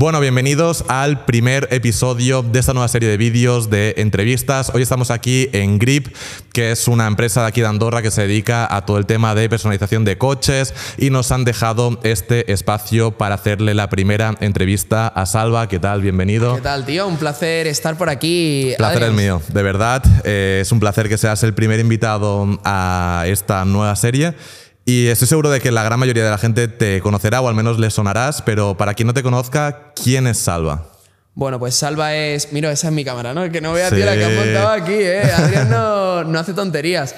Bueno, bienvenidos al primer episodio de esta nueva serie de vídeos de entrevistas. Hoy estamos aquí en Grip, que es una empresa de aquí de Andorra que se dedica a todo el tema de personalización de coches y nos han dejado este espacio para hacerle la primera entrevista a Salva. ¿Qué tal? Bienvenido. ¿Qué tal, tío? Un placer estar por aquí. Placer es mío, de verdad. Eh, es un placer que seas el primer invitado a esta nueva serie. Y estoy seguro de que la gran mayoría de la gente te conocerá o al menos le sonarás, pero para quien no te conozca, ¿quién es Salva? Bueno, pues Salva es. Mira, esa es mi cámara, ¿no? Que no vea, tío, la que han montado aquí, ¿eh? Adrián no, no hace tonterías.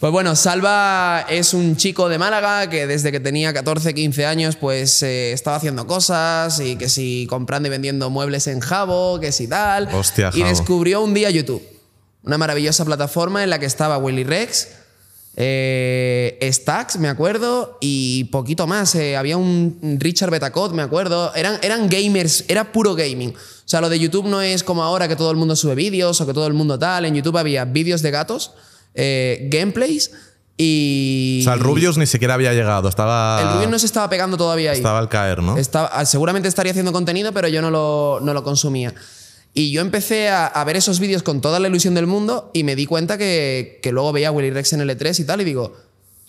Pues bueno, Salva es un chico de Málaga que desde que tenía 14, 15 años pues eh, estaba haciendo cosas y que si comprando y vendiendo muebles en Jabo, que si tal. Hostia, y Jabo. descubrió un día YouTube, una maravillosa plataforma en la que estaba Willy Rex, eh, Stacks, me acuerdo, y poquito más. eh, había un Richard Betacot, me acuerdo. Eran, eran gamers, era puro gaming. O sea, lo de YouTube no es como ahora que todo el mundo sube vídeos o que todo el mundo tal. En YouTube había vídeos de gatos, eh, gameplays y. O sea, el Rubius ni siquiera había llegado, estaba... El Rubius no se estaba pegando todavía ahí. Estaba al caer, ¿no? Estaba- seguramente estaría haciendo contenido, pero yo no lo, no lo consumía. Y yo empecé a, ver esos vídeos con toda la ilusión del mundo y me di cuenta que, que luego veía a Willy Rex en L3 y tal y digo,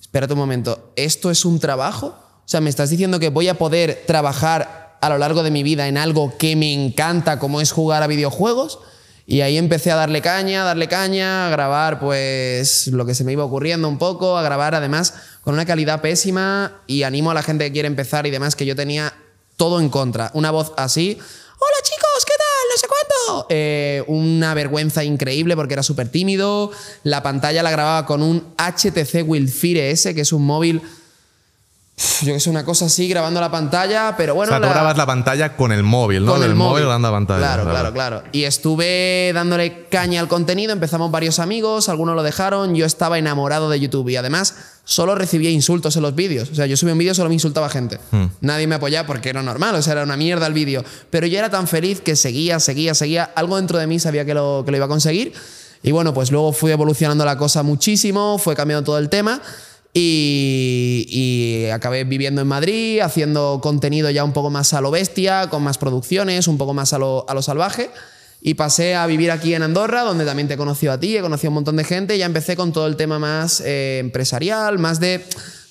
espérate un momento, ¿esto es un trabajo? O sea, me estás diciendo que voy a poder trabajar a lo largo de mi vida en algo que me encanta como es jugar a videojuegos. Y ahí empecé a darle caña, a darle caña, a grabar pues lo que se me iba ocurriendo un poco, a grabar además con una calidad pésima y animo a la gente que quiere empezar y demás que yo tenía todo en contra. Una voz así, hola chicos, ¿qué Eh, una vergüenza increíble porque era súper tímido. La pantalla la grababa con un HTC Wildfire S, que es un móvil, yo que sé, una cosa así, grabando la pantalla, pero bueno... o sea, tú la- grabas la pantalla con el móvil, ¿no? con Del el móvil. grabando la pantalla. Claro, claro, claro. Y estuve dándole caña al contenido, empezamos varios amigos, algunos lo dejaron, yo estaba enamorado de YouTube y además solo recibía insultos en los vídeos. O sea, yo subía un vídeo solo me insultaba gente. Hmm. Nadie me apoyaba porque era normal, o sea, era una mierda el vídeo. Pero yo era tan feliz que seguía, seguía, seguía. Algo dentro de mí sabía que lo, que lo iba a conseguir. Y bueno, pues luego fui evolucionando la cosa muchísimo, fue cambiando todo el tema. Y, y acabé viviendo en Madrid, haciendo contenido ya un poco más a lo bestia, con más producciones, un poco más a lo, a lo salvaje. Y pasé a vivir aquí en Andorra, donde también te he a ti, he conocido a un montón de gente. Y ya empecé con todo el tema más eh, empresarial, más de.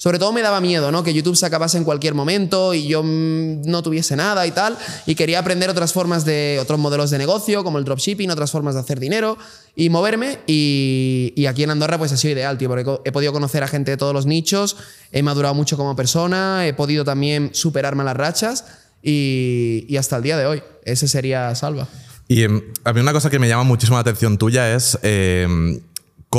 Sobre todo me daba miedo, ¿no? Que YouTube se acabase en cualquier momento y yo mm, no tuviese nada y tal. Y quería aprender otras formas de. otros modelos de negocio, como el dropshipping, otras formas de hacer dinero y moverme. Y, aquí en Andorra, pues ha sido ideal, tío, porque he podido conocer a gente de todos los nichos, he madurado mucho como persona, he podido también superarme las rachas y, hasta el día de hoy. Ese sería Salva. Y em, a mí una cosa que me llama muchísimo la atención tuya es, em,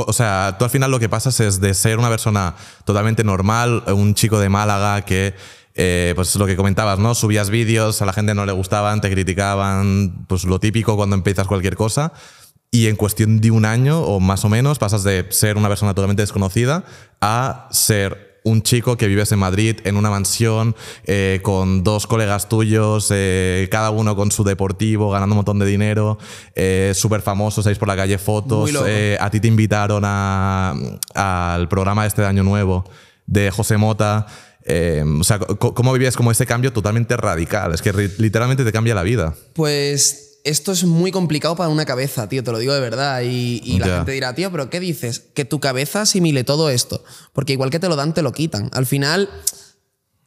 o sea, tú al final lo que pasas es de ser una persona totalmente normal, un chico de Málaga que, eh, pues lo que comentabas, ¿no? Subías vídeos, a la gente no le gustaban, te criticaban, pues lo típico cuando empiezas cualquier cosa. Y en cuestión de un año o más o menos pasas de ser una persona totalmente desconocida a ser un chico que vives en Madrid en una mansión eh, con dos colegas tuyos, eh, cada uno con su deportivo, ganando un montón de dinero, eh, súper famosos, salís por la calle fotos. A ti te invitaron a- al programa este de Año Nuevo de José Mota. eh, o sea, ¿cómo vivías como ese cambio totalmente radical? Es que literalmente te cambia la vida. Pues esto es muy complicado para una cabeza, tío, te lo digo de verdad. Y, y la gente dirá, tío, pero ¿qué dices? Que tu cabeza asimile todo esto. Porque igual que te lo dan, te lo quitan. Al final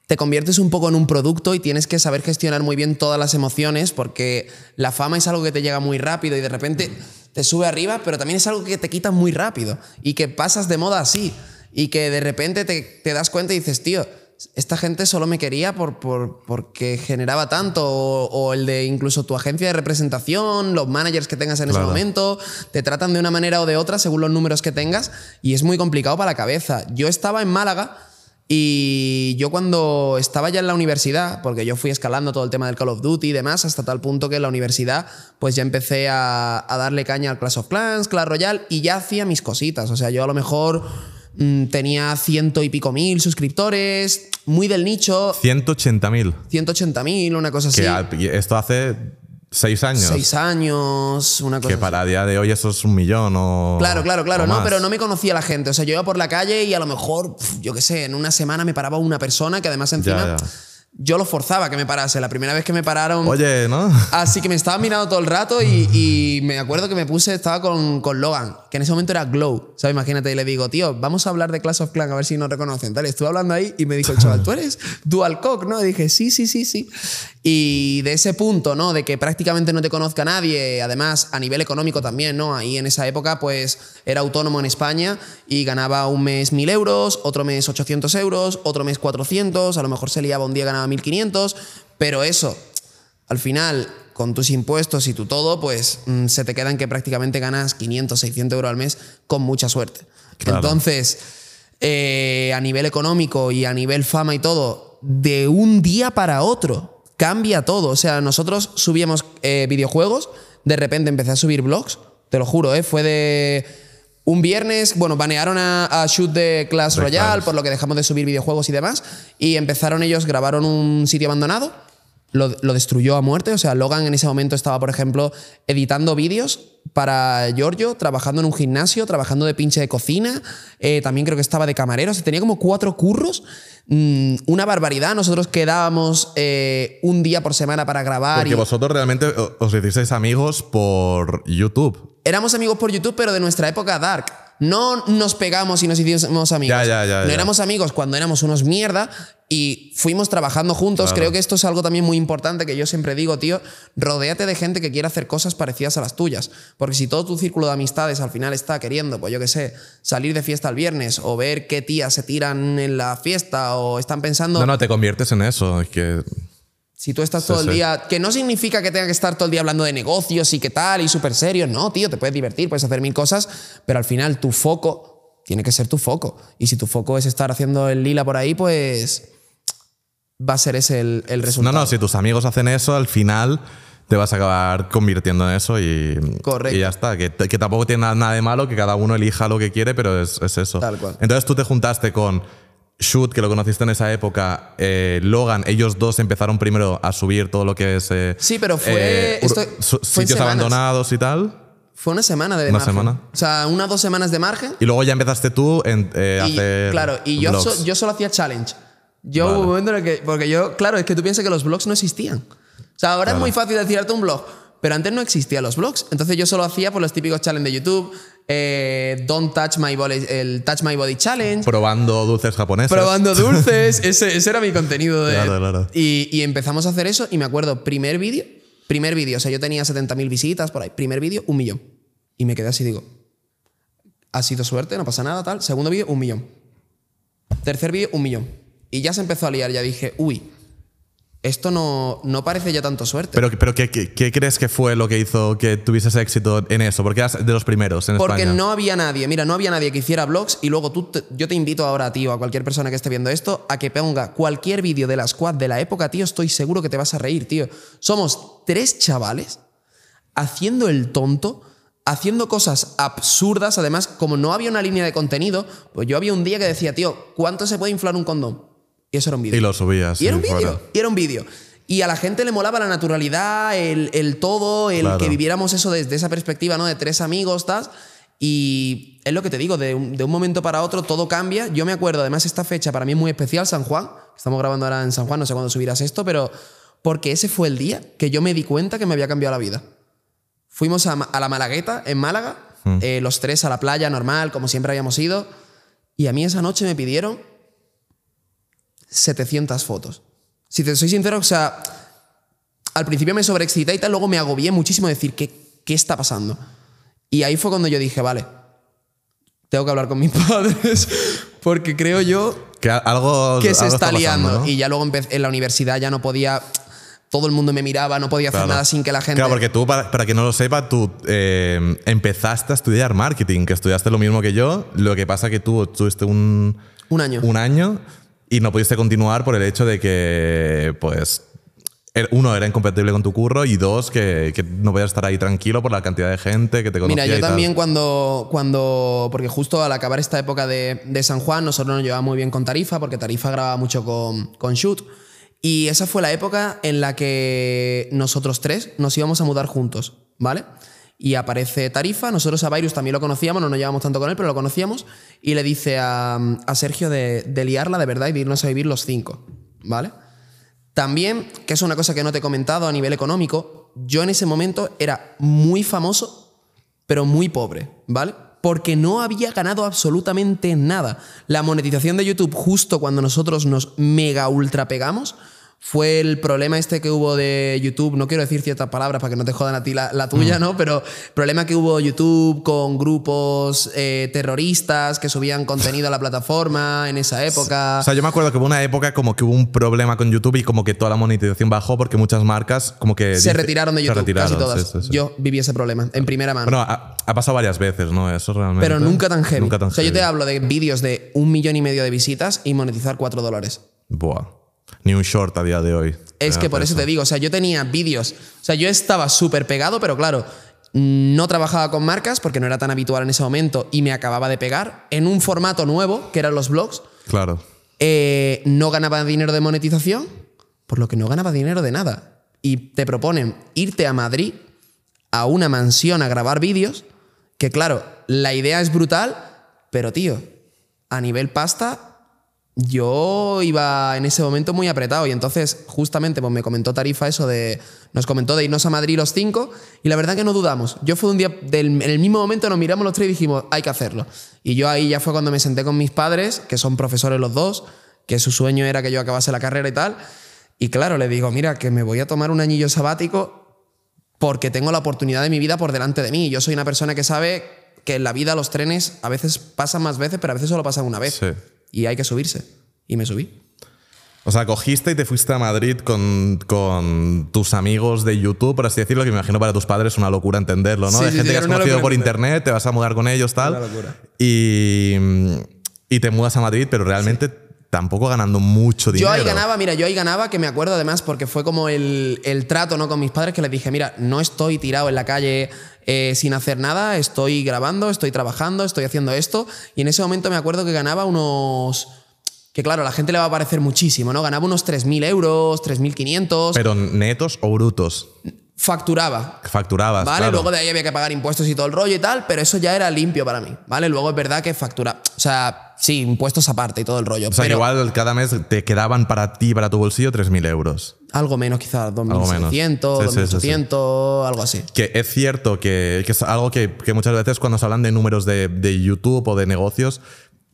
te conviertes un poco en un producto y tienes que saber gestionar muy bien todas las emociones porque la fama es algo que te llega muy rápido y de repente te sube arriba, pero también es algo que te quita muy rápido y que pasas de moda así y que de repente te, te das cuenta y dices, tío, esta gente solo me quería por, por- porque generaba tanto o, o el de incluso tu agencia de representación, los managers que tengas en Claro. ese momento, te tratan de una manera o de otra según los números que tengas y es muy complicado para la cabeza. Yo estaba en Málaga y yo cuando estaba ya en la universidad, porque yo fui escalando todo el tema del Call of Duty y demás, hasta tal punto que en la universidad pues ya empecé a, a darle caña al Clash of Clans, Clash Royale y ya hacía mis cositas. O sea, yo a lo mejor tenía ciento y pico mil suscriptores, muy del nicho, 180.000. 180 mil, una cosa así. Que esto hace seis años. Seis años, una cosa que así. para día de hoy eso es un millón o. Claro, claro, claro, no, pero no me conocía la gente. O sea, yo iba por la calle y a lo mejor, yo qué sé, en una semana me paraba una persona que además encima Ya, ya. Yo lo forzaba que me parase. La primera vez que me pararon. Oye, ¿no? Así que me estaba mirando todo el rato y, y me acuerdo que me puse, estaba con, con, Logan, que en ese momento era Glow. ¿Sabes? Imagínate, y le digo, tío, vamos a hablar de Clash of Clans a ver si nos reconocen. Tal, estuve hablando ahí y me dijo el chaval, ¿tú eres Dual Cock? ¿No? Y dije, sí, sí, sí, sí. Y de ese punto, ¿no? De que prácticamente no te conozca nadie, además a nivel económico también, ¿no? Ahí en esa época, pues era autónomo en España y ganaba un mes 1000 euros, otro mes 800 euros, otro mes 400, a lo mejor se liaba un día ganaba 1500, pero eso, al final, con tus impuestos y tu todo, pues mm, se te queda en que prácticamente ganas 500, 600 euros al mes con mucha suerte. Claro. Entonces, eh, a nivel económico y a nivel fama y todo, de un día para otro cambia todo. O sea, nosotros subíamos eh, videojuegos, de repente empecé a subir blogs, te lo juro, ¿eh? fue de un viernes, bueno, banearon a, a Shoot de Clash. Royale, por lo que dejamos de subir videojuegos y demás, y empezaron ellos, grabaron un sitio abandonado, lo, lo, destruyó a muerte. O sea, Logan en ese momento estaba, por ejemplo, editando vídeos para Giorgio, trabajando en un gimnasio, trabajando de pinche de cocina, eh, también creo que estaba de camarero, o sea, tenía como cuatro curros, mm, una barbaridad. Nosotros quedábamos eh, un día por semana para grabar. Porque y vosotros realmente os hicisteis amigos por YouTube. Éramos amigos por YouTube, pero de nuestra época dark. No nos pegamos y nos hicimos amigos. Ya, ya, ya, no éramos amigos cuando éramos unos mierda y fuimos trabajando juntos. Claro. Creo que esto es algo también muy importante que yo siempre digo, tío, rodéate de gente que quiera hacer cosas parecidas a las tuyas. Porque si todo tu círculo de amistades al final está queriendo, pues yo qué sé, salir de fiesta el viernes o ver qué tías se tiran en la fiesta o están pensando... No, no, te conviertes en eso. Es que Si tú estás Sí, todo el sí. día, que no significa que tenga que estar todo el día hablando de negocios y qué tal y súper serio, no, tío, te puedes divertir, puedes hacer mil cosas, pero al final tu foco tiene que ser tu foco. Y si tu foco es estar haciendo el lila por ahí, pues va a ser ese el, el No, resultado. no, si tus amigos hacen eso, al final te vas a acabar convirtiendo en eso y, Correcto. y ya está. Que, que tampoco tiene nada de malo, que cada uno elija lo que quiere, pero es, es eso. Tal cual. Entonces tú te juntaste con Shoot, que lo conociste en esa época, eh, Logan, ellos dos empezaron primero a subir todo lo que es... eh, Sí, pero fue- esto en sitios abandonados y tal. Fue una semana de Una margen. semana. O sea, una dos semanas de margen. Y luego ya empezaste tú en, eh, a hacer claro, y yo, vlogs. so- yo solo hacía challenge. Yo Vale. hubo un momento en el que. Porque yo, claro, es que tú piensas que los blogs no existían. O sea, ahora es muy fácil decirte un blog, pero antes no existían los blogs. Entonces yo solo hacía por los típicos challenge de YouTube, eh, Don't Touch My Body, el Touch My Body Challenge. Probando dulces japoneses. Probando dulces, ese, ese era mi contenido. De, Claro, claro. Y, y empezamos a hacer eso y me acuerdo, primer vídeo, primer vídeo, o sea, yo tenía 70.000 visitas por ahí, primer vídeo, un millón. Y me quedé así, digo, ha sido suerte, no pasa nada, tal. Segundo vídeo, un millón. Tercer vídeo, un millón. Y ya se empezó a liar, ya dije, uy, esto no, no parece ya tanto suerte. Pero, pero ¿qué, qué, qué crees que fue lo que hizo que tuvieses éxito en eso? Porque eras de los primeros en Porque España. no había nadie, mira, no había nadie que hiciera vlogs y luego tú, te- yo te invito ahora, tío, a cualquier persona que esté viendo esto, a que ponga cualquier vídeo de la squad de la época, tío, estoy seguro que te vas a reír, tío. Somos tres chavales haciendo el tonto, haciendo cosas absurdas, además, como no había una línea de contenido, pues yo había un día que decía, tío, ¿cuánto se puede inflar un condón? Y eso era un vídeo. Y lo subías. Y era un vídeo, y era un vídeo. Y a la gente le molaba la naturalidad, el, el todo, el Claro. que viviéramos eso desde esa perspectiva, ¿no? De tres amigos, tal. Y es lo que te digo, de un, de un momento para otro todo cambia. Yo me acuerdo, además, esta fecha para mí es muy especial, San Juan. Estamos grabando ahora en San Juan, no sé cuándo subirás esto, pero porque ese fue el día que yo me di cuenta que me había cambiado la vida. Fuimos a, a la Malagueta, en Málaga, eh, los tres a la playa, normal, como siempre habíamos ido. Y a mí esa noche me pidieron 700 fotos. Si te soy sincero, o sea, al principio me sobreexcité y tal, luego me agobié muchísimo de decir, ¿qué, qué está pasando? Y ahí fue cuando yo dije, vale, tengo que hablar con mis padres, porque creo yo Que algo. que se algo está liando. ¿no? Y ya luego en la universidad ya no podía, todo el mundo me miraba, no podía hacer Claro. nada sin que la gente... Claro, porque tú, para, para que no lo sepa, tú eh, empezaste a estudiar marketing, que estudiaste lo mismo que yo. Lo que pasa que tú tuviste un, Un año. un año y no pudiste continuar por el hecho de que, pues, el- uno, era incompatible con tu curro y dos, que, que no podías estar ahí tranquilo por la cantidad de gente que te conocía. Mira, yo y tal. también cuando, cuando, porque justo al acabar esta época de, de San Juan, nosotros nos llevábamos muy bien con Tarifa, porque Tarifa grababa mucho con, con Shoot. Y esa fue la época en la que nosotros tres nos íbamos a mudar juntos, ¿vale? Y aparece Tarifa, nosotros a Virus también lo conocíamos, no nos llevamos tanto con él, pero lo conocíamos, y le dice a, a Sergio de, de liarla de verdad y de irnos a vivir los cinco, ¿vale? También, que es una cosa que no te he comentado a nivel económico, yo en ese momento era muy famoso, pero muy pobre, ¿vale? Porque no había ganado absolutamente nada. La monetización de YouTube, justo cuando nosotros nos mega ultra pegamos, fue el problema este que hubo de YouTube, no quiero decir ciertas palabras para que no te jodan a ti la, tuya, ¿no? Pero problema que hubo YouTube con grupos eh, terroristas que subían contenido a la plataforma en esa época. O sea, yo me acuerdo que hubo una época como que hubo un problema con YouTube y como que toda la monetización bajó porque muchas marcas como que... Se retiraron de YouTube, casi todas. Yo viví ese problema en primera mano. Bueno, ha, ha, pasado varias veces, ¿no? Eso realmente... Pero nunca tan heavy. Nunca tan o sea, yo te hablo de vídeos de un millón y medio de visitas y monetizar cuatro dólares. Buah. Ni un short a día de hoy. Es que por eso te digo, o sea, yo tenía vídeos, o sea, yo estaba súper pegado, pero claro, no trabajaba con marcas porque no era tan habitual en ese momento y me acababa de pegar en un formato nuevo, que eran los blogs. Claro. Eh, no ganaba dinero de monetización, por lo que no ganaba dinero de nada. Y te proponen irte a Madrid a una mansión a grabar vídeos, que claro, la idea es brutal, pero tío, a nivel pasta yo iba en ese momento muy apretado y entonces justamente pues me comentó Tarifa eso de, nos comentó de irnos a Madrid los cinco y la verdad que no dudamos. Yo fue un día, en el mismo momento nos miramos los tres y dijimos, hay que hacerlo. Y yo ahí ya fue cuando me senté con mis padres, que son profesores los dos, que su sueño era que yo acabase la carrera y tal. Y claro, le digo, mira, que me voy a tomar un añillo sabático porque tengo la oportunidad de mi vida por delante de mí. Yo soy una persona que sabe que en la vida los trenes a veces pasan más veces, pero a veces solo pasan una vez. Sí y hay que subirse. Y me subí. O sea, cogiste y te fuiste a Madrid con, con, tus amigos de YouTube, por así decirlo, que me imagino para tus padres es una locura entenderlo, ¿no? de gente que has conocido por internet, te vas a mudar con ellos, tal. Y, y te mudas a Madrid, pero realmente tampoco ganando mucho dinero. Yo ahí ganaba, mira, yo ahí ganaba, que me acuerdo además, porque fue como el, el trato ¿no? con mis padres, que les dije, mira, no estoy tirado en la calle eh, sin hacer nada, estoy grabando, estoy trabajando, estoy haciendo esto. Y en ese momento me acuerdo que ganaba unos... Que claro, a la gente le va a parecer muchísimo, ¿no? Ganaba unos 3.000 euros, 3.500. ¿Pero netos o brutos? Facturaba. Facturabas. ¿Vale? Luego de ahí había que pagar impuestos y todo el rollo y tal, pero eso ya era limpio para mí. ¿Vale? Luego es verdad que factura. O sea, sí, impuestos aparte y todo el rollo. O sea, pero igual cada mes te quedaban para ti, para tu bolsillo, 3.000 euros. Algo menos, quizás 2.600, 2.800, algo así. Que es cierto que, que es algo que, que, muchas veces cuando se hablan de números de, de YouTube o de negocios,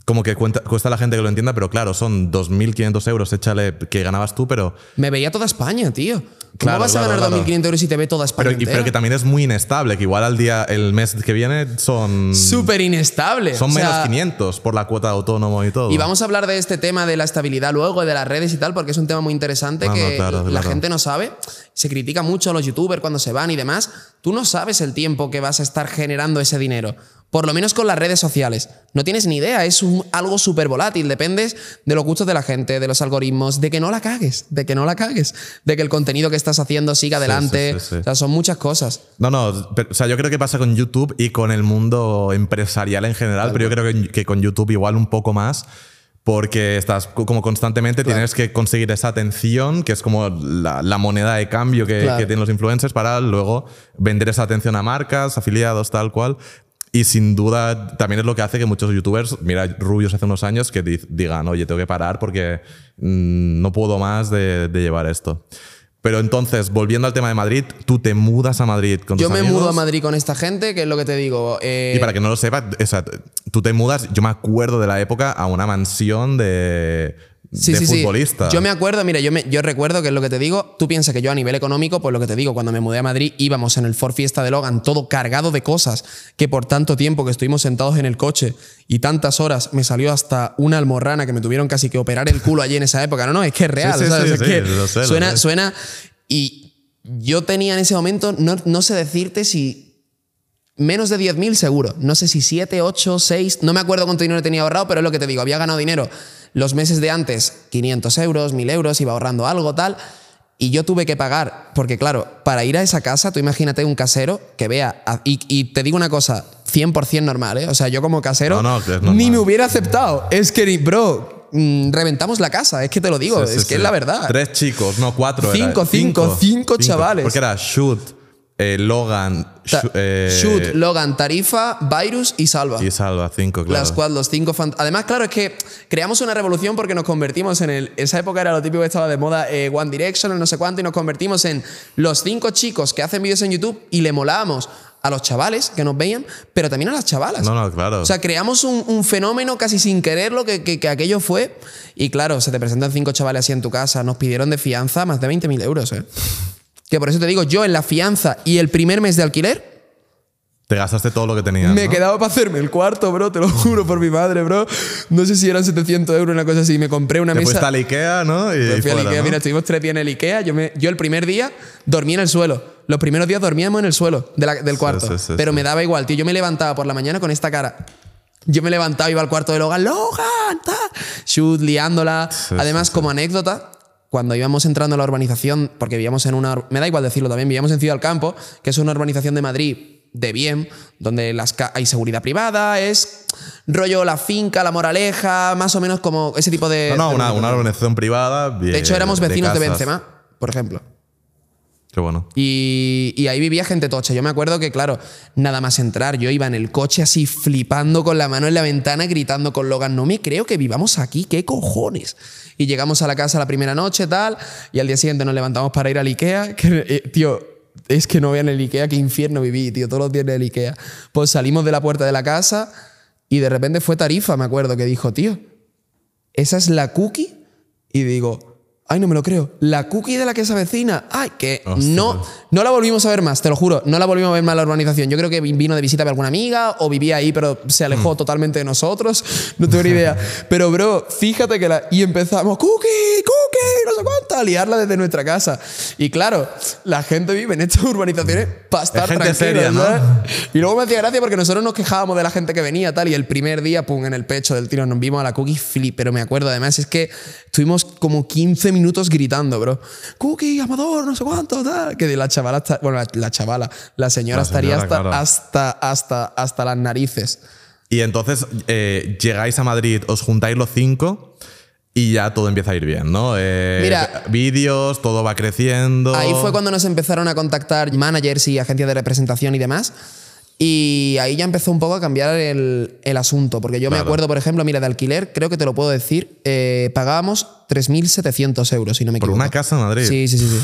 como que cuenta, cuesta a la gente que lo entienda, pero claro, son 2.500 euros, échale que ganabas tú, pero... Me veía toda España, tío. ¿Cómo vas a ganar 2.500 euros si te ve toda España pero, pero, que también es muy inestable, que igual al día, el mes que viene son... Súper inestable. Son menos 500 por la cuota de autónomo y todo. Y vamos a hablar de este tema de la estabilidad luego, de las redes y tal, porque es un tema muy interesante que la gente no sabe. Se critica mucho a los youtubers cuando se van y demás. Tú no sabes el tiempo que vas a estar generando ese dinero. Por lo menos con las redes sociales. No tienes ni idea, es algo súper volátil. Dependes de los gustos de la gente, de los algoritmos, de que no la cagues, de que no la cagues, de que el contenido que estás haciendo siga adelante. o sea, son muchas cosas. No, no, o sea, yo creo que pasa con YouTube y con el mundo empresarial en general, pero yo creo que, con YouTube igual un poco más porque estás como constantemente tienes que conseguir esa atención, que es como la, moneda de cambio que, que, tienen los influencers para luego vender esa atención a marcas, afiliados, tal cual. Y sin duda también es lo que hace que muchos youtubers, mira Rubios hace unos años, que digan, oye, tengo que parar porque mm, no puedo más de, llevar esto. Pero entonces, volviendo al tema de Madrid, tú te mudas a Madrid con Yo me mudo a Madrid con esta gente, que es lo que te digo. Y para que no lo sepas, tú te mudas, yo me acuerdo de la época, a una mansión de sí, sí, futbolista. Yo me acuerdo, mira, yo, me, yo recuerdo que es lo que te digo, tú piensas que yo a nivel económico, pues lo que te digo, cuando me mudé a Madrid íbamos en el Ford Fiesta de Logan todo cargado de cosas que por tanto tiempo que estuvimos sentados en el coche y tantas horas me salió hasta una almorrana que me tuvieron casi que operar el culo allí en esa época. No, no, es que es real, ¿sabes? es que suena, suena y yo tenía en ese momento, no, no sé decirte si Menos de 10.000 seguro. No sé si 7, 8, 6. No me acuerdo cuánto dinero tenía ahorrado, pero es lo que te digo. Había ganado dinero los meses de antes, 500 euros, 1000 euros, iba ahorrando algo, tal. Y yo tuve que pagar, porque claro, para ir a esa casa, tú imagínate un casero que vea, y, te digo una cosa, 100% normal, ¿eh? O sea, yo como casero ni me hubiera aceptado. Es que, bro, mm, reventamos la casa, es que te lo digo, es que es la verdad. Tres chicos, no cuatro. Cinco, cinco, cinco, chavales. Porque era shoot, eh, Logan, Ta- eh, Shoot, Logan, Tarifa, Virus y Salva. y Salva, cinco, claro. Las cual, los cinco Además, claro, es que creamos una revolución porque nos convertimos en el. Esa época era lo típico que estaba de moda, eh, One Direction, no sé cuánto, y nos convertimos en los cinco chicos que hacen vídeos en YouTube y le molábamos a los chavales que nos veían, pero también a las chavalas. No, no, claro. O sea, creamos un, un fenómeno casi sin quererlo que, que, que aquello fue. Y claro, se te presentan cinco chavales así en tu casa, nos pidieron de fianza más de 20.000 euros, ¿eh? Que por eso te digo, yo en la fianza y el primer mes de alquiler Te gastaste todo lo que tenías. me ¿no? quedaba para hacerme el cuarto, bro, te lo juro por mi madre, bro. No sé si eran 700 euros, una cosa así. Me compré una Te mesa. fuiste al Ikea, ¿no? Y Me fui al fuera, Ikea, ¿no? mira, estuvimos tres días en el Ikea. Yo, me- yo el primer día dormí en el suelo. Los primeros días dormíamos en el suelo de la- del cuarto. sí, sí, pero me daba igual, tío. Yo me levantaba por la mañana con esta cara. Yo me levantaba, iba al cuarto de Logan, Logan. Shoot, liándola. Además, como anécdota, cuando íbamos entrando a la urbanización, porque vivíamos en una. Me da igual decirlo también, vivíamos en Ciudad del Campo, que es una urbanización de Madrid de bien, donde las hay seguridad privada, es rollo la finca, la moraleja, más o menos como ese tipo de. No, no, de una, una organización privada. de hecho, éramos vecinos de, casas. Benzema, por ejemplo. Bueno. Y, y ahí vivía gente tocha. Yo me acuerdo que, claro, nada más entrar, yo iba en el coche así flipando con la mano en la ventana, gritando con Logan, no me creo que vivamos aquí, qué cojones. Y llegamos a la casa la primera noche, tal, y al día siguiente nos levantamos para ir al Ikea. Que, eh, tío, es que no vean el Ikea, qué infierno viví, tío, todos los días en el Ikea. Pues salimos de la puerta de la casa y de repente fue Tarifa, me acuerdo, que dijo, tío, esa es la cookie. Y digo, ay, no me lo creo. La cookie de la que se avecina. Ay, que no, no la volvimos a ver más, te lo juro. No la volvimos a ver más la urbanización. Yo creo que vino de visita de alguna amiga o vivía ahí, pero se alejó totalmente de nosotros. No tengo ni idea. Pero, bro, fíjate que la. Y empezamos, cookie, cookie, no sé cuánto, a liarla desde nuestra casa. Y claro, la gente vive en estas urbanizaciones para estar gente seria, ¿no? Y luego me hacía gracia porque nosotros nos quejábamos de la gente que venía tal y el primer día, pum, en el pecho del tiro nos vimos a la Cookie flip, pero me acuerdo además es que estuvimos como 15 minutos gritando, bro. Cookie, Amador, no sé cuánto, tal. Que de la chavala, bueno, la, la chavala, la señora La estaría hasta, claro. hasta, hasta, hasta las narices. Y entonces eh, llegáis a Madrid, os juntáis los cinco y ya todo empieza a ir bien, ¿no? Eh, Mira. vídeos, todo va creciendo. Ahí fue cuando nos empezaron a contactar managers y agencias de representación y demás. Y ahí ya empezó un poco a cambiar el, el asunto. Porque yo me acuerdo, por ejemplo, mira, de alquiler, creo que te lo puedo decir, eh, pagábamos 3.700 euros, si no me Por equivoco. una casa en Madrid. Sí, sí, sí. sí.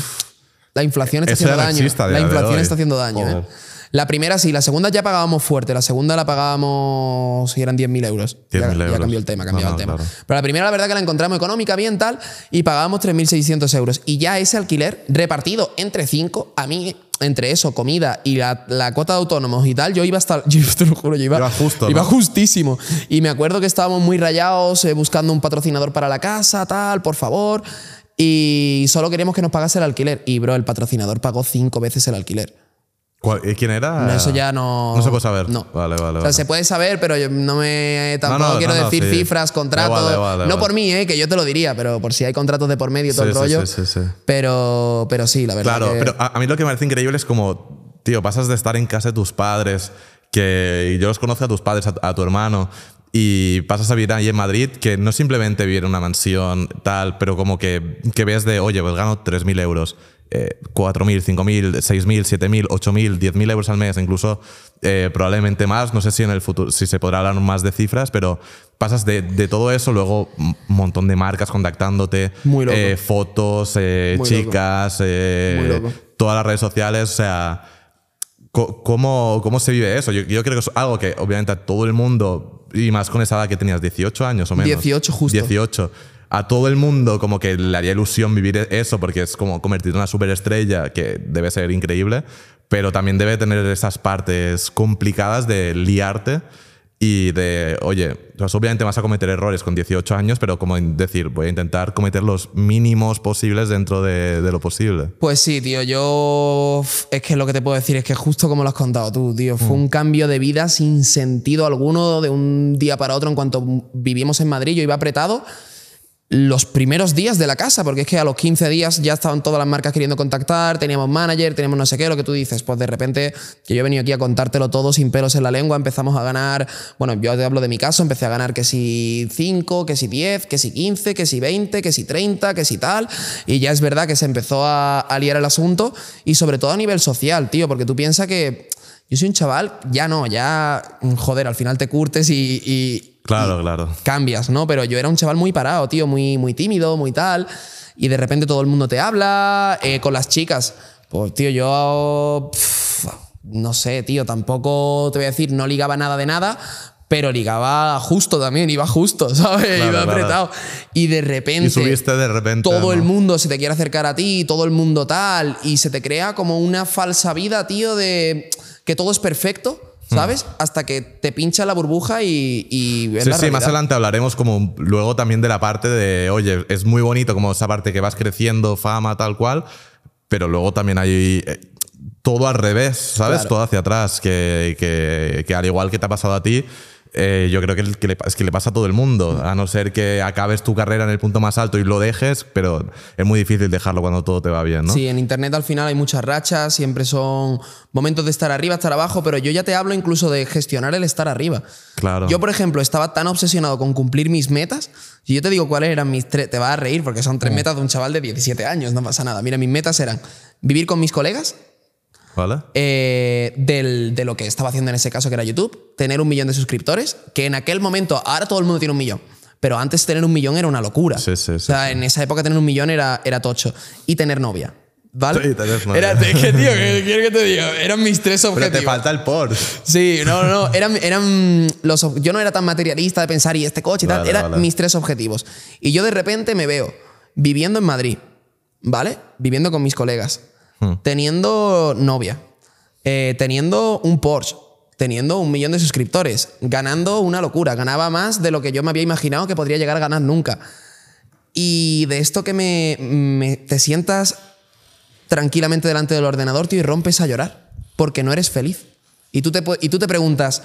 La inflación está haciendo ya daño. la inflación está haciendo daño. ¿eh? La primera sí, la segunda ya pagábamos fuerte. La segunda la pagábamos si eran 10.000 euros. 10.000 ya, ya euros. cambió el tema, cambió No, el tema. claro. Pero la primera, la verdad, que la encontramos económica, bien tal, y pagábamos 3.600 euros. Y ya ese alquiler repartido entre cinco, a mí, entre eso, comida y la, la cuota de autónomos y tal, yo iba hasta. Yo te lo juro, yo iba. Iba justo, Iba ¿no? justísimo. Y me acuerdo que estábamos muy rayados, eh, buscando un patrocinador para la casa, tal, por favor. Y solo queríamos que nos pagase el alquiler. Y, bro, el patrocinador pagó cinco veces el alquiler. ¿Cuál- eh, ¿Quién era? No, eso ya no. No se puede saber. No. Vale, vale, O sea, vale. se puede saber, pero yo no me. Tampoco no, quiero no, no, decir sí. cifras, contratos. Igual, da no por mí, eh, que yo te lo diría, pero por si hay contratos de por medio todo Sí, el rollo. sí, sí, sí. Pero, pero sí, la verdad. Claro, que- pero a, mí lo que me parece increíble es como, tío, pasas de estar en casa de tus padres, que yo los conozco a tus padres, a, a tu hermano, y pasas a vivir ahí en Madrid, que no simplemente vivir en una mansión, tal, pero como que, que ves de, oye, pues gano 3.000 euros. Eh, 4.000, 5.000, 6.000, 7.000, 8.000, 10.000 euros al mes, incluso eh, probablemente más. No sé si en el futuro si se podrá hablar más de cifras, pero pasas de, de todo eso, luego un montón de marcas contactándote, Muy loco. eh, fotos, eh, Muy chicas, eh, Muy loco. todas las redes sociales, o sea, ¿cómo, cómo se vive eso? Yo, yo creo que es algo que obviamente a todo el mundo, y más con esa edad que tenías 18 años o menos. 18 justo. 18. A todo el mundo como que le haría ilusión vivir eso porque es como convertirte en una superestrella que debe ser increíble, pero también debe tener esas partes complicadas de liarte y de, oye, pues obviamente vas a cometer errores con 18 años, pero como decir, voy a intentar cometer los mínimos posibles dentro de, de lo posible. Pues sí, tío, yo es que lo que te puedo decir es que justo como lo has contado tú, tío, fue un cambio de vida sin sentido alguno de un día para otro en cuanto vivimos en Madrid, yo iba apretado los primeros días de la casa, porque es que a los 15 días ya estaban todas las marcas queriendo contactar, teníamos manager, teníamos no sé qué, lo que tú dices, pues de repente, que yo he venido aquí a contártelo todo sin pelos en la lengua, empezamos a ganar, bueno, yo te hablo de mi caso, empecé a ganar que si 5, que si 10, que si 15, que si 20, que si 30, que si tal, y ya es verdad que se empezó a, liar el asunto, y sobre todo a nivel social, tío, porque tú piensas que yo soy un chaval, ya no, ya, joder, al final te curtes y Claro, claro. cambias, ¿no? Pero yo era un chaval muy parado, tío, muy, muy tímido, muy tal. Y de repente todo el mundo te habla. eh, con las chicas, pues, tío, yo. pff, no sé, tío, tampoco te voy a decir, no ligaba nada de nada. Pero ligaba justo también, iba justo, ¿sabes? Claro, iba claro. apretado. Y de repente. Y subiste de repente. Todo el mundo se te quiere acercar a ti, todo el mundo tal, y se te crea como una falsa vida, tío, de que todo es perfecto, ¿sabes? Hasta que te pincha la burbuja y, Sí, la sí, más adelante hablaremos como luego también de la parte de, oye, es muy bonito como esa parte que vas creciendo, fama, tal cual, pero luego también hay eh, todo al revés, ¿sabes? Claro. Todo hacia atrás, que, que- que al igual que te ha pasado a ti, eh, yo creo que, que le, es que le pasa a todo el mundo, a no ser que acabes tu carrera en el punto más alto y lo dejes, pero es muy difícil dejarlo cuando todo te va bien, ¿no? Sí, en internet al final hay muchas rachas, siempre son momentos de estar arriba, estar abajo, pero yo ya te hablo incluso de gestionar el estar arriba. Claro. Yo, por ejemplo, estaba tan obsesionado con cumplir mis metas. Si yo te digo cuáles eran mis tres, te vas a reír porque son Mm. tres metas de un chaval de 17 años, no pasa nada. Mira, mis metas eran vivir con mis colegas, ¿Vale? eh, del- de lo que estaba haciendo en ese caso, que era YouTube, tener un millón de suscriptores, que en aquel momento, ahora todo el mundo tiene un millón, pero antes tener un millón era una locura. Sí, sí, sí, o sea, en esa época tener un millón era, era tocho. Y tener novia. ¿Vale? Sí, tener novia. Era, es que, tío, ¿qué quiero que te diga? Eran mis tres Pero objetivos. te falta el Porsche. Sí, no, no, no. Eran, eran los, yo no era tan materialista de pensar, y este coche y tal. Eran vale. mis tres objetivos. Y yo de repente me veo viviendo en Madrid, ¿vale? Viviendo con mis colegas, Hmm. teniendo novia, eh, teniendo un Porsche, teniendo un millón de suscriptores, ganando una locura. Ganaba más de lo que yo me había imaginado que podría llegar a ganar nunca. Y de esto que me, te sientas tranquilamente delante del ordenador, y rompes a llorar porque no eres feliz. Y tú te, y tú te preguntas,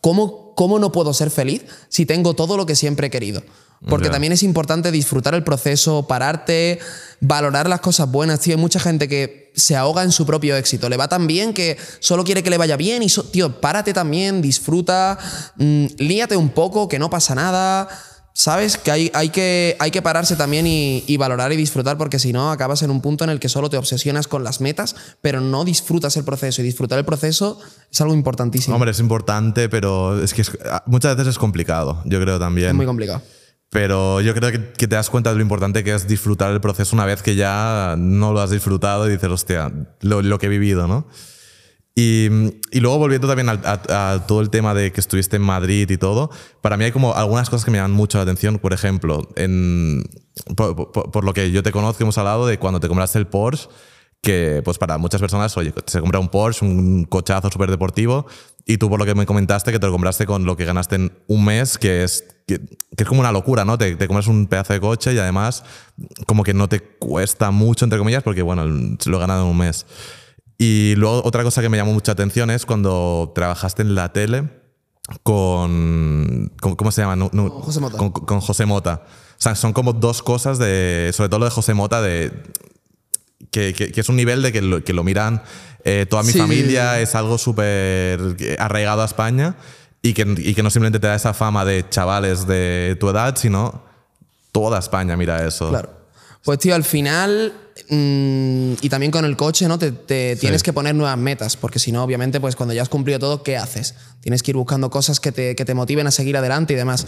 ¿cómo, ¿cómo no puedo ser feliz si tengo todo lo que siempre he querido? Porque Ya. también es importante disfrutar el proceso, pararte, valorar las cosas buenas, tío. Hay mucha gente que se ahoga en su propio éxito. Le va tan bien que solo quiere que le vaya bien y, so- tío, párate también, disfruta, mm, líate un poco, que no pasa nada. ¿Sabes? Que hay, hay que hay que pararse también y, y valorar y disfrutar porque si no acabas en un punto en el que solo te obsesionas con las metas, pero no disfrutas el proceso. Y disfrutar el proceso es algo importantísimo. Hombre, es importante, pero es que es- muchas veces es complicado, yo creo también. es muy complicado. Pero yo creo que, te das cuenta de lo importante que es disfrutar el proceso una vez que ya no lo has disfrutado y dices, hostia, lo, que he vivido, ¿no? Y, y luego volviendo también a, todo el tema de que estuviste en Madrid y todo, para mí hay como algunas cosas que me llaman mucho la atención. Por ejemplo, por lo que yo te conozco, hemos hablado de cuando te compraste el Porsche, que pues para muchas personas, oye, se compra un Porsche, un cochazo súper deportivo, y tú por lo que me comentaste que te lo compraste con lo que ganaste en un mes, que es, que, que es como una locura, ¿no? Te, te compras un pedazo de coche y además como que no te cuesta mucho, entre comillas, porque bueno, lo he ganado en un mes. Y luego otra cosa que me llamó mucha atención es cuando trabajaste en la tele con, con- ¿cómo se llama? No- no- Con José Mota. Con, con José Mota. O sea, son como dos cosas de, sobre todo lo de José Mota, de que, que- que es un nivel de que lo, que lo miran eh, toda mi Sí, familia, es algo súper arraigado a España y que, y que no simplemente te da esa fama de chavales de tu edad, sino toda España mira eso. Claro. Pues tío, al final, mm, y también con el coche, ¿no? Te, te tienes que poner nuevas metas, porque si no, obviamente, pues cuando ya has cumplido todo, ¿qué haces? Tienes que ir buscando cosas que te, que te motiven a seguir adelante y demás.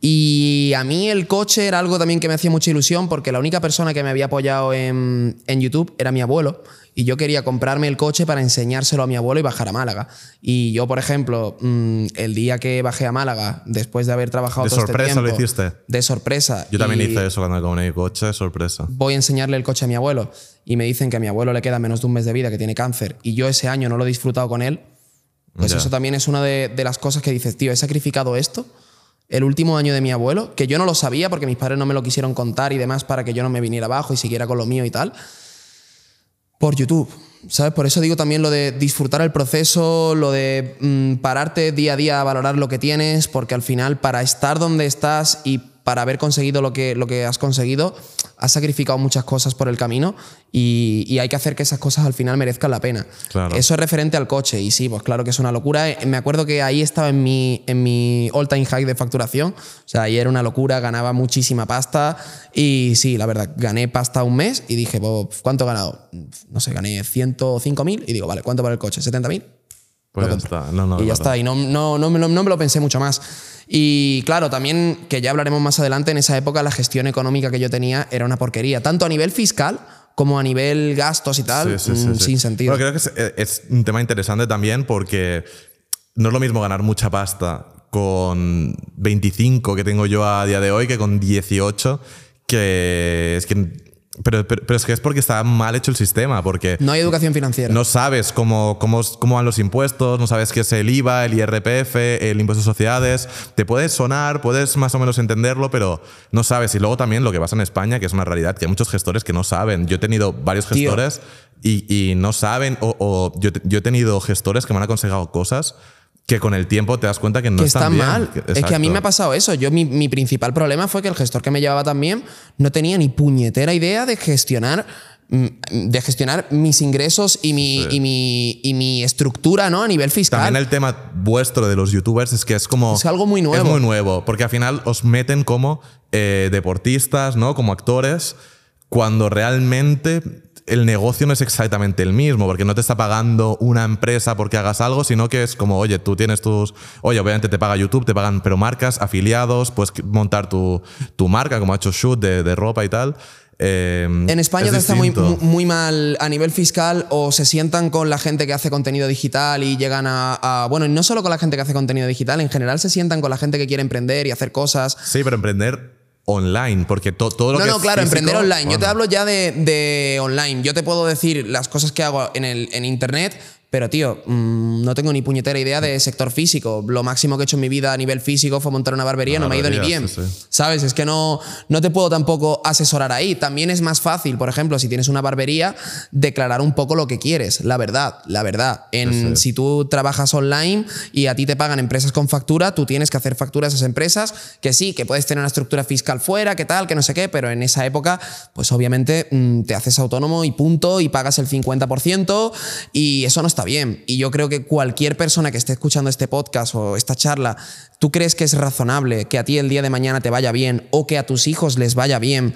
Y a mí el coche era algo también que me hacía mucha ilusión, porque la única persona que me había apoyado en, en YouTube era mi abuelo, y yo quería comprarme el coche para enseñárselo a mi abuelo y bajar a Málaga. Y yo, por ejemplo, mm, el día que bajé a Málaga, después de haber trabajado ¿De todo sorpresa este lo tiempo, hiciste? De sorpresa. Yo también hice eso cuando compré mi coche, sorpresa. voy a enseñarle el coche a mi abuelo y me dicen que a mi abuelo le queda menos de un mes de vida, que tiene cáncer, y yo ese año no lo he disfrutado con él, pues eso también es una de, de las cosas que dices, tío, he sacrificado esto, el último año de mi abuelo, que yo no lo sabía porque mis padres no me lo quisieron contar y demás para que yo no me viniera abajo y siguiera con lo mío y tal, por YouTube. ¿Sabes? Por eso digo también lo de disfrutar el proceso, lo de mm, pararte día a día a valorar lo que tienes, porque al final para estar donde estás y para haber conseguido lo que, lo que has conseguido, has sacrificado muchas cosas por el camino y, y hay que hacer que esas cosas al final merezcan la pena. Claro. Eso es referente al coche y sí, pues claro que es una locura. Eh, Me acuerdo que ahí estaba en mi, en mi all time high de facturación, o sea, ahí era una locura, ganaba muchísima pasta y sí, la verdad, gané pasta un mes y dije, ¿cuánto he ganado? No sé, gané 105.000 y digo, vale, ¿cuánto vale el coche? ¿70.000? Pues ya está. No, no, y ya claro. está, y no, no, no, me lo- no me lo pensé mucho más. Y claro, también, que ya hablaremos más adelante, en esa época la gestión económica que yo tenía era una porquería, tanto a nivel fiscal como a nivel gastos y tal, Sí, sí, sí, mm, sin sentido. Creo que es, eh, es un tema interesante también porque no es lo mismo ganar mucha pasta con 25 que tengo yo a día de hoy que con 18 que es que pero, pero, pero es que es porque está mal hecho el sistema porque no hay educación financiera. no sabes cómo, cómo, cómo van los impuestos, no sabes qué es el IVA, el IRPF, el impuesto de sociedades. Te puede sonar, puedes más o menos entenderlo, pero no sabes. Y luego también lo que pasa en España, que es una realidad, que hay muchos gestores que no saben. Yo he tenido varios gestores y, y no saben, o, o yo, yo he tenido gestores que me han aconsejado cosas que con el tiempo te das cuenta que no que están bien. mal. Es que a mí me ha pasado eso. Yo, mi, mi principal problema fue que el gestor que me llevaba también no tenía ni puñetera idea de gestionar mm, de gestionar mis ingresos y mi, y mi, y mi estructura ¿no? a nivel fiscal. También el tema vuestro de los youtubers es que es como. Es algo muy nuevo. Es muy nuevo, porque al final os meten como eh, deportistas, ¿no? Como actores, cuando realmente el negocio no es exactamente el mismo, porque no te está pagando una empresa porque hagas algo, sino que es como, oye, tú tienes tus. Oye, obviamente te paga YouTube, te pagan, pero marcas, afiliados, puedes montar tu, tu marca, como ha hecho Shoot de, de ropa y tal. Eh, En España es está muy, muy mal a nivel fiscal o se sientan con la gente que hace contenido digital y llegan a, a- Bueno, y no solo con la gente que hace contenido digital, en general se sientan con la gente que quiere emprender y hacer cosas. Sí, pero emprender online, porque to- todo lo No, que no, es claro, físico, emprender online. Yo te hablo ya de, de online. Yo te puedo decir las cosas que hago en, el, en internet, pero tío, mm, no tengo ni puñetera idea de sector físico. Lo máximo que he hecho en mi vida a nivel físico fue montar una barbería, Una no me ha ido ni bien. sí, sí. ¿Sabes? Es que no, no te puedo tampoco asesorar ahí. También es más fácil, por ejemplo, si tienes una barbería, declarar un poco lo que quieres. La verdad, la verdad. En, Sí, sí. Si tú trabajas online y a ti te pagan empresas con factura, tú tienes que hacer factura a esas empresas, que sí, que puedes tener una estructura fiscal fuera, que tal, que no sé qué, pero en esa época, pues obviamente mm, te haces autónomo y punto, y pagas el 50%, y eso no está bien. Y yo creo que cualquier persona que esté escuchando este podcast o esta charla, ¿tú crees que es razonable que a ti el día de mañana te vaya bien o que a tus hijos les vaya bien?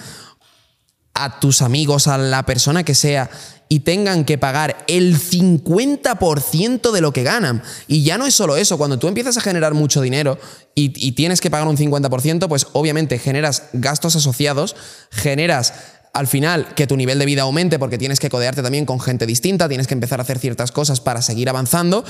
a tus amigos, a la persona que sea, y tengan que pagar el 50% de lo que ganan. Y ya no es solo eso, cuando tú empiezas a generar mucho dinero y, y tienes que pagar un 50%, pues obviamente generas gastos asociados, generas al final que tu nivel de vida aumente porque tienes que codearte también con gente distinta, tienes que empezar a hacer ciertas cosas para seguir avanzando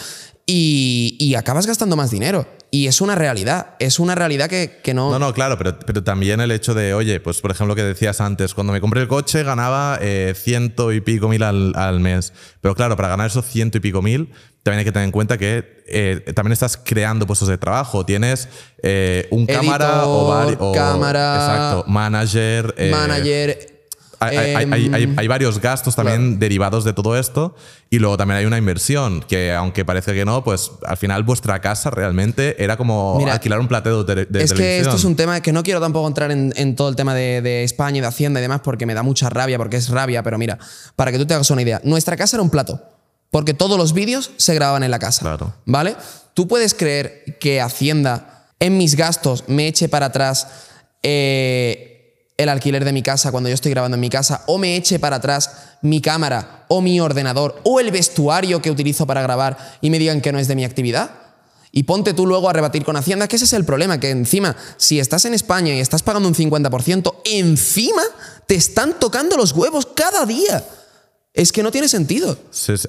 y, y acabas gastando más dinero. Y es una realidad, es una realidad que, que no... No, no, claro, pero, pero también el hecho de, oye, pues por ejemplo, que decías antes, cuando me compré el coche ganaba eh, ciento y pico mil al, al mes. Pero claro, para ganar esos ciento y pico mil, también hay que tener en cuenta que eh, también estás creando puestos de trabajo. Tienes eh, un cámara o varios. cámara, Exacto, manager. eh, manager. Hay, hay- hay- hay- hay- hay varios gastos también derivados de todo esto y luego también hay una inversión que aunque parece que no, pues al final vuestra casa realmente era como Mira, alquilar un plateo de, de es que esto es un tema que no quiero tampoco entrar en, en todo el tema de, de España y de Hacienda y demás porque me da mucha rabia, porque es rabia, pero mira, para que tú te hagas una idea, nuestra casa era un plato, porque todos los vídeos se grababan en la casa. Claro. ¿Vale? ¿Tú puedes creer que Hacienda en mis gastos me eche para atrás eh, el alquiler de mi casa cuando yo estoy grabando en mi casa o me eche para atrás mi cámara o mi ordenador o el vestuario que utilizo para grabar y me digan que no es de mi actividad? Y ponte tú luego a rebatir con Hacienda, que ese es el problema, que encima, si estás en España y estás pagando un 50%, encima te están tocando los huevos cada día. Es que no tiene sentido.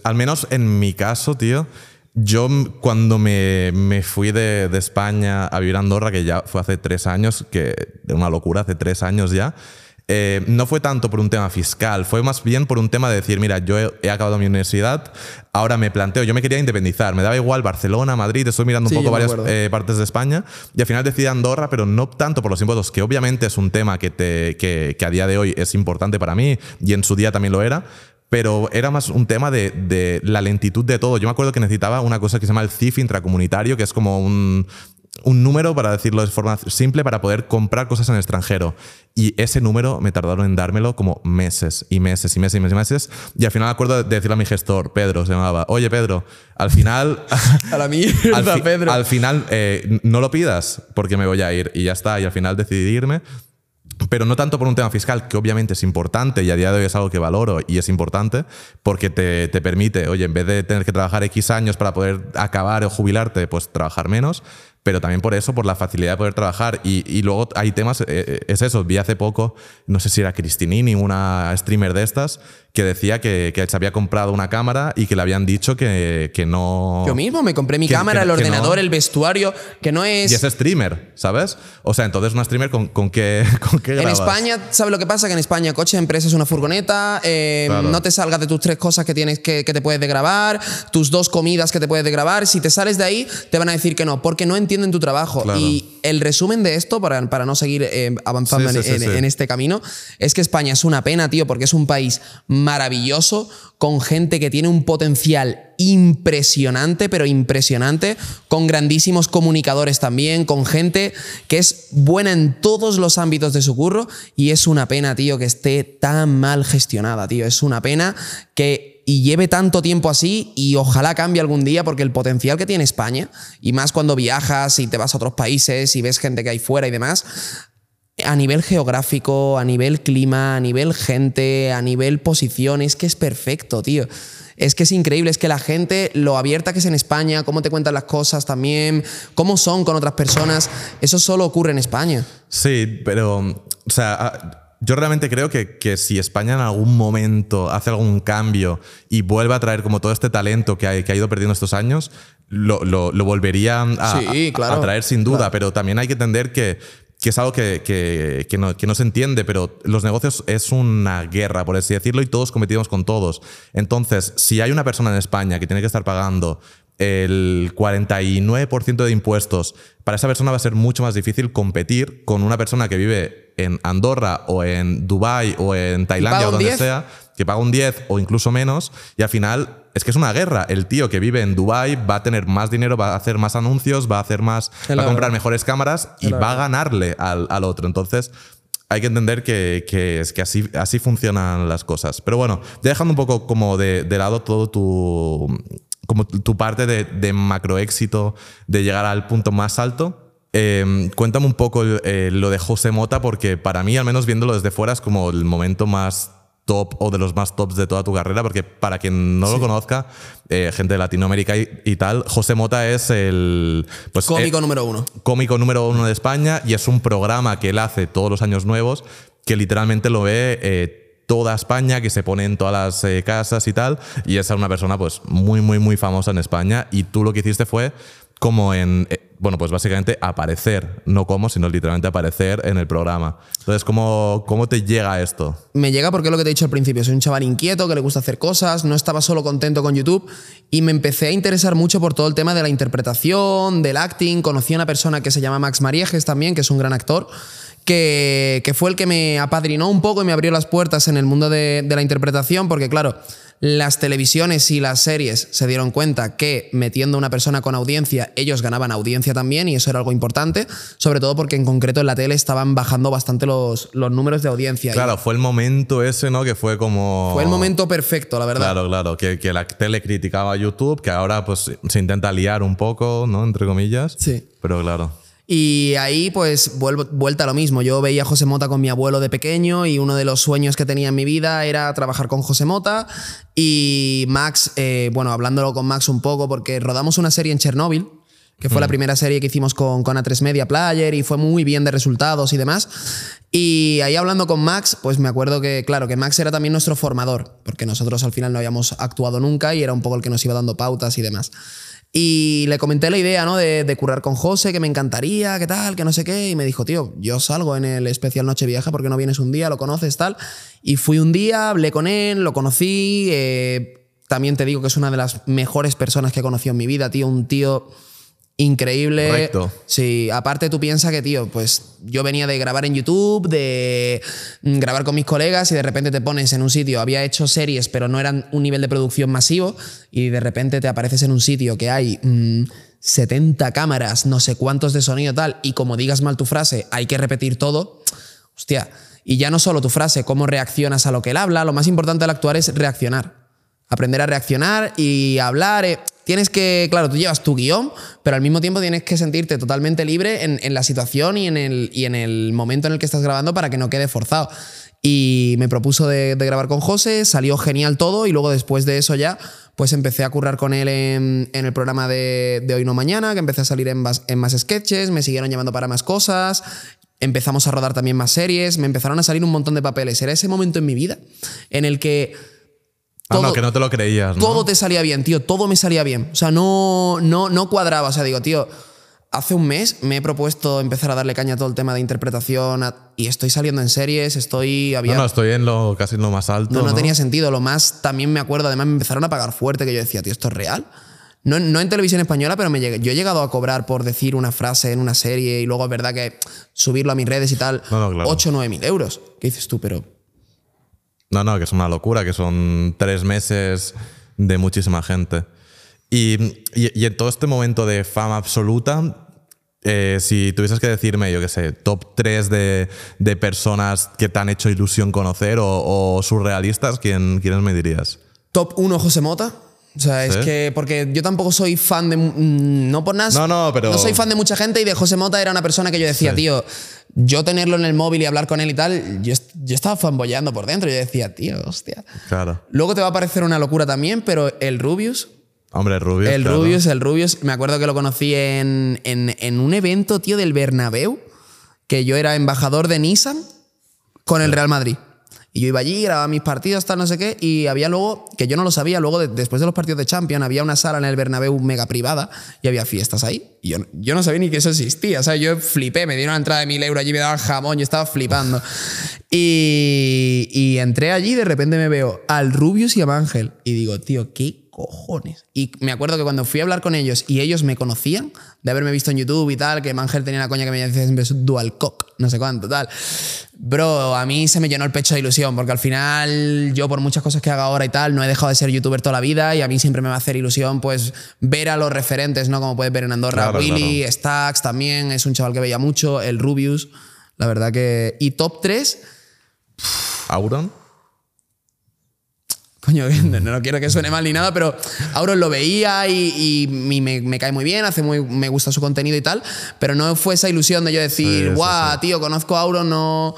Al menos en mi caso, tío, yo cuando me, me fui de, de España a vivir a Andorra, que ya fue hace tres años, que era una locura, hace tres años ya, eh, no fue tanto por un tema fiscal, fue más bien por un tema de decir, mira, yo he, he acabado mi universidad, ahora me planteo, yo me quería independizar, me daba igual Barcelona, Madrid, estoy mirando un Sí, poco varias eh, partes de España y al final decidí Andorra, pero no tanto por los impuestos, que obviamente es un tema que, te, que, que a día de hoy es importante para mí y en su día también lo era, pero era más un tema de, de la lentitud de todo. Yo me acuerdo que necesitaba una cosa que se llama el CIF intracomunitario, que es como un, un número, para decirlo de forma simple, para poder comprar cosas en el extranjero. Y ese número me tardaron en dármelo como meses y meses y meses y meses y meses. Y al final me acuerdo de decirle a mi gestor, Pedro, se llamaba, oye Pedro, al final... a la mierda, al Pedro. Al final, eh, no lo pidas porque me voy a ir. Y ya está. Y al final decidí irme pero no tanto por un tema fiscal, que obviamente es importante y a día de hoy es algo que valoro y es importante, porque te, te, permite, oye, en vez de tener que trabajar X años para poder acabar o jubilarte, pues trabajar menos, pero también por eso, por la facilidad de poder trabajar. Y, y luego hay temas, eh, es eso, vi hace poco, no sé si era Cristinini, una streamer de estas, que decía que, que, se había comprado una cámara y que le habían dicho que, que no... Yo mismo me compré mi que, cámara, el ordenador, no. el vestuario, que no es... Y es streamer, ¿sabes? O sea, entonces una streamer con, con qué, con qué En? España, ¿sabes lo que pasa? Que en España coche de empresa es una furgoneta, eh, Claro. no te salgas de tus tres cosas que tienes que, que te puedes de grabar, tus dos comidas que te puedes de grabar. Si te sales de ahí, te van a decir que no, porque no entienden tu trabajo. Claro. Y el resumen de esto, para, para no seguir eh, avanzando Sí, en, sí, en- sí. en este camino, es que España es una pena, tío, porque es un país maravilloso, con gente que tiene un potencial impresionante, pero impresionante, con grandísimos comunicadores también, con gente que es buena en todos los ámbitos de su curro y es una pena, tío, que esté tan mal gestionada, tío. Es una pena que y lleve tanto tiempo así y ojalá cambie algún día porque el potencial que tiene España y más cuando viajas y te vas a otros países y ves gente que hay fuera y demás, a nivel geográfico, a nivel clima, a nivel gente, a nivel posición, es que es perfecto, tío. Es que es increíble, es que la gente, lo abierta que es en España, cómo te cuentan las cosas también, cómo son con otras personas, eso solo ocurre en España. Sí, pero, o sea, ah, yo realmente creo que, que si España en algún momento hace algún cambio y vuelve a traer como todo este talento que, hay, que ha ido perdiendo estos años, lo, lo- lo volvería a, Sí, a- claro, a traer sin duda, claro. pero también hay que entender que, que es algo que, que- que no, que no se entiende, pero los negocios es una guerra, por así decirlo, y todos competimos con todos. Entonces, si hay una persona en España que tiene que estar pagando el 49% de impuestos, para esa persona va a ser mucho más difícil competir con una persona que vive en Andorra o en Dubai o en Tailandia o donde 10. sea, que paga un 10 o incluso menos, y al final es que es una guerra. El tío que vive en Dubai va a tener más dinero, va a hacer más anuncios, va a hacer más, va a comprar mejores cámaras y va a ganarle al, al otro. Entonces, hay que entender que, que es que así, así funcionan las cosas. Pero bueno, dejando un poco como de, de lado todo tu, como tu parte de, de macro éxito, de llegar al punto más alto. eh, cuéntame un poco eh, lo de José Mota, porque para mí, al menos viéndolo desde fuera, es como el momento más top o de los más tops de toda tu carrera, porque para quien no lo conozca, eh, gente de Latinoamérica y, y tal, José Mota es el pues, Cómico eh, número uno. cómico número uno de España y es un programa que él hace todos los años nuevos que literalmente lo ve eh, toda España, que se pone en todas las eh, casas y tal, y es una persona pues muy, muy, muy famosa en España y tú lo que hiciste fue como en, eh, bueno, pues básicamente aparecer, no como, sino literalmente aparecer en el programa. Entonces, ¿cómo, cómo te llega esto? Me llega porque es lo que te he dicho al principio, soy un chaval inquieto que le gusta hacer cosas, no estaba solo contento con YouTube y me empecé a interesar mucho por todo el tema de la interpretación, del acting, conocí a una persona que se llama Max Mariejes también, que es un gran actor. Que, que fue el que me apadrinó un poco y me abrió las puertas en el mundo de, de la interpretación, porque claro, las televisiones y las series se dieron cuenta que metiendo a una persona con audiencia, ellos ganaban audiencia también, y eso era algo importante, sobre todo porque en concreto en la tele estaban bajando bastante los, los números de audiencia. Claro, fue el momento ese, ¿no? Que fue como... fue el momento perfecto, la verdad. Claro, claro, que, que la tele criticaba a YouTube, que ahora pues se intenta liar un poco, ¿no? Entre comillas. Sí. Pero claro. Y ahí, pues, vuelvo, vuelta a lo mismo. Yo veía a José Mota con mi abuelo de pequeño y uno de los sueños que tenía en mi vida era trabajar con José Mota. Y Max, eh, bueno, hablándolo con Max un poco, porque rodamos una serie en Chernóbil, que fue la primera serie que hicimos con, con A3 Media Player y fue muy bien de resultados y demás. Y ahí hablando con Max, pues me acuerdo que, claro, que Max era también nuestro formador, porque nosotros al final no habíamos actuado nunca y era un poco el que nos iba dando pautas y demás. Y le comenté la idea, ¿no? De, de currar con José, que me encantaría, que tal, que no sé qué. Y me dijo, tío, yo salgo en el especial Nochevieja porque no vienes un día, lo conoces, tal. Y fui un día, hablé con él, lo conocí. eh, también te digo que es una de las mejores personas que he conocido en mi vida, tío. Un tío increíble. Recto. Sí, aparte tú piensas que, tío, pues yo venía de grabar en YouTube, de mm, grabar con mis colegas y de repente te pones en un sitio, había hecho series pero no eran un nivel de producción masivo y de repente te apareces en un sitio que hay mm, 70 cámaras, no sé cuántos de sonido tal, y como digas mal tu frase, hay que repetir todo, hostia. Y ya no solo tu frase, cómo reaccionas a lo que él habla, lo más importante al actuar es reaccionar. Aprender a reaccionar y hablar. Tienes que, claro, tú llevas tu guion, pero al mismo tiempo tienes que sentirte totalmente libre en, la situación y en, el, y en el momento en el que estás grabando para que no quede forzado. Y me propuso de, grabar con José, salió genial todo y luego después de eso ya, pues empecé a currar con él en, el programa de, de Hoy No Mañana, que empecé a salir en en más sketches, me siguieron llamando para más cosas, empezamos a rodar también más series, me empezaron a salir un montón de papeles. Era ese momento en mi vida en el que Ah, no, todo- que no te lo creías, ¿no? todo te salía bien, tío, todo me salía bien. O sea, no, no, no cuadraba. O sea, digo, tío, hace un mes me he propuesto empezar a darle caña a todo el tema de interpretación a- y estoy saliendo en series, estoy... Había, No, no, estoy en lo casi en lo más alto. no, No, no tenía sentido. Lo más, también me acuerdo, además me empezaron a pagar fuerte, que yo decía, tío, ¿esto es real? No, no en televisión española, pero me llegué- yo he llegado a cobrar por decir una frase en una serie y luego es verdad que subirlo a mis redes y tal, No, no, claro. 8 o 9 mil euros. ¿Qué dices tú? Pero No, no, que es una locura, que son tres meses de muchísima gente. Y, en todo este momento de fama absoluta, eh, si tuvieses que decirme, yo qué sé, top 3 de, de personas que te han hecho ilusión conocer o, o surrealistas, ¿quién, ¿quiénes me dirías? top 1 José Mota. O sea, es ¿Sí? que porque yo tampoco soy fan de mm, no por nada. No, no, pero- no soy fan de mucha gente y de José Mota era una persona que yo decía, tío, yo tenerlo en el móvil y hablar con él y tal, yo, yo estaba fanboyando por dentro. Yo decía, tío, hostia. Claro. Luego te va a parecer una locura también, pero el Rubius, Hombre, Rubius. el claro. Rubius, el Rubius, me acuerdo que lo conocí en, en, en un evento, tío, del Bernabéu, que yo era embajador de Nissan con el Real Madrid. Y yo iba allí, grababa mis partidos, tal, no sé qué, y había luego, que yo no lo sabía, luego de- después de los partidos de Champions, había una sala en el Bernabéu mega privada y había fiestas ahí. Y yo, yo no sabía ni que eso existía, o sea, yo flipé, me dieron una entrada de mil euros, allí me daban jamón, yo estaba flipando. Y, y entré allí y de repente me veo al Rubius y a Ángel y digo, tío, ¿qué cojones? Y me acuerdo que cuando fui a hablar con ellos y ellos me conocían, de haberme visto en YouTube y tal, que Mangel tenía la coña que me decía siempre dual cock, no sé cuánto, tal. Bro, a mí se me llenó el pecho de ilusión, porque al final yo por muchas cosas que hago ahora y tal, no he dejado de ser youtuber toda la vida y a mí siempre me va a hacer ilusión pues ver a los referentes, ¿no? Como puedes ver en Andorra, Claro, Willy, Stacks también, es un chaval que veía mucho, el Rubius, la verdad que... Y top 3, ¿Auron? Coño, no, no quiero que suene mal ni nada, pero Auron lo veía y, me, me cae muy bien, hace muy, me gusta su contenido y tal, pero no fue esa ilusión de yo decir, sí, guau, tío, conozco a Auron, no,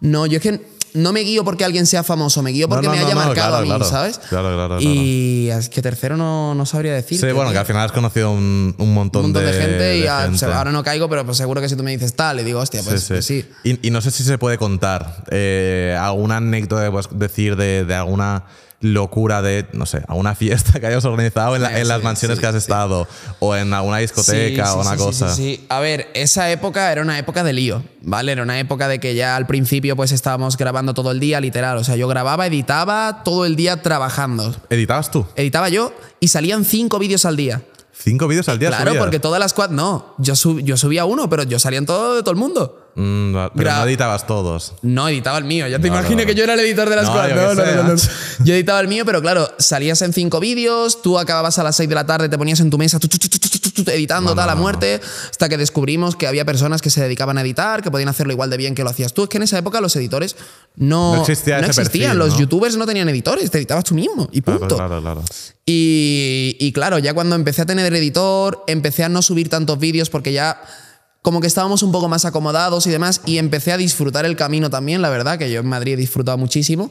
no, yo es que no me guío porque alguien sea famoso, me guío porque no, me haya marcado claro, a mí, claro. ¿sabes? Claro, claro, Y es que tercero no, no sabría decir. Sí, bueno, que al final has conocido un, un montón, un montón de, gente y ah, gente. ahora no caigo, pero pues seguro que si tú me dices tal, le digo, hostia, pues Sí, pues sí. Y, y no sé si se puede contar eh, alguna anécdota, decir de, de alguna locura de, no sé, alguna fiesta que hayas organizado en, la- Sí, en las sí, mansiones sí, que has estado o en alguna discoteca o una cosa. Sí, sí. A ver, esa época era una época de lío, ¿vale? Era una época de que ya al principio pues estábamos grabando todo el día, literal. O sea, yo grababa, editaba todo el día trabajando. ¿Editabas tú? Editaba yo y salían cinco vídeos al día. ¿Cinco vídeos al día? Claro, subías? porque todas las squad no. Yo, sub- yo subía uno, pero yo salía en todo de todo el mundo. Mm, pero Gra- no editabas todos. No, editaba el mío. Ya te No, imaginas no, no. que yo era el editor de la No, squad. yo editaba el mío, pero claro, salías en cinco vídeos, tú acababas a las seis de la tarde, te ponías en tu mesa tu, tu, tu, editando tal a muerte, hasta que descubrimos que había personas que se dedicaban a editar, que podían hacerlo igual de bien que lo hacías tú. Es que en esa época los editores no, No existía existían. perfil, los youtubers no tenían editores, te editabas tú mismo y Claro, punto. claro, claro. Y, y claro, ya cuando empecé a tener editor, empecé a no subir tantos vídeos porque ya como que estábamos un poco más acomodados y demás, y empecé a disfrutar el camino también, la verdad, que yo en Madrid he disfrutado muchísimo.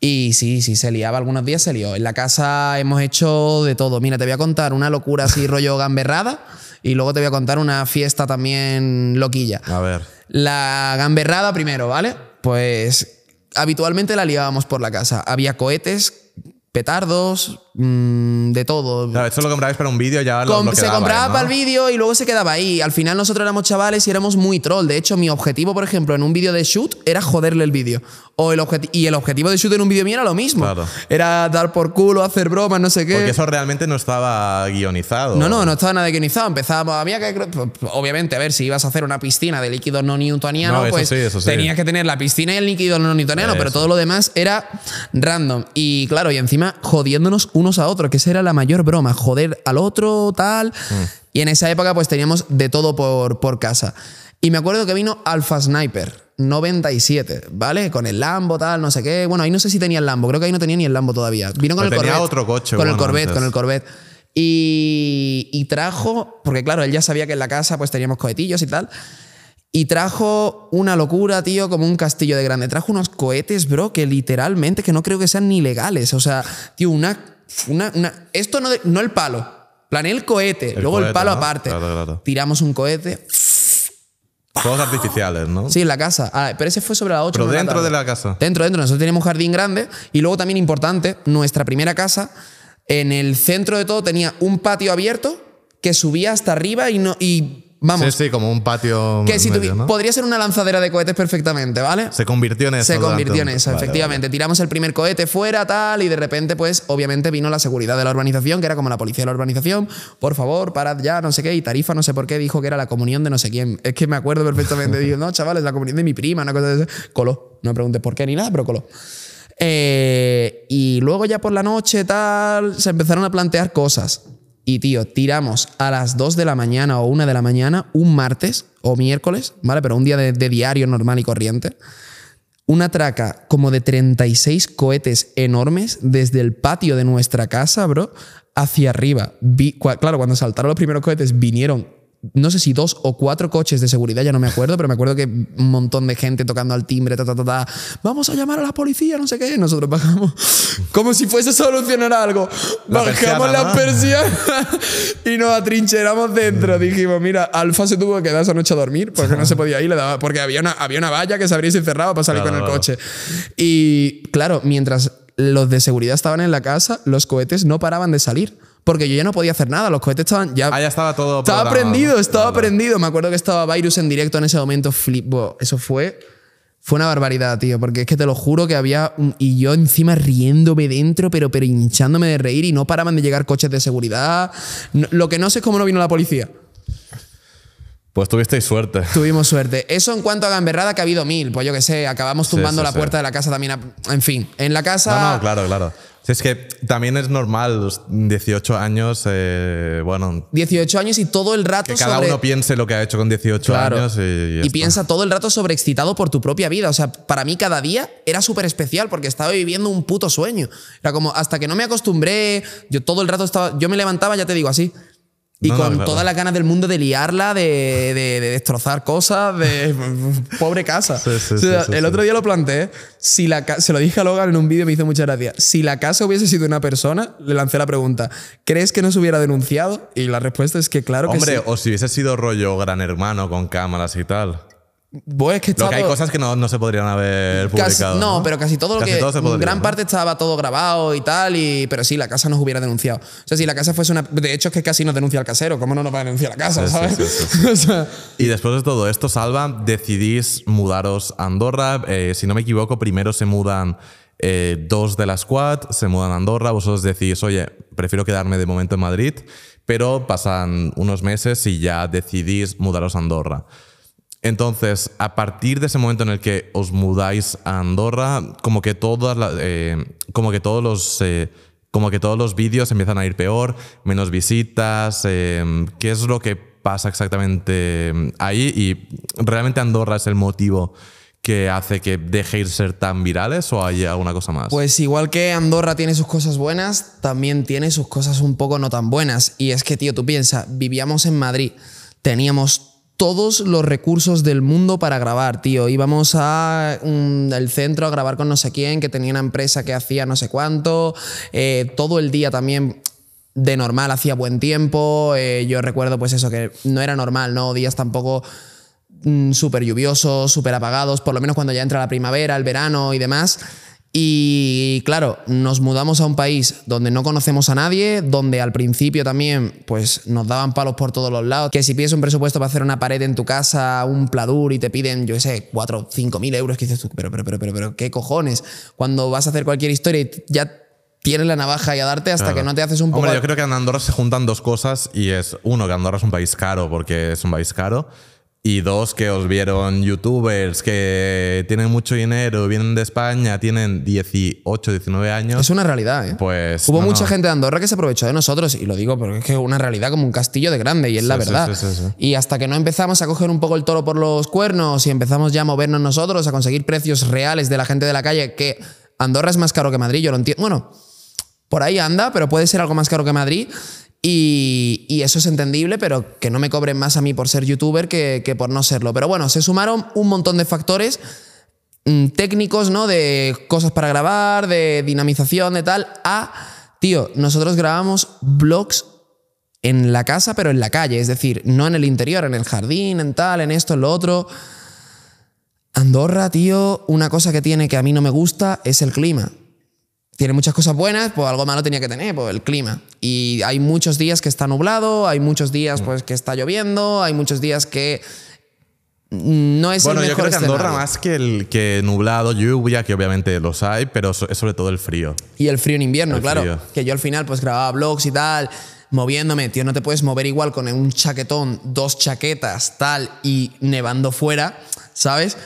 Y sí, sí, se liaba, algunos días se lió. En la casa hemos hecho de todo. Mira, te voy a contar una locura así rollo gamberrada, y luego te voy a contar una fiesta también loquilla. A ver. La gamberrada primero, ¿vale? Pues habitualmente la liábamos por la casa. Había cohetes, petardos, mm, de todo. Claro, esto lo comprabais para un vídeo ya lo, Com- lo se compraba ¿no? para el vídeo y luego se quedaba ahí. Al final nosotros éramos chavales y éramos muy troll. De hecho, mi objetivo, por ejemplo, en un vídeo de shoot era joderle el vídeo. O el objeti- y el objetivo de shoot en un vídeo mío era lo mismo. Claro. Era dar por culo, hacer bromas, no sé qué. Porque eso realmente no estaba guionizado. No, no, no estaba nada guionizado. Empezábamos, había que. Obviamente, a ver, si ibas a hacer una piscina de líquido no newtoniano, No, pues sí, eso sí. tenías que tener la piscina y el líquido no newtoniano, pero todo lo demás era random. Y claro, y encima jodiéndonos unos a otros, que esa era la mayor broma, joder al otro, tal. Mm. Y en esa época, pues teníamos de todo por, por casa. Y me acuerdo que vino Alpha Sniper. 97, ¿vale? Con el Lambo, tal, no sé qué. Bueno, ahí no sé si tenía el Lambo, creo que ahí no tenía ni el Lambo todavía. Vino con Pero el tenía Corvette. otro coche, Con el Corvette, antes. con el Corvette. Y, y trajo, porque claro, él ya sabía que en la casa pues teníamos cohetillos y tal. Y trajo una locura, tío, como un castillo de grande. Trajo unos cohetes, bro, que literalmente que no creo que sean ni legales. O sea, tío, una. una, una- esto no, de- no el palo. Planeé el cohete, El luego el palo ¿no? aparte. Claro, claro. Tiramos un cohete. Fuegos artificiales, ¿no? Sí, en la casa. Ah, pero ese fue sobre las 8 Pero dentro de la casa. Dentro, dentro. Nosotros teníamos un jardín grande y luego también importante, nuestra primera casa, en el centro de todo tenía un patio abierto que subía hasta arriba y no y vamos, Sí, sí, como un patio. que si medio, tuvi- ¿no? podría ser una lanzadera de cohetes perfectamente, ¿vale? Se convirtió en eso. Se convirtió en eso, Vale, efectivamente. Tiramos el primer cohete fuera, tal, y de repente, pues, obviamente vino la seguridad de la urbanización, que era como la policía de la urbanización. Por favor, parad ya, no sé qué. Y Tarifa, no sé por qué, dijo que era la comunión de no sé quién. Es que me acuerdo perfectamente. Digo, no, chavales, la comunión de mi prima, una cosa de esa. Coló. No me preguntes por qué ni nada, pero coló. Eh, y luego ya por la noche, tal, se empezaron a plantear cosas. Y tío, tiramos a las 2 de la mañana o 1 de la mañana, un martes o miércoles, ¿vale? Pero un día de, diario normal y corriente una traca como de 36 cohetes enormes desde el patio de nuestra casa, bro, hacia arriba. Vi- claro, cuando saltaron los primeros cohetes vinieron, no sé si dos o cuatro coches de seguridad, ya no me acuerdo, pero me acuerdo que un montón de gente tocando al timbre, ta, ta, ta, ta. vamos a llamar a la policía, no sé qué. Nosotros bajamos como si fuese a solucionar algo. La Bajamos persiana, la ¿no? persiana y nos atrincheramos dentro. Dijimos, mira, Alfa se tuvo que quedar esa noche a dormir porque no se podía ir, le daba, porque había una, había una valla que se abría y se cerraba para salir Claro, con el coche. Y claro, mientras los de seguridad estaban en la casa, los cohetes no paraban de salir. Porque yo ya no podía hacer nada, los cohetes estaban ya... Ah, ya estaba todo. estaba prendido, estaba Vale. prendido. Me acuerdo que estaba Virus en directo en ese momento. Eso fue... Fue una barbaridad, tío, porque es que te lo juro que había un- y yo encima riéndome dentro, pero, pero hinchándome de reír y no paraban de llegar coches de seguridad. No- lo que no sé es cómo no vino la policía. Pues tuvisteis suerte. Tuvimos suerte. Eso en cuanto a gamberrada, que ha habido mil. Pues yo que sé, acabamos tumbando sí, la sí. puerta de la casa también. a- En fin, en la casa. No, no, claro, claro. Es que también es normal, los 18 años, eh, bueno, 18 años y todo el rato que cada sobre. uno piense lo que ha hecho con 18 Claro. años y, y piensa todo el rato sobreexcitado por tu propia vida. O sea, para mí cada día era súper especial porque estaba viviendo un puto sueño. Era como, hasta que no me acostumbré, yo todo el rato estaba, yo me levantaba, ya te digo, así. Y No, no, con claro. todas las ganas del mundo de liarla, de, de- de destrozar cosas, de pobre casa. Sí, sí, O sea, sí, el otro día lo planteé. Si la se lo dije a Logan en un vídeo, me hizo mucha gracia. Si la casa hubiese sido una persona, le lancé la pregunta: ¿crees que no se hubiera denunciado? Y la respuesta es que claro Hombre, que sí. o si hubiese sido rollo gran hermano con cámaras y tal. Vos es que Lo que hay estaba- cosas que no, no se podrían haber Casi- publicado. no, pero casi todo lo Casi que. todo se podría, gran ¿no? parte estaba todo grabado y tal, y, pero sí, la casa nos hubiera denunciado. O sea, si la casa fuese una. De hecho, es que casi nos denuncia el casero. ¿Cómo no nos va a denunciar la casa, sí, sabes? sí, sí, O sea, Y después de todo esto, Salva, decidís mudaros a Andorra. Eh, si no me equivoco, primero se mudan eh, dos de la squad, se mudan a Andorra. Vosotros decís, oye, prefiero quedarme de momento en Madrid, pero pasan unos meses y ya decidís mudaros a Andorra. Entonces, a partir de ese momento en el que os mudáis a Andorra, como que todas eh, como que todos los eh, como que todos los vídeos empiezan a ir peor, menos visitas. eh, ¿Qué es lo que pasa exactamente ahí? Y realmente Andorra es el motivo que hace que dejéis ser tan virales o hay alguna cosa más? Pues igual que Andorra tiene sus cosas buenas, también tiene sus cosas un poco no tan buenas. Y es que, tío, tú piensas, vivíamos en Madrid, teníamos todos los recursos del mundo para grabar, tío. Íbamos a mm, el centro a grabar con no sé quién, que tenía una empresa que hacía no sé cuánto, eh, todo el día también de normal hacía buen tiempo. eh, yo recuerdo, pues eso, que no era normal, ¿no? Días tampoco mm, súper lluviosos, súper apagados, por lo menos cuando ya entra la primavera, el verano y demás. Y claro, nos mudamos a un país donde no conocemos a nadie, donde al principio también pues nos daban palos por todos los lados, que si pides un presupuesto para hacer una pared en tu casa, un pladur y te piden, yo qué sé, 4 o 5 mil euros, que dices tú, pero, pero, pero, pero, pero, ¿qué cojones? Cuando vas a hacer cualquier historia y ya tienes la navaja y a darte hasta Claro. que no te haces un poco... Hombre, yo creo que en Andorra se juntan dos cosas y es, uno, que Andorra es un país caro porque es un país caro. Y dos, que os vieron youtubers que tienen mucho dinero, vienen de España, tienen 18, 19 años. Es una realidad, ¿eh? Pues, Hubo no, mucha no. gente de Andorra que se aprovechó de nosotros, y lo digo porque es que es una realidad como un castillo de grande, y es la Sí, verdad. sí, sí, sí. Y hasta que no empezamos a coger un poco el toro por los cuernos y empezamos ya a movernos nosotros, a conseguir precios reales de la gente de la calle, que Andorra es más caro que Madrid, yo lo entiendo. Bueno, por ahí anda, pero puede ser algo más caro que Madrid. Y, eso es entendible, pero que no me cobren más a mí por ser youtuber que, por no serlo. Pero bueno, se sumaron un montón de factores mm, técnicos, ¿no? De cosas para grabar, de dinamización, de tal, a, tío, nosotros grabamos vlogs en la casa, pero en la calle, es decir, no en el interior, en el jardín, en tal, en esto, en lo otro. Andorra, tío, una cosa que tiene que a mí no me gusta es el clima. Tiene muchas cosas buenas, pues algo malo tenía que tener, pues el clima. Y hay muchos días que está nublado, hay muchos días pues que está lloviendo, hay muchos días que no es Bueno, el yo mejor creo que Andorra más que, el, que nublado, lluvia, que obviamente los hay, pero es sobre todo el frío. Y el frío en invierno, El claro. frío. Que yo al final pues grababa vlogs y tal, moviéndome. Tío, no te puedes mover igual con un chaquetón, dos chaquetas, tal, y nevando fuera, ¿sabes?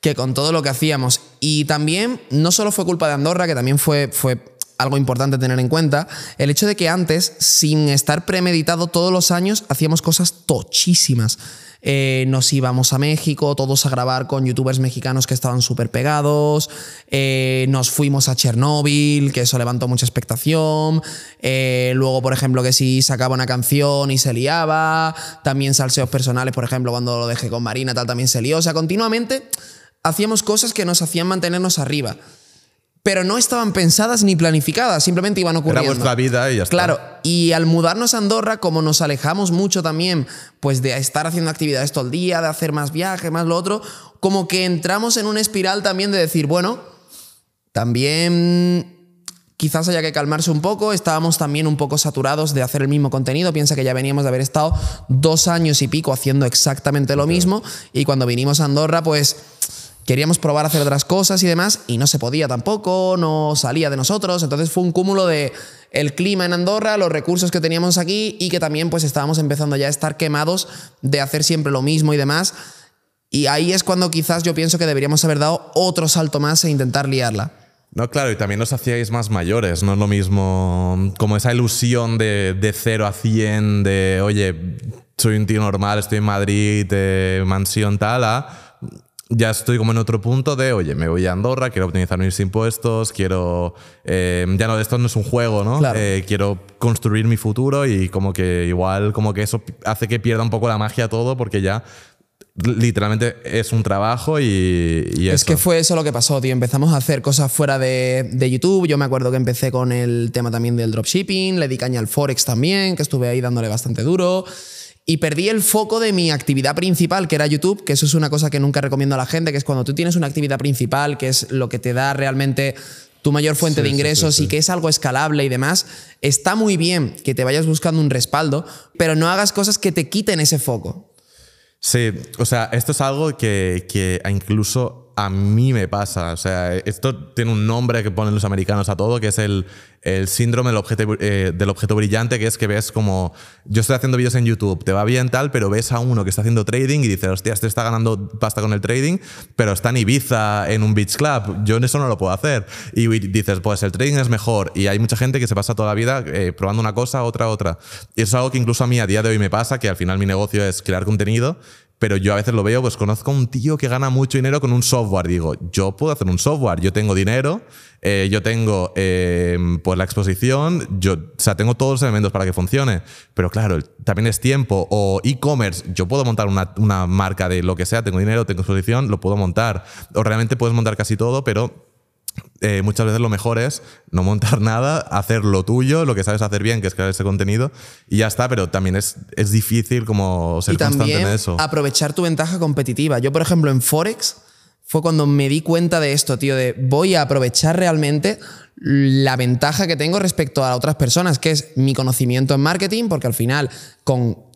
Que con todo lo que hacíamos. Y también, no solo fue culpa de Andorra, que también fue, fue algo importante tener en cuenta, el hecho de que antes, sin estar premeditado todos los años, hacíamos cosas tochísimas. Eh, nos íbamos a México, todos a grabar con youtubers mexicanos que estaban súper pegados. Eh, nos fuimos a Chernóbil, que eso levantó mucha expectación. Eh, luego, por ejemplo, que si sacaba una canción y se liaba. También salseos personales, por ejemplo, cuando lo dejé con Marina, tal, también se lió. O sea, continuamente hacíamos cosas que nos hacían mantenernos arriba. Pero no estaban pensadas ni planificadas, simplemente iban Era ocurriendo. vuestra vida y ya está. Claro, y al mudarnos a Andorra, como nos alejamos mucho también, pues de estar haciendo actividades todo el día, de hacer más viajes, más lo otro, como que entramos en una espiral también de decir, bueno, también quizás haya que calmarse un poco, estábamos también un poco saturados de hacer el mismo contenido, piensa que ya veníamos de haber estado dos años y pico haciendo exactamente lo mismo, y cuando vinimos a Andorra, pues queríamos probar a hacer otras cosas y demás y no se podía tampoco, no salía de nosotros, entonces fue un cúmulo de el clima en Andorra, los recursos que teníamos aquí y que también pues estábamos empezando ya a estar quemados de hacer siempre lo mismo y demás. Y ahí es cuando quizás yo pienso que deberíamos haber dado otro salto más e intentar liarla. No, claro, y también os hacíais más mayores, no es lo mismo como esa ilusión de, de 0 a 100, de oye, soy un tío normal, estoy en Madrid, de mansión tal, ya estoy como en otro punto de, oye, me voy a Andorra, quiero optimizar mis impuestos, quiero, eh, ya no, esto no es un juego, ¿no? Claro. Eh, quiero construir mi futuro y como que igual, como que eso hace que pierda un poco la magia todo porque ya literalmente es un trabajo y, y Es que fue eso lo que pasó, tío. Empezamos a hacer cosas fuera de, de YouTube. Yo me acuerdo que empecé con el tema también del dropshipping, le di caña al Forex también, que estuve ahí dándole bastante duro. Y perdí el foco de mi actividad principal, que era YouTube, que eso es una cosa que nunca recomiendo a la gente, que es cuando tú tienes una actividad principal, que es lo que te da realmente tu mayor fuente Sí, de ingresos sí, sí. y que es algo escalable y demás, está muy bien que te vayas buscando un respaldo, pero no hagas cosas que te quiten ese foco. Sí, o sea, esto es algo que, que incluso a mí me pasa. O sea, esto tiene un nombre que ponen los americanos a todo, que es el, el síndrome del objeto, eh, del objeto brillante, que es que ves como, yo estoy haciendo vídeos en YouTube, te va bien tal, pero ves a uno que está haciendo trading y dices, hostia, este está ganando pasta con el trading, pero está en Ibiza, en un beach club, yo en eso no lo puedo hacer. Y dices, pues el trading es mejor. Y hay mucha gente que se pasa toda la vida eh, probando una cosa, otra, otra. Y eso es algo que incluso a mí a día de hoy me pasa, que al final mi negocio es crear contenido pero yo a veces lo veo, pues conozco a un tío que gana mucho dinero con un software. Digo, yo puedo hacer un software, yo tengo dinero, eh, yo tengo eh, pues la exposición, yo, o sea, tengo todos los elementos para que funcione. Pero claro, también es tiempo. O e-commerce, yo puedo montar una, una marca de lo que sea, tengo dinero, tengo exposición, lo puedo montar. O realmente puedes montar casi todo, pero eh, muchas veces lo mejor es no montar nada, hacer lo tuyo, lo que sabes hacer bien, que es crear ese contenido, y ya está, pero también es, es difícil como ser y constante en eso. aprovechar tu ventaja competitiva. Yo, por ejemplo, en Forex, fue cuando me di cuenta de esto, tío, de voy a aprovechar realmente la ventaja que tengo respecto a otras personas, que es mi conocimiento en marketing, porque al final con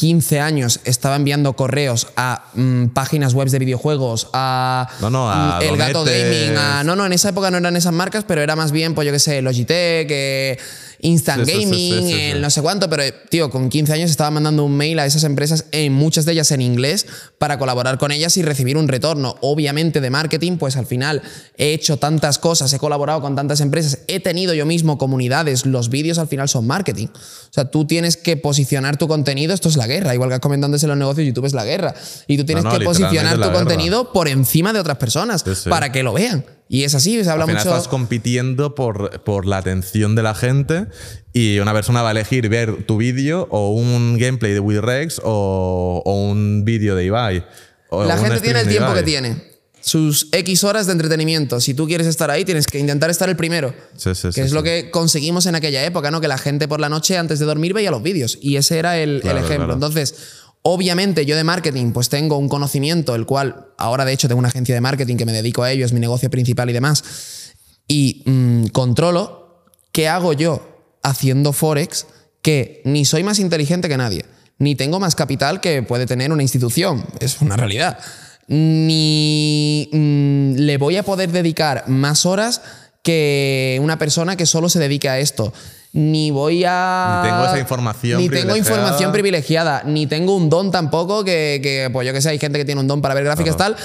15 años estaba enviando correos a mm, páginas web de videojuegos, a, No, no, a mm, El Gato. Gaming, a- no, no, en esa época no eran esas marcas, pero era más bien, pues yo qué sé, Logitech, eh, Instant Sí, Gaming, sí, sí, sí. el no sé cuánto, pero tío, con 15 años estaba mandando un mail a esas empresas, en muchas de ellas en inglés, para colaborar con ellas y recibir un retorno. Obviamente de marketing, pues al final he hecho tantas cosas, he colaborado con tantas empresas, he tenido yo mismo comunidades, los vídeos al final son marketing. O sea, tú tienes que posicionar tu contenido, esto es la guerra, igual que has comentado antes en los negocios, YouTube es la guerra. Y tú tienes no, que posicionar tu guerra. contenido por encima de otras personas Sí, sí. para que lo vean. Y es así, se habla Al final mucho. estás compitiendo por, por la atención de la gente y una persona va a elegir ver tu vídeo o un gameplay de Will Rex o, o un vídeo de Ibai. o La gente tiene el tiempo que tiene. Sus X horas de entretenimiento. Si tú quieres estar ahí, tienes que intentar estar el primero. Sí, sí, que sí, es lo que conseguimos en aquella época, ¿no? Que la gente por la noche antes de dormir veía los vídeos. Y ese era el, ejemplo. claro. Entonces, obviamente yo de marketing pues tengo un conocimiento, el cual ahora de hecho tengo una agencia de marketing que me dedico a ello, es mi negocio principal y demás. Y mm, controlo qué hago yo haciendo Forex, que ni soy más inteligente que nadie, ni tengo más capital que puede tener una institución. Es una realidad. Ni mm, le voy a poder dedicar más horas que una persona que solo se dedique a esto. Ni voy a. Ni tengo esa información Ni tengo información privilegiada. Ni tengo un don tampoco, que, que, pues yo que sé, hay gente que tiene un don para ver gráficas tal.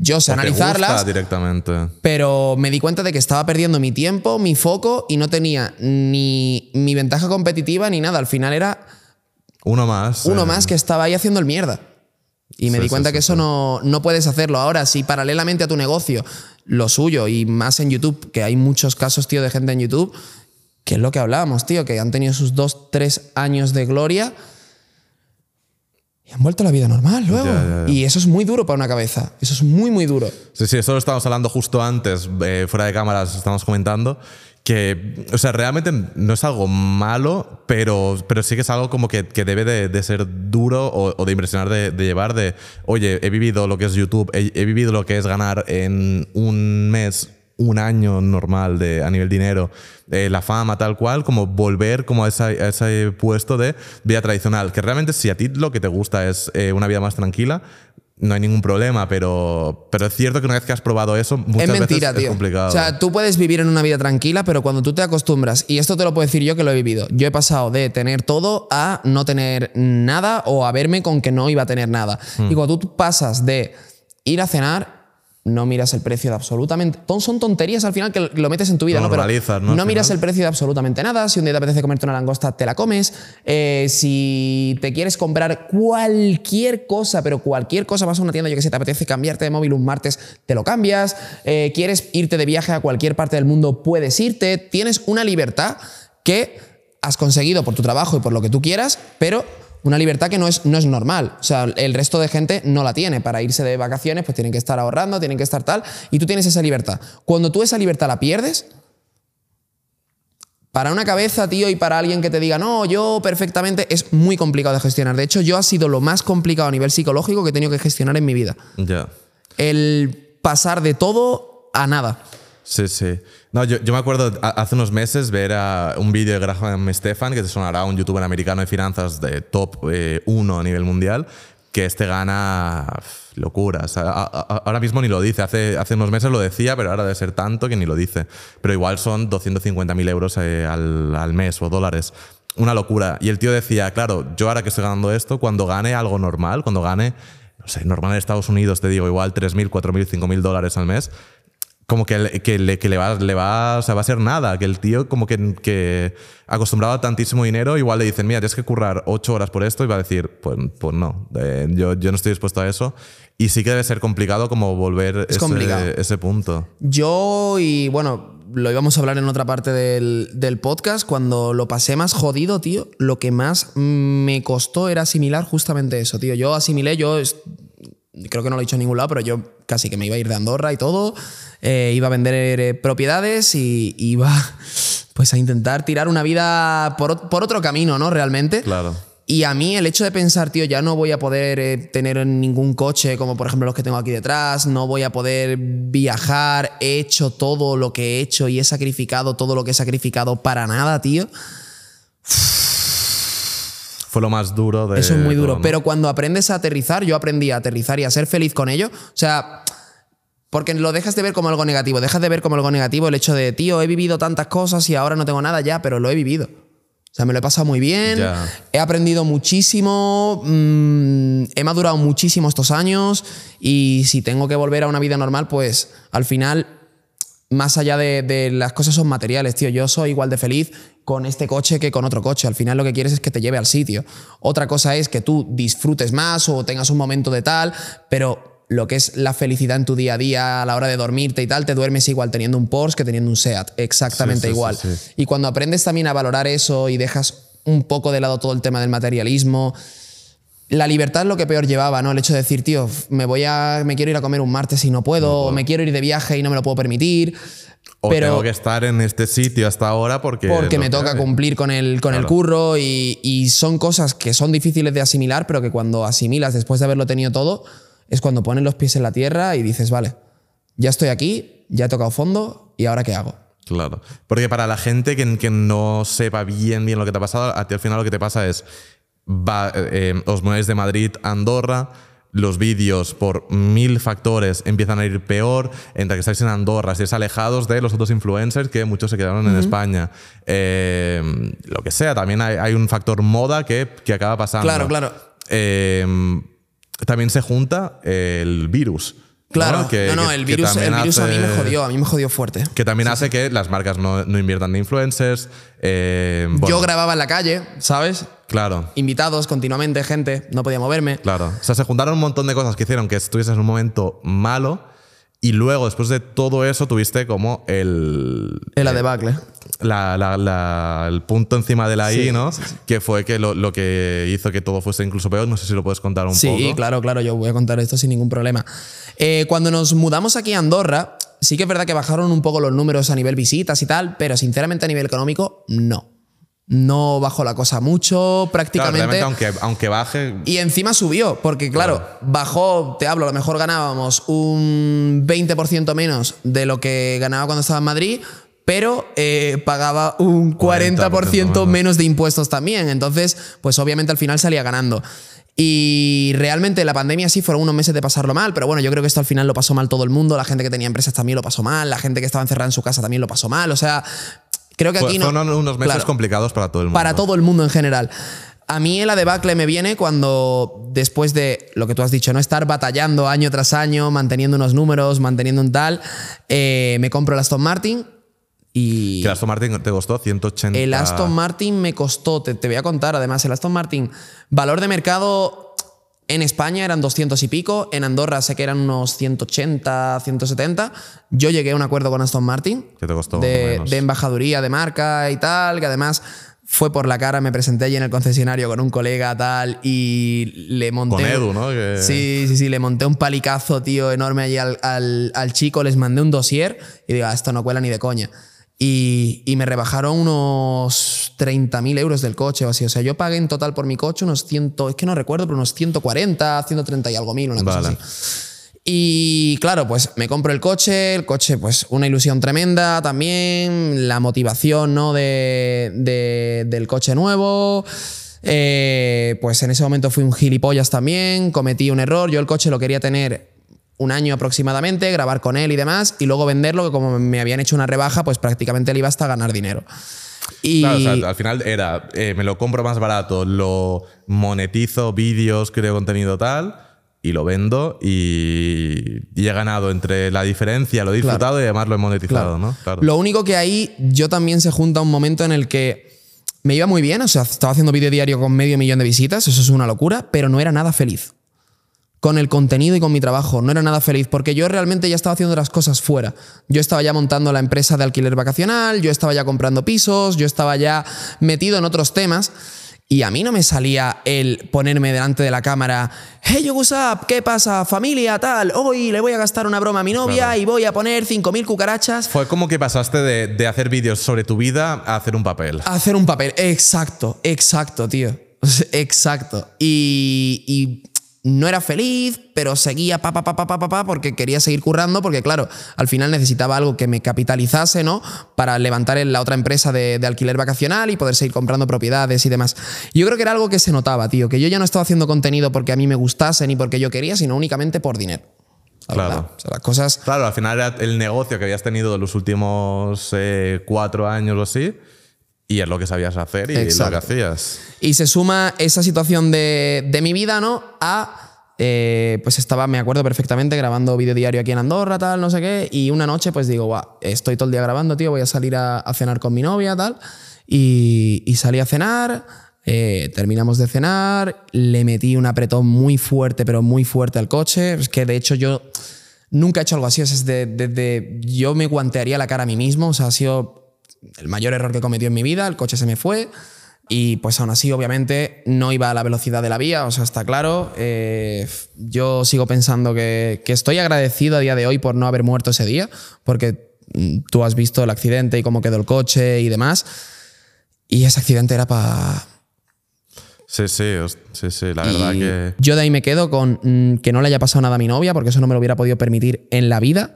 Yo sé O te gusta analizarlas, directamente. pero me di cuenta de que estaba perdiendo mi tiempo, mi foco y no tenía ni mi ventaja competitiva ni nada. Al final era Uno más. uno eh, más que estaba ahí haciendo el mierda. Y me Sí, di cuenta sí, que eso no, no puedes hacerlo. Ahora, si paralelamente a tu negocio, lo suyo, y más en YouTube, que hay muchos casos, tío, de gente en YouTube, que es lo que hablábamos, tío, que han tenido sus dos, tres años de gloria y han vuelto a la vida normal luego. Ya, ya, ya. Y eso es muy duro para una cabeza. Eso es muy, muy duro. Sí, sí, eso lo estábamos hablando justo antes, eh, fuera de cámaras, estábamos comentando. Que, o sea, realmente no es algo malo, pero, pero sí que es algo como que, que debe de, ser duro o, de impresionar de, llevar. De, oye, he vivido lo que es YouTube, he, he vivido lo que es ganar en un mes, un año normal de, a nivel dinero, eh, la fama, tal cual, como volver como a, a ese puesto de vida tradicional. Que realmente, si a ti lo que te gusta es eh, una vida más tranquila, no hay ningún problema, pero, pero es cierto que una vez que has probado eso, muchas es mentira, veces tío. es complicado. O sea, tú puedes vivir en una vida tranquila, pero cuando tú te acostumbras, y esto te lo puedo decir yo que lo he vivido, yo he pasado de tener todo a no tener nada o a verme con que no iba a tener nada. Hmm. Y cuando tú pasas de ir a cenar, no miras el precio de absolutamente. Son tonterías al final que lo metes en tu vida, ¿no? Pero ¿no? Al miras el precio de absolutamente nada. Si un día te apetece comerte una langosta, te la comes. Eh, si te quieres comprar cualquier cosa, pero cualquier cosa, vas a una tienda, yo que sé, te apetece cambiarte de móvil un martes, te lo cambias. Eh, quieres irte de viaje a cualquier parte del mundo, puedes irte. Tienes una libertad que has conseguido por tu trabajo y por lo que tú quieras, pero una libertad que no es, no es normal. O sea, el resto de gente no la tiene. Para irse de vacaciones, pues tienen que estar ahorrando, tienen que estar tal, y tú tienes esa libertad. Cuando tú esa libertad la pierdes, para una cabeza, tío, y para alguien que te diga, no, yo perfectamente, es muy complicado de gestionar. De hecho, yo ha sido lo más complicado a nivel psicológico que he tenido que gestionar en mi vida. Ya. El pasar de todo a nada. Sí, sí. No, yo, yo me acuerdo hace unos meses ver a un vídeo de Graham Stefan, que te sonará un youtuber americano de finanzas de top 1 a nivel mundial, que este gana locuras. Ahora mismo ni lo dice. Hace, hace unos meses lo decía, pero ahora debe ser tanto que ni lo dice. Pero igual son 250.000 euros eh, al, al mes o dólares. Una locura. Y el tío decía, claro, yo ahora que estoy ganando esto, cuando gane algo normal, cuando gane, no sé, normal en Estados Unidos, te digo, igual 3.000, 4.000, 5.000 dólares al mes, como que, le, que, le, que le va, le va, o sea, va a ser nada, que el tío como que, que acostumbrado a tantísimo dinero, igual le dicen, mira, tienes que currar ocho horas por esto y va a decir, pues, pues no, eh, yo, yo no estoy dispuesto a eso. Y sí que debe ser complicado como volver ese, complicado. ese punto. Yo, y bueno, lo íbamos a hablar en otra parte del, del podcast, cuando lo pasé más jodido, tío, lo que más me costó era asimilar justamente eso, tío. Yo asimilé, yo es- creo que no lo he dicho en ningún lado, pero yo casi que me iba a ir de Andorra y todo, eh, iba a vender eh, propiedades y iba pues a intentar tirar una vida por, por otro camino, ¿no? Realmente. Claro. Y a mí el hecho de pensar, tío, ya no voy a poder eh, tener ningún coche como por ejemplo los que tengo aquí detrás, no voy a poder viajar, he hecho todo lo que he hecho y he sacrificado todo lo que he sacrificado para nada, tío. Fue lo más duro de Eso es muy duro. todo, ¿no? Pero cuando aprendes a aterrizar, yo aprendí a aterrizar y a ser feliz con ello. O sea, porque lo dejas de ver como algo negativo. Dejas de ver como algo negativo el hecho de, tío, he vivido tantas cosas y ahora no tengo nada ya, pero lo he vivido. O sea, me lo he pasado muy bien, Ya. he aprendido muchísimo, mm, he madurado muchísimo estos años y si tengo que volver a una vida normal, pues al final más allá de, de las cosas son materiales, tío. Yo soy igual de feliz con este coche que con otro coche. Al final lo que quieres es que te lleve al sitio. Otra cosa es que tú disfrutes más o tengas un momento de tal, pero lo que es la felicidad en tu día a día a la hora de dormirte y tal, te duermes igual teniendo un Porsche que teniendo un SEAT. Exactamente Sí, sí, sí, igual. sí. Y cuando aprendes también a valorar eso y dejas un poco de lado todo el tema del materialismo, la libertad es lo que peor llevaba, ¿no? El hecho de decir, tío, me voy a. me quiero ir a comer un martes y no puedo, o me quiero ir de viaje y no me lo puedo permitir. O pero tengo que estar en este sitio hasta ahora porque. porque me toca cumplir con el, con el curro y, y son cosas que son difíciles de asimilar, pero que cuando asimilas después de haberlo tenido todo, es cuando pones los pies en la tierra y dices, vale, ya estoy aquí, ya he tocado fondo y ahora qué hago. Claro. Porque para la gente que, que no sepa bien bien lo que te ha pasado, a ti al final lo que te pasa es. Va, eh, eh, os mueves de Madrid a Andorra. Los vídeos, por mil factores, empiezan a ir peor. Entre que estáis en Andorra, estáis alejados de los otros influencers que muchos se quedaron en España. Eh, lo que sea, también hay, hay un factor moda que, que acaba pasando. Claro, claro. Eh, también se junta el virus. Claro, Que- no, no, que- el que virus, el virus a mí me jodió, a mí me jodió fuerte. que también hace que las marcas no, no inviertan en influencers. eh, bueno, Yo grababa en la calle, ¿sabes? Claro, Invitados continuamente, gente, no podía moverme. claro. O sea, se juntaron un montón de cosas que hicieron que estuvieses en un momento malo. Y luego, después de todo eso, tuviste como el. En la debacle. la- la- la- el punto encima de la I, Sí, ¿no? sí, sí. Que fue que lo, lo que hizo que todo fuese incluso peor. No sé si lo puedes contar un Sí, poco. claro, claro, yo voy a contar esto sin ningún problema. Eh, cuando nos mudamos aquí a Andorra, sí que es verdad que bajaron un poco los números a nivel visitas y tal, pero sinceramente a nivel económico, no. No bajó la cosa mucho, prácticamente. aunque, aunque baje. Y encima subió, porque claro, bajó, te hablo, a lo mejor ganábamos un 20% menos de lo que ganaba cuando estaba en Madrid, pero eh, pagaba un 40%, 40% menos de impuestos también. Entonces, pues obviamente al final salía ganando. Y realmente la pandemia sí fueron unos meses de pasarlo mal, pero bueno, yo creo que esto al final lo pasó mal todo el mundo, la gente que tenía empresas también lo pasó mal, la gente que estaba encerrada en su casa también lo pasó mal, o sea, creo que aquí no... fueron unos meses Claro complicados para todo el mundo. para todo el mundo en general. A mí la debacle me viene cuando, después de lo que tú has dicho, no estar batallando año tras año, manteniendo unos números, manteniendo un tal, eh, me compro el Aston Martin y Que el Aston Martin te costó 180. el Aston Martin me costó, te, te voy a contar además, el Aston Martin, valor de mercado en España eran 200 y pico, en Andorra sé que eran unos 180, 170. Yo llegué a un acuerdo con Aston Martin Que te costó de, embajaduría de marca y tal, que además fue por la cara, me presenté allí en el concesionario con un colega tal y le monté... Con Edu, ¿no? Que- Sí, sí, sí, le monté un palicazo, tío, enorme allí al, al- al chico, les mandé un dossier y digo, "Ah, esto no cuela ni de coña. Y, y me rebajaron unos 30.000 euros del coche o así. O sea, yo pagué en total por mi coche unos 100, es que no recuerdo, pero unos 140, 130 y algo mil, una cosa Vale. así. Y claro, pues me compro el coche, el coche, pues una ilusión tremenda también, la motivación ¿no? de, de- del coche nuevo. Eh, pues en ese momento fui un gilipollas también, cometí un error, yo el coche lo quería tener un año aproximadamente, grabar con él y demás, y luego venderlo, que como me habían hecho una rebaja, pues prácticamente le iba hasta ganar dinero. Y Claro, o sea, al final era, eh, me lo compro más barato, lo monetizo, vídeos, creo contenido tal, y lo vendo y, y he ganado entre la diferencia, lo he disfrutado y además lo he monetizado, Claro. ¿no? Claro. Lo único que ahí yo también se junta un momento en el que me iba muy bien, o sea, estaba haciendo vídeo diario con medio millón de visitas, eso es una locura, pero no era nada feliz. Con el contenido y con mi trabajo, no era nada feliz, porque yo realmente ya estaba haciendo las cosas fuera. Yo estaba ya montando la empresa de alquiler vacacional, yo estaba ya comprando pisos, yo estaba ya metido en otros temas. Y a mí no me salía el ponerme delante de la cámara, hey, yo, what's up? ¿Qué pasa? Familia, tal. Hoy le voy a gastar una broma a mi novia Claro. y voy a poner 5.000 cucarachas. Fue como que pasaste de, de hacer vídeos sobre tu vida a hacer un papel. A hacer un papel. Exacto, exacto, tío. Exacto. Y, y no era feliz, pero seguía pa, pa, pa, pa, pa, pa, porque quería seguir currando, porque claro, al final necesitaba algo que me capitalizase, ¿no? Para levantar la otra empresa de, de alquiler vacacional y poder seguir comprando propiedades y demás. Yo creo que era algo que se notaba, tío, que yo ya no estaba haciendo contenido porque a mí me gustase ni porque yo quería, sino únicamente por dinero. La Claro. verdad. O sea, las cosas... Claro, al final era el negocio que habías tenido los últimos eh, cuatro años o así, y es lo que sabías hacer y Exacto. lo que hacías. Y se suma esa situación de, de mi vida, ¿no? A. eh, pues estaba, me acuerdo perfectamente, grabando vídeo diario aquí en Andorra, tal, no sé qué. Y una noche, pues digo, "Buah, estoy todo el día grabando, tío, voy a salir a, a cenar con mi novia, tal. Y, y salí a cenar. eh, terminamos de cenar, le metí un apretón muy fuerte, pero muy fuerte al coche. Es que de hecho yo nunca he hecho algo así. o sea, es de, de- de- yo me guantearía la cara a mí mismo. O sea, ha sido el mayor error que he cometido en mi vida. El coche se me fue. Y pues aún así, obviamente, no iba a la velocidad de la vía, o sea, está claro. Eh, yo sigo pensando que, que estoy agradecido a día de hoy por no haber muerto ese día, porque mm, tú has visto el accidente y cómo quedó el coche y demás. Y ese accidente era para... Sí, sí, sí, sí, la verdad que... Yo de ahí me quedo con mm, que no le haya pasado nada a mi novia, porque eso no me lo hubiera podido permitir en la vida.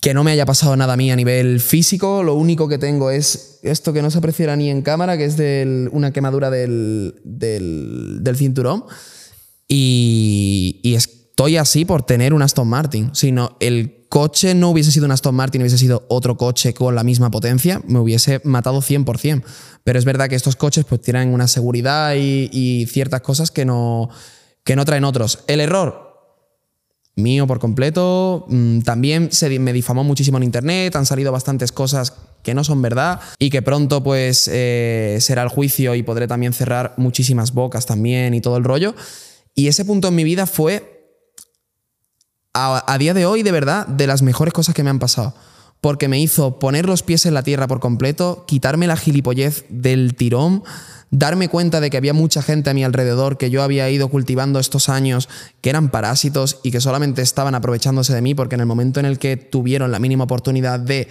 Que no me haya pasado nada a mí a nivel físico. Lo único que tengo es esto que no se apreciará ni en cámara, que es del- una quemadura del, del, del cinturón. Y, y estoy así por tener un Aston Martin. Si no, el coche no hubiese sido un Aston Martin, hubiese sido otro coche con la misma potencia, me hubiese matado 100%. Pero es verdad que estos coches pues tienen una seguridad y, y ciertas cosas que no, que no traen otros. El error, mío por completo. Mm, También se me difamó muchísimo en internet, han salido bastantes cosas que no son verdad y que pronto pues eh, será el juicio y podré también cerrar muchísimas bocas también y todo el rollo. Y ese punto en mi vida fue, a día de hoy, de verdad, de las mejores cosas que me han pasado. Porque me hizo poner los pies en la tierra por completo, quitarme la gilipollez del tirón, darme cuenta de que había mucha gente a mi alrededor que yo había ido cultivando estos años, que eran parásitos y que solamente estaban aprovechándose de mí, porque en el momento en el que tuvieron la mínima oportunidad de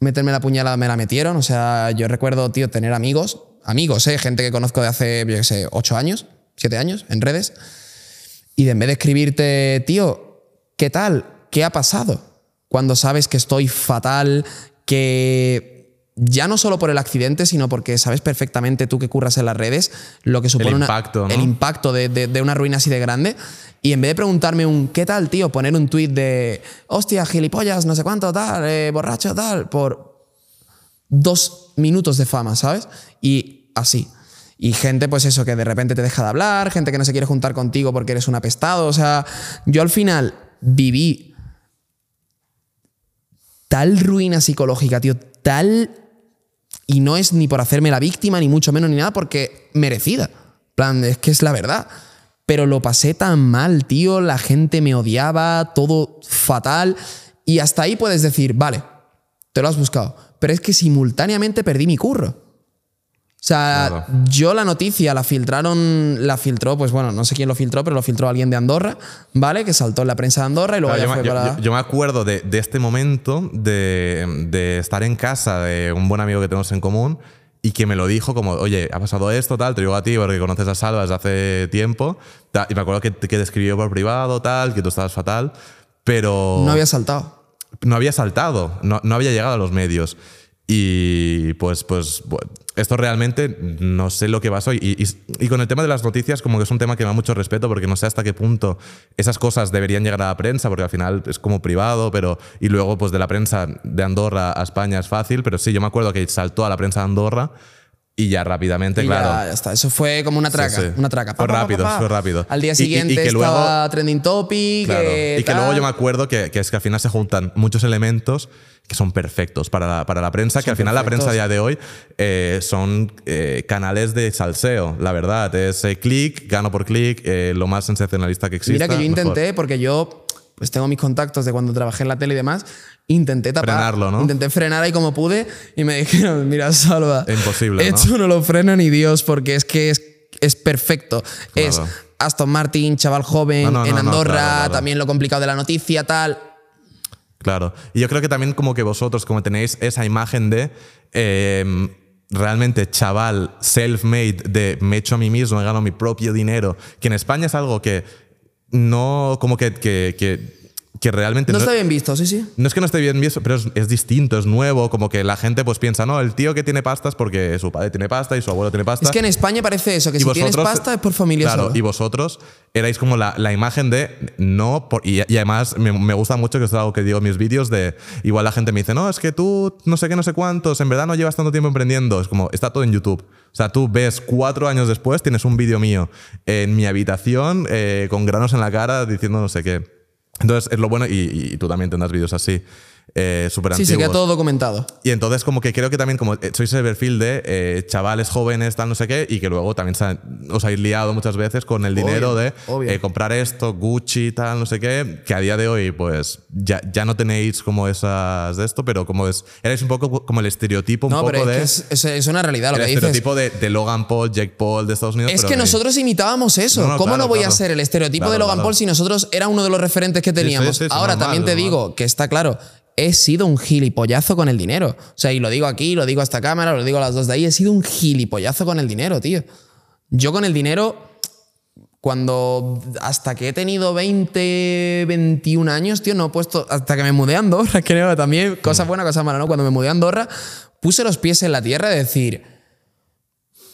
meterme la puñalada, me la metieron. O sea, yo recuerdo, tío, tener amigos, amigos, ¿eh? gente que conozco de hace, yo qué sé, ocho años, siete años, en redes, y de en vez de escribirte, tío, ¿qué tal? ¿Qué ha pasado? Cuando sabes que estoy fatal, que ya no solo por el accidente, sino porque sabes perfectamente tú que curras en las redes lo que supone una- impacto, ¿no? el impacto de, de- de una ruina así de grande. Y en vez de preguntarme un ¿qué tal, tío? Poner un tuit de hostia, gilipollas, no sé cuánto, tal, eh, borracho, tal, por dos minutos de fama, ¿sabes? Y así. Y gente, pues eso, que de repente te deja de hablar, gente que no se quiere juntar contigo porque eres un apestado. O sea, yo al final viví tal ruina psicológica, tío, tal. Y no es ni por hacerme la víctima, ni mucho menos, ni nada, porque merecida. Plan, es que es la verdad. Pero lo pasé tan mal, tío. La gente me odiaba, todo fatal. Y hasta ahí puedes decir, vale, te lo has buscado. Pero es que simultáneamente perdí mi curro. O sea, Claro. yo la noticia la filtraron, la filtró, pues bueno, no sé quién lo filtró, pero lo filtró alguien de Andorra, ¿vale? Que saltó en la prensa de Andorra y luego Claro, ya yo, fue para. yo- yo me acuerdo de, de este momento de, de estar en casa de un buen amigo que tenemos en común y que me lo dijo como, oye, ha pasado esto, tal, te digo a ti porque conoces a Salva desde hace tiempo. tal, y me acuerdo que, que te escribió por privado, tal, que tú estabas fatal, pero no había saltado. no había saltado, no, no había llegado a los medios. Y pues, pues esto realmente no sé lo que pasó. Y, y, y con el tema de las noticias, como que es un tema que me da mucho respeto, porque no sé hasta qué punto esas cosas deberían llegar a la prensa, porque al final es como privado, pero. Y luego, pues de la prensa de Andorra a España es fácil, pero sí, yo me acuerdo que saltó a la prensa de Andorra y ya rápidamente, Y claro. ya, ya está. Eso fue como una traca. Sí, sí. Una traca. Fue rápido, fue rápido. Al día Y- y- y siguiente que luego- estaba trending topic. Claro. que y que tal. luego yo me acuerdo que, que es que al final se juntan muchos elementos que son perfectos para la, para la prensa, que al final la prensa a día de hoy eh, son eh, canales de salseo, la verdad. Es eh, clic, gano por clic, eh, lo más sensacionalista que existe. Mira que yo intenté, porque yo pues tengo mis contactos de cuando trabajé en la tele y demás, intenté tapar. Frenarlo, ¿no? Intenté frenar ahí como pude y me dijeron, mira, Salva. Imposible, ¿no? Esto no lo frena ni Dios porque es que es, es perfecto. Es Claro. Aston Martin, chaval joven, No, no, en no, no, Andorra, claro, claro. también lo complicado de la noticia, tal. Claro. Y yo creo que también como que vosotros, como tenéis esa imagen de... eh, realmente chaval self-made de me he hecho a mí mismo, he ganado mi propio dinero, que en España es algo que no, como que, que que realmente no, está bien visto, sí, sí. No es que no esté bien visto, pero es, distinto, es nuevo, como que la gente pues piensa, no, el tío que tiene pasta es porque su padre tiene pasta y su abuelo tiene pasta. Es que en España parece eso, que si tienes pasta es por familia Claro, y vosotros erais como la, la imagen de no, y, además me, me, gusta mucho que es algo que digo en mis vídeos de, igual la gente me dice, no, es que tú no sé qué, no sé cuántos, en verdad no llevas tanto tiempo emprendiendo, es como, está todo en YouTube. O sea, tú ves cuatro años después, tienes un vídeo mío en mi habitación eh, con granos en la cara diciendo no sé qué. Entonces es lo bueno, y, y tú también tendrás vídeos así eh, súper Sí, se queda todo documentado. Y entonces como que creo que también como eh, sois el perfil de eh, chavales jóvenes, tal, no sé qué, y que luego también os habéis liado muchas veces con el dinero de eh, comprar esto, Gucci, tal, no sé qué, que a día de hoy pues ya, ya no tenéis como esas de esto, pero como es, erais un poco como el estereotipo un no, poco pero de... Es, es, es, una realidad lo el que estereotipo De, de, Logan Paul, Jake Paul de Estados Unidos. Es que nosotros imitábamos eso. No, no, ¿Cómo claro, no voy claro. a ser el estereotipo claro, de Logan Paul si nosotros era uno de los referentes que teníamos? Sí, sí, sí, Ahora normal, también te normal. digo que está claro, he sido un gilipollazo con el dinero. O sea, y lo digo aquí, lo digo a esta cámara, lo digo a las dos de ahí, he sido un gilipollazo con el dinero, tío. Yo con el dinero, cuando hasta que he tenido 20, 21 años, tío, no he puesto, hasta que me mudé a Andorra, creo también, cosa buena, cosa mala, ¿no? Cuando me mudé a Andorra, puse los pies en la tierra de decir,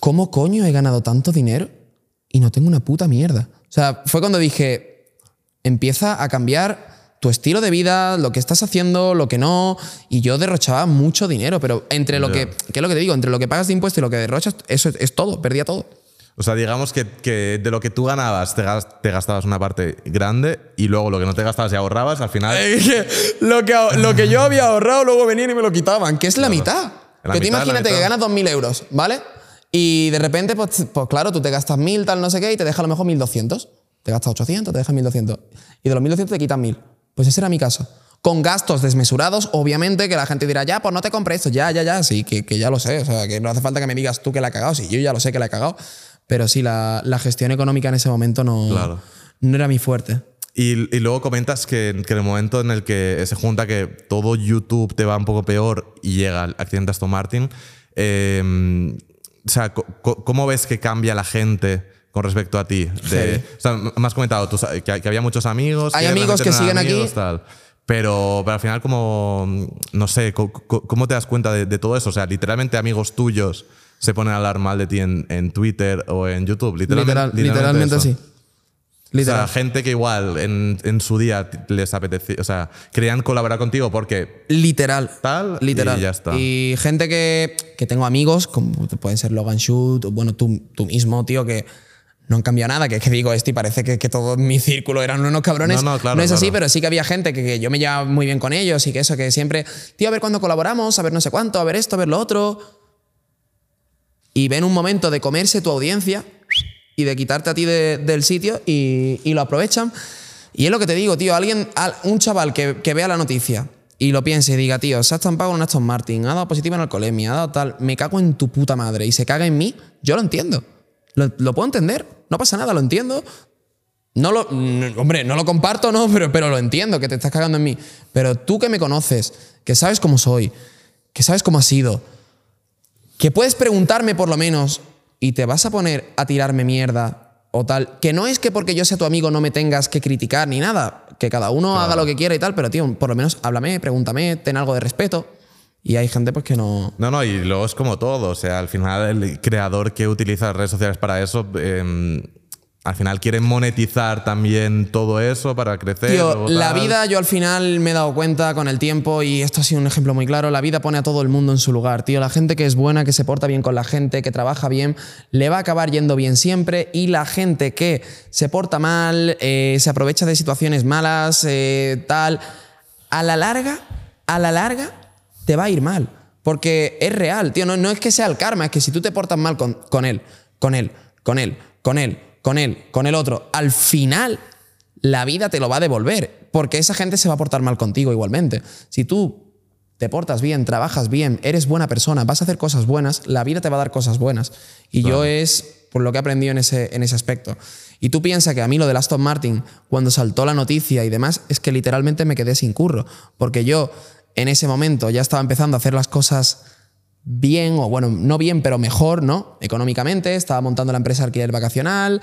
¿cómo coño he ganado tanto dinero y no tengo una puta mierda? O sea, fue cuando dije, empieza a cambiar tu estilo de vida, lo que estás haciendo, lo que no. Y yo derrochaba mucho dinero, pero entre lo que, ¿qué es lo que te digo? Entre lo que pagas de impuesto y lo que derrochas, eso es, es todo, perdía todo. O sea, digamos que, que de lo que tú ganabas te, gas- te gastabas una parte grande y luego lo que no te gastabas y ahorrabas, al final... lo, que, lo que yo había ahorrado, luego venían y me lo quitaban, que es la mitad. La que tú mitad, la imagínate que ganas 2.000 euros, ¿vale? Y de repente, pues, pues claro, tú te gastas 1.000, tal, no sé qué, y te deja a lo mejor 1.200. Te gastas 800, te deja 1.200. Y de los 1.200 te quitan 1.000. Pues ese era mi caso. Con gastos desmesurados, obviamente, que la gente dirá, ya, pues no te compré esto, ya, ya, ya, sí, que, que ya lo sé. O sea, que no hace falta que me digas tú que la he cagado, sí, yo ya lo sé que la he cagado. Pero sí, la, la gestión económica en ese momento no, Claro. no era mi fuerte. Y, y luego comentas que, que en el momento en el que se junta que todo YouTube te va un poco peor y llega el accidente Aston Martin, eh, o sea, ¿cómo ves que cambia la gente con respecto a ti? De, o sea, me has comentado tú, que, que había muchos amigos. Hay que amigos que no siguen aquí. tal. Pero, pero al final, como, no sé, ¿cómo te das cuenta de, de todo eso? O sea, literalmente amigos tuyos se ponen a hablar mal de ti en, en Twitter o en YouTube. Literalmente, Literal- literalmente eso. así. Literal. O sea, gente que igual en, en su día les apetecía, o sea, querían colaborar contigo porque Literal. tal Literal. y ya está. Y gente que, que tengo amigos, como pueden ser Logan Shoot, o bueno, tú, tú mismo, tío, que no han cambiado nada, que es que digo esto y parece que, que todo mi círculo eran unos cabrones. No, no, claro, es así, claro. pero sí que había gente que, que yo me llevaba muy bien con ellos y que eso, que siempre, tío, a ver cuándo colaboramos, a ver no sé cuánto, a ver esto, a ver lo otro. Y ven un momento de comerse tu audiencia y de quitarte a ti de- del sitio y, y lo aprovechan. Y es lo que te digo, tío, alguien, al- un chaval que, que vea la noticia y lo piense y diga, tío, se ha estampado con Aston Martin, ha dado positivo en alcoholemia, ha dado tal, me cago en tu puta madre y se caga en mí, yo lo entiendo. Lo, lo puedo entender, no pasa nada, lo entiendo. No lo, mm, hombre, no lo comparto, no, pero, pero lo entiendo, que te estás cagando en mí. Pero tú que me conoces, que sabes cómo soy, que sabes cómo ha sido, que puedes preguntarme por lo menos y te vas a poner a tirarme mierda o tal, que no es que porque yo sea tu amigo no me tengas que criticar ni nada, que cada uno haga lo que quiera y tal, pero tío, por lo menos háblame, pregúntame, ten algo de respeto. Y hay gente pues que no... No, no, y luego es como todo. O sea, al final el creador que utiliza las redes sociales para eso, eh, al final quiere monetizar también todo eso para crecer. Tío, la vida yo al final me he dado cuenta con el tiempo y esto ha sido un ejemplo muy claro, la vida pone a todo el mundo en su lugar, tío, la gente que es buena, que se porta bien con la gente, que trabaja bien, le va a acabar yendo bien siempre y la gente que se porta mal, eh, se aprovecha de situaciones malas, eh, tal, a la larga, a la larga te va a ir mal, porque es real, tío, no, no es que sea el karma, es que si tú te portas mal con, con él, con él, con él, con él, con él, con el otro, al final la vida te lo va a devolver, porque esa gente se va a portar mal contigo igualmente. Si tú te portas bien, trabajas bien, eres buena persona, vas a hacer cosas buenas, la vida te va a dar cosas buenas. Y yo es por lo que he aprendido en ese, en ese aspecto. Y tú piensas que a mí lo del Aston Martin, cuando saltó la noticia y demás, es que literalmente me quedé sin curro, porque yo en ese momento ya estaba empezando a hacer las cosas bien, o bueno, no bien, pero mejor, ¿no? Económicamente, estaba montando la empresa alquiler vacacional,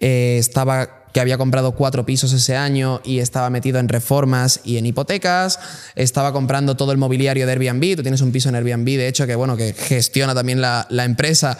eh, estaba que había comprado cuatro pisos ese año y estaba metido en reformas y en hipotecas, estaba comprando todo el mobiliario de Airbnb, tú tienes un piso en Airbnb, de hecho, que bueno, que gestiona también la, empresa.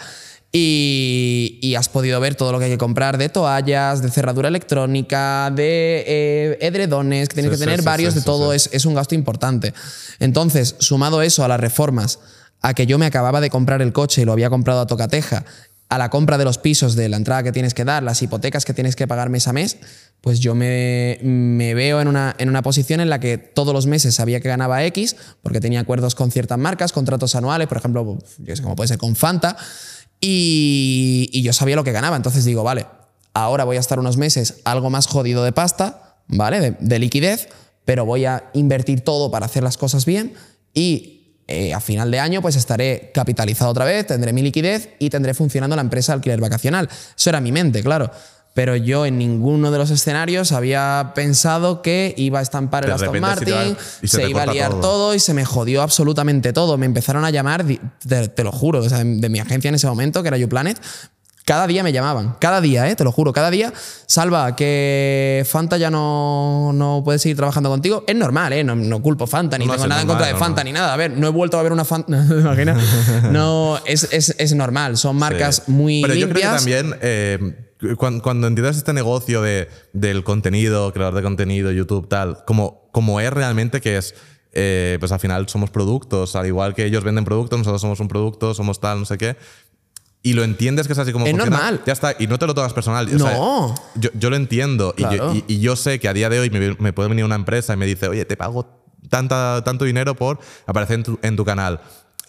Y, has podido ver todo lo que hay que comprar de toallas, de cerradura electrónica, de eh, edredones, que tienes que tener varios de todo, es, es un gasto importante. Entonces, sumado eso a las reformas, a que yo me acababa de comprar el coche y lo había comprado a tocateja, a la compra de los pisos, de la entrada que tienes que dar, las hipotecas que tienes que pagar mes a mes, pues yo me, veo en una, en una, posición en la que todos los meses sabía que ganaba X, porque tenía acuerdos con ciertas marcas, contratos anuales, por ejemplo, yo sé, como puede ser con Fanta, y, yo sabía lo que ganaba. Entonces digo, vale, ahora voy a estar unos meses algo más jodido de pasta, ¿vale? de liquidez, pero voy a invertir todo para hacer las cosas bien y eh, a final de año pues estaré capitalizado otra vez, tendré mi liquidez y tendré funcionando la empresa alquiler vacacional. Eso era mi mente, claro. Pero yo en ninguno de los escenarios había pensado que iba a estampar el Aston Martin, se, iba a liar todo. y se me jodió absolutamente todo. Me empezaron a llamar, te, lo juro, de mi agencia en ese momento, que era YouPlanet, cada día me llamaban, cada día, ¿eh? te lo juro, cada día. Salva, que Fanta ya no, no puede seguir trabajando contigo. Es normal, ¿eh? no, culpo Fanta, ni tengo nada en contra de Fanta, ni nada. A ver, no he vuelto a ver una Fanta, ¿te imaginas? No, es, es, es normal, son marcas muy Pero yo creo que también, eh, cuando, cuando, entiendes este negocio de, del contenido, creador de contenido, YouTube, tal, como, como es realmente que es... Eh, pues al final somos productos, al igual que ellos venden productos, nosotros somos un producto, somos tal, no sé qué y lo entiendes que es así como es normal. Ya está, y no te lo tomas personal. No. yo, yo, lo entiendo y, yo, y, yo, sé que a día de hoy me, puede venir una empresa y me dice, oye, te pago tanta, tanto dinero por aparecer en tu, en tu canal.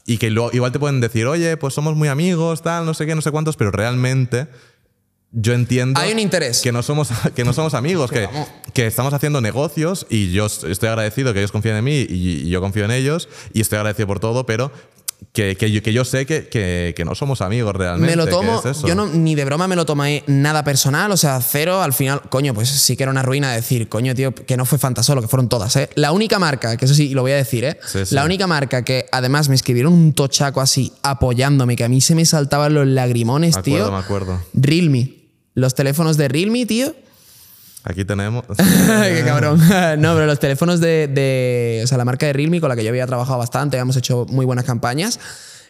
Y que luego, igual te pueden decir, oye, pues somos muy amigos, tal, no sé qué, no sé cuántos, pero realmente yo entiendo Hay un interés. que no somos, que no somos amigos, que, que, estamos haciendo negocios y yo estoy agradecido que ellos confíen en mí y, yo confío en ellos y estoy agradecido por todo, pero que, que, yo, que, yo, sé que, que, no somos amigos realmente. Me lo tomo, yo no, ni de broma me lo tomé nada personal, o sea, cero, al final, coño, pues sí que era una ruina decir, coño, tío, que no fue Fantasolo, que fueron todas, ¿eh? La única marca, que eso sí, lo voy a decir, ¿eh? La única marca que además me escribieron un tochaco así, apoyándome, que a mí se me saltaban los lagrimones, tío. Me acuerdo, me acuerdo. Realme. Los teléfonos de Realme, tío Aquí tenemos. Qué cabrón. no, pero los teléfonos de, O sea, la marca de Realme, con la que yo había trabajado bastante, habíamos hecho muy buenas campañas.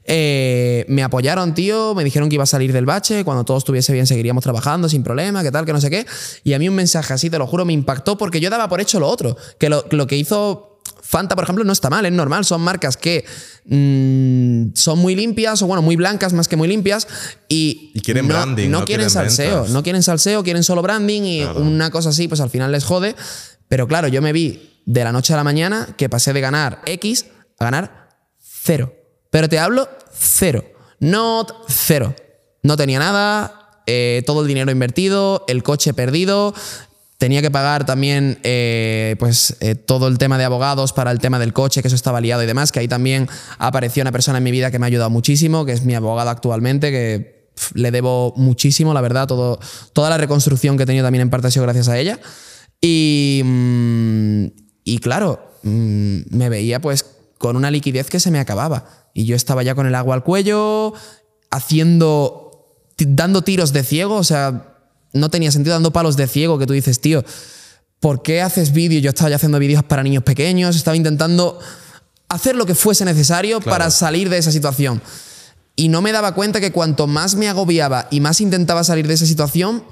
Eh, me apoyaron, tío, me dijeron que iba a salir del bache, cuando todo estuviese bien seguiríamos trabajando sin problema, que tal, que no sé qué. Y a mí un mensaje así, te lo juro, me impactó porque yo daba por hecho lo otro, que lo, lo que hizo Fanta, por ejemplo, no está mal, es normal. Son marcas que mm, son muy limpias, o bueno, muy blancas más que muy limpias. Y, quieren no, branding. No, quieren, salseo. No quieren salseo, quieren solo branding y una cosa así, pues al final les jode. Pero claro, yo me vi de la noche a la mañana que pasé de ganar X a ganar cero. Pero te hablo cero. Not cero. No tenía nada, eh, todo el dinero invertido, el coche perdido, Tenía que pagar también eh, pues, eh, todo el tema de abogados para el tema del coche, que eso estaba liado y demás, que ahí también apareció una persona en mi vida que me ha ayudado muchísimo, que es mi abogado actualmente, que le debo muchísimo, la verdad, todo, toda la reconstrucción que he tenido también en parte ha sido gracias a ella. Y, mm, y claro, mm, me veía pues con una liquidez que se me acababa. Y yo estaba ya con el agua al cuello, haciendo, dando tiros de ciego, o sea, no tenía sentido dando palos de ciego que tú dices, tío, ¿por qué haces vídeos? Yo estaba ya haciendo vídeos para niños pequeños, estaba intentando hacer lo que fuese necesario para salir de esa situación. Y no me daba cuenta que cuanto más me agobiaba y más intentaba salir de esa situación,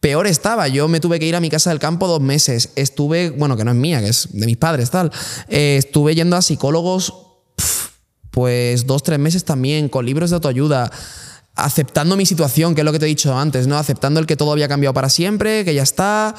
peor estaba. Yo me tuve que ir a mi casa del campo dos meses. Estuve, bueno, que no es mía, que es de mis padres, tal. Eh, estuve yendo a psicólogos, pues dos, tres meses también, con libros de autoayuda aceptando mi situación, que es lo que te he dicho antes, ¿no? Aceptando el que todo había cambiado para siempre, que ya está.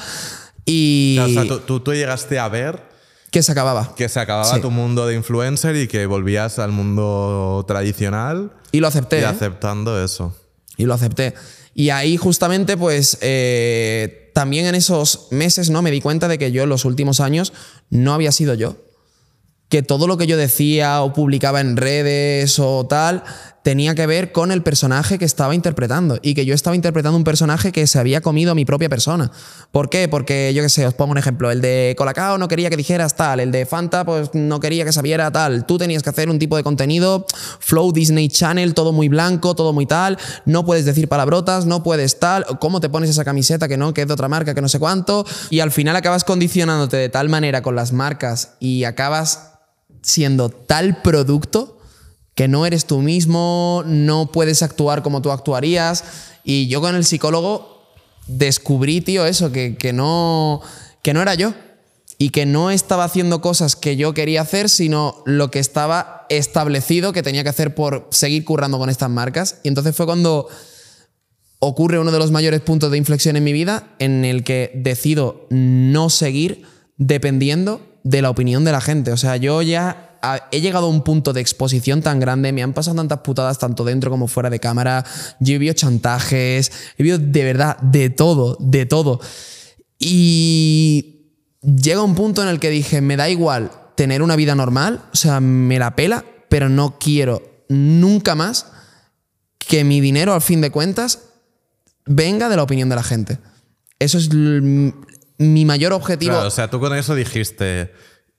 Y. o sea, tú, tú, llegaste a ver. Que se acababa. Que se acababa tu mundo de influencer y que volvías al mundo tradicional. Y lo acepté. Y ¿eh? aceptando eso. Y lo acepté. Y ahí justamente, pues, eh, también en esos meses, ¿no? Me di cuenta de que yo en los últimos años no había sido yo. Que todo lo que yo decía o publicaba en redes o tal, tenía que ver con el personaje que estaba interpretando y que yo estaba interpretando un personaje que se había comido a mi propia persona. ¿Por qué? Porque yo qué sé, os pongo un ejemplo, el de Colacao no quería que dijeras tal, el de Fanta pues no quería que sabiera tal, tú tenías que hacer un tipo de contenido Flow Disney Channel, todo muy blanco, todo muy tal, no puedes decir palabrotas, no puedes tal, cómo te pones esa camiseta que no, que es de otra marca, que no sé cuánto, y al final acabas condicionándote de tal manera con las marcas y acabas siendo tal producto que no eres tú mismo, no puedes actuar como tú actuarías. Y yo con el psicólogo descubrí, tío, eso, que, que, no, que no era yo. Y que no estaba haciendo cosas que yo quería hacer, sino lo que estaba establecido que tenía que hacer por seguir currando con estas marcas. Y entonces fue cuando ocurre uno de los mayores puntos de inflexión en mi vida en el que decido no seguir dependiendo de la opinión de la gente. O sea, yo ya he llegado a un punto de exposición tan grande, me han pasado tantas putadas tanto dentro como fuera de cámara, yo he visto chantajes, he visto de verdad de todo, de todo. Y llega un punto en el que dije, me da igual tener una vida normal, o sea, me la pela, pero no quiero nunca más que mi dinero, al fin de cuentas, venga de la opinión de la gente. Eso es mi mayor objetivo. o sea, tú con eso dijiste,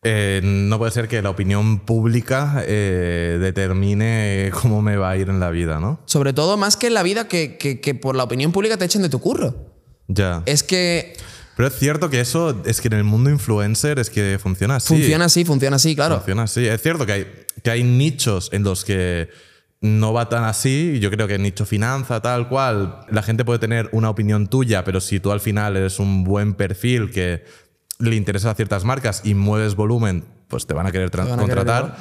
eh, no puede ser que la opinión pública eh, determine cómo me va a ir en la vida, ¿no? Sobre todo más que en la vida que, que, por la opinión pública te echen de tu curro. Ya. Es que... Pero es cierto que eso, es que en el mundo influencer es que funciona así. Funciona así, funciona así, claro. Funciona así. Es cierto que hay, que hay nichos en los que no va tan así. Yo creo que en nicho finanza, tal cual, la gente puede tener una opinión tuya, pero si tú al final eres un buen perfil que le interesa a ciertas marcas y mueves volumen, pues te van a querer contratar.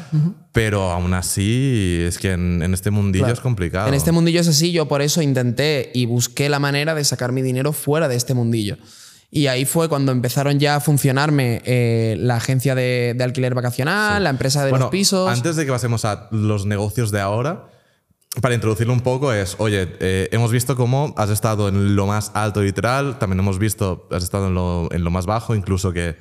pero aún así, es que en, este mundillo es complicado. En este mundillo es así, yo por eso intenté y busqué la manera de sacar mi dinero fuera de este mundillo. Y ahí fue cuando empezaron ya a funcionarme eh, la agencia de, alquiler vacacional, la empresa de los pisos. Antes de que pasemos a los negocios de ahora, para introducirlo un poco es, oye, eh, hemos visto cómo has estado en lo más alto literal, también hemos visto, has estado en lo, en lo más bajo, incluso que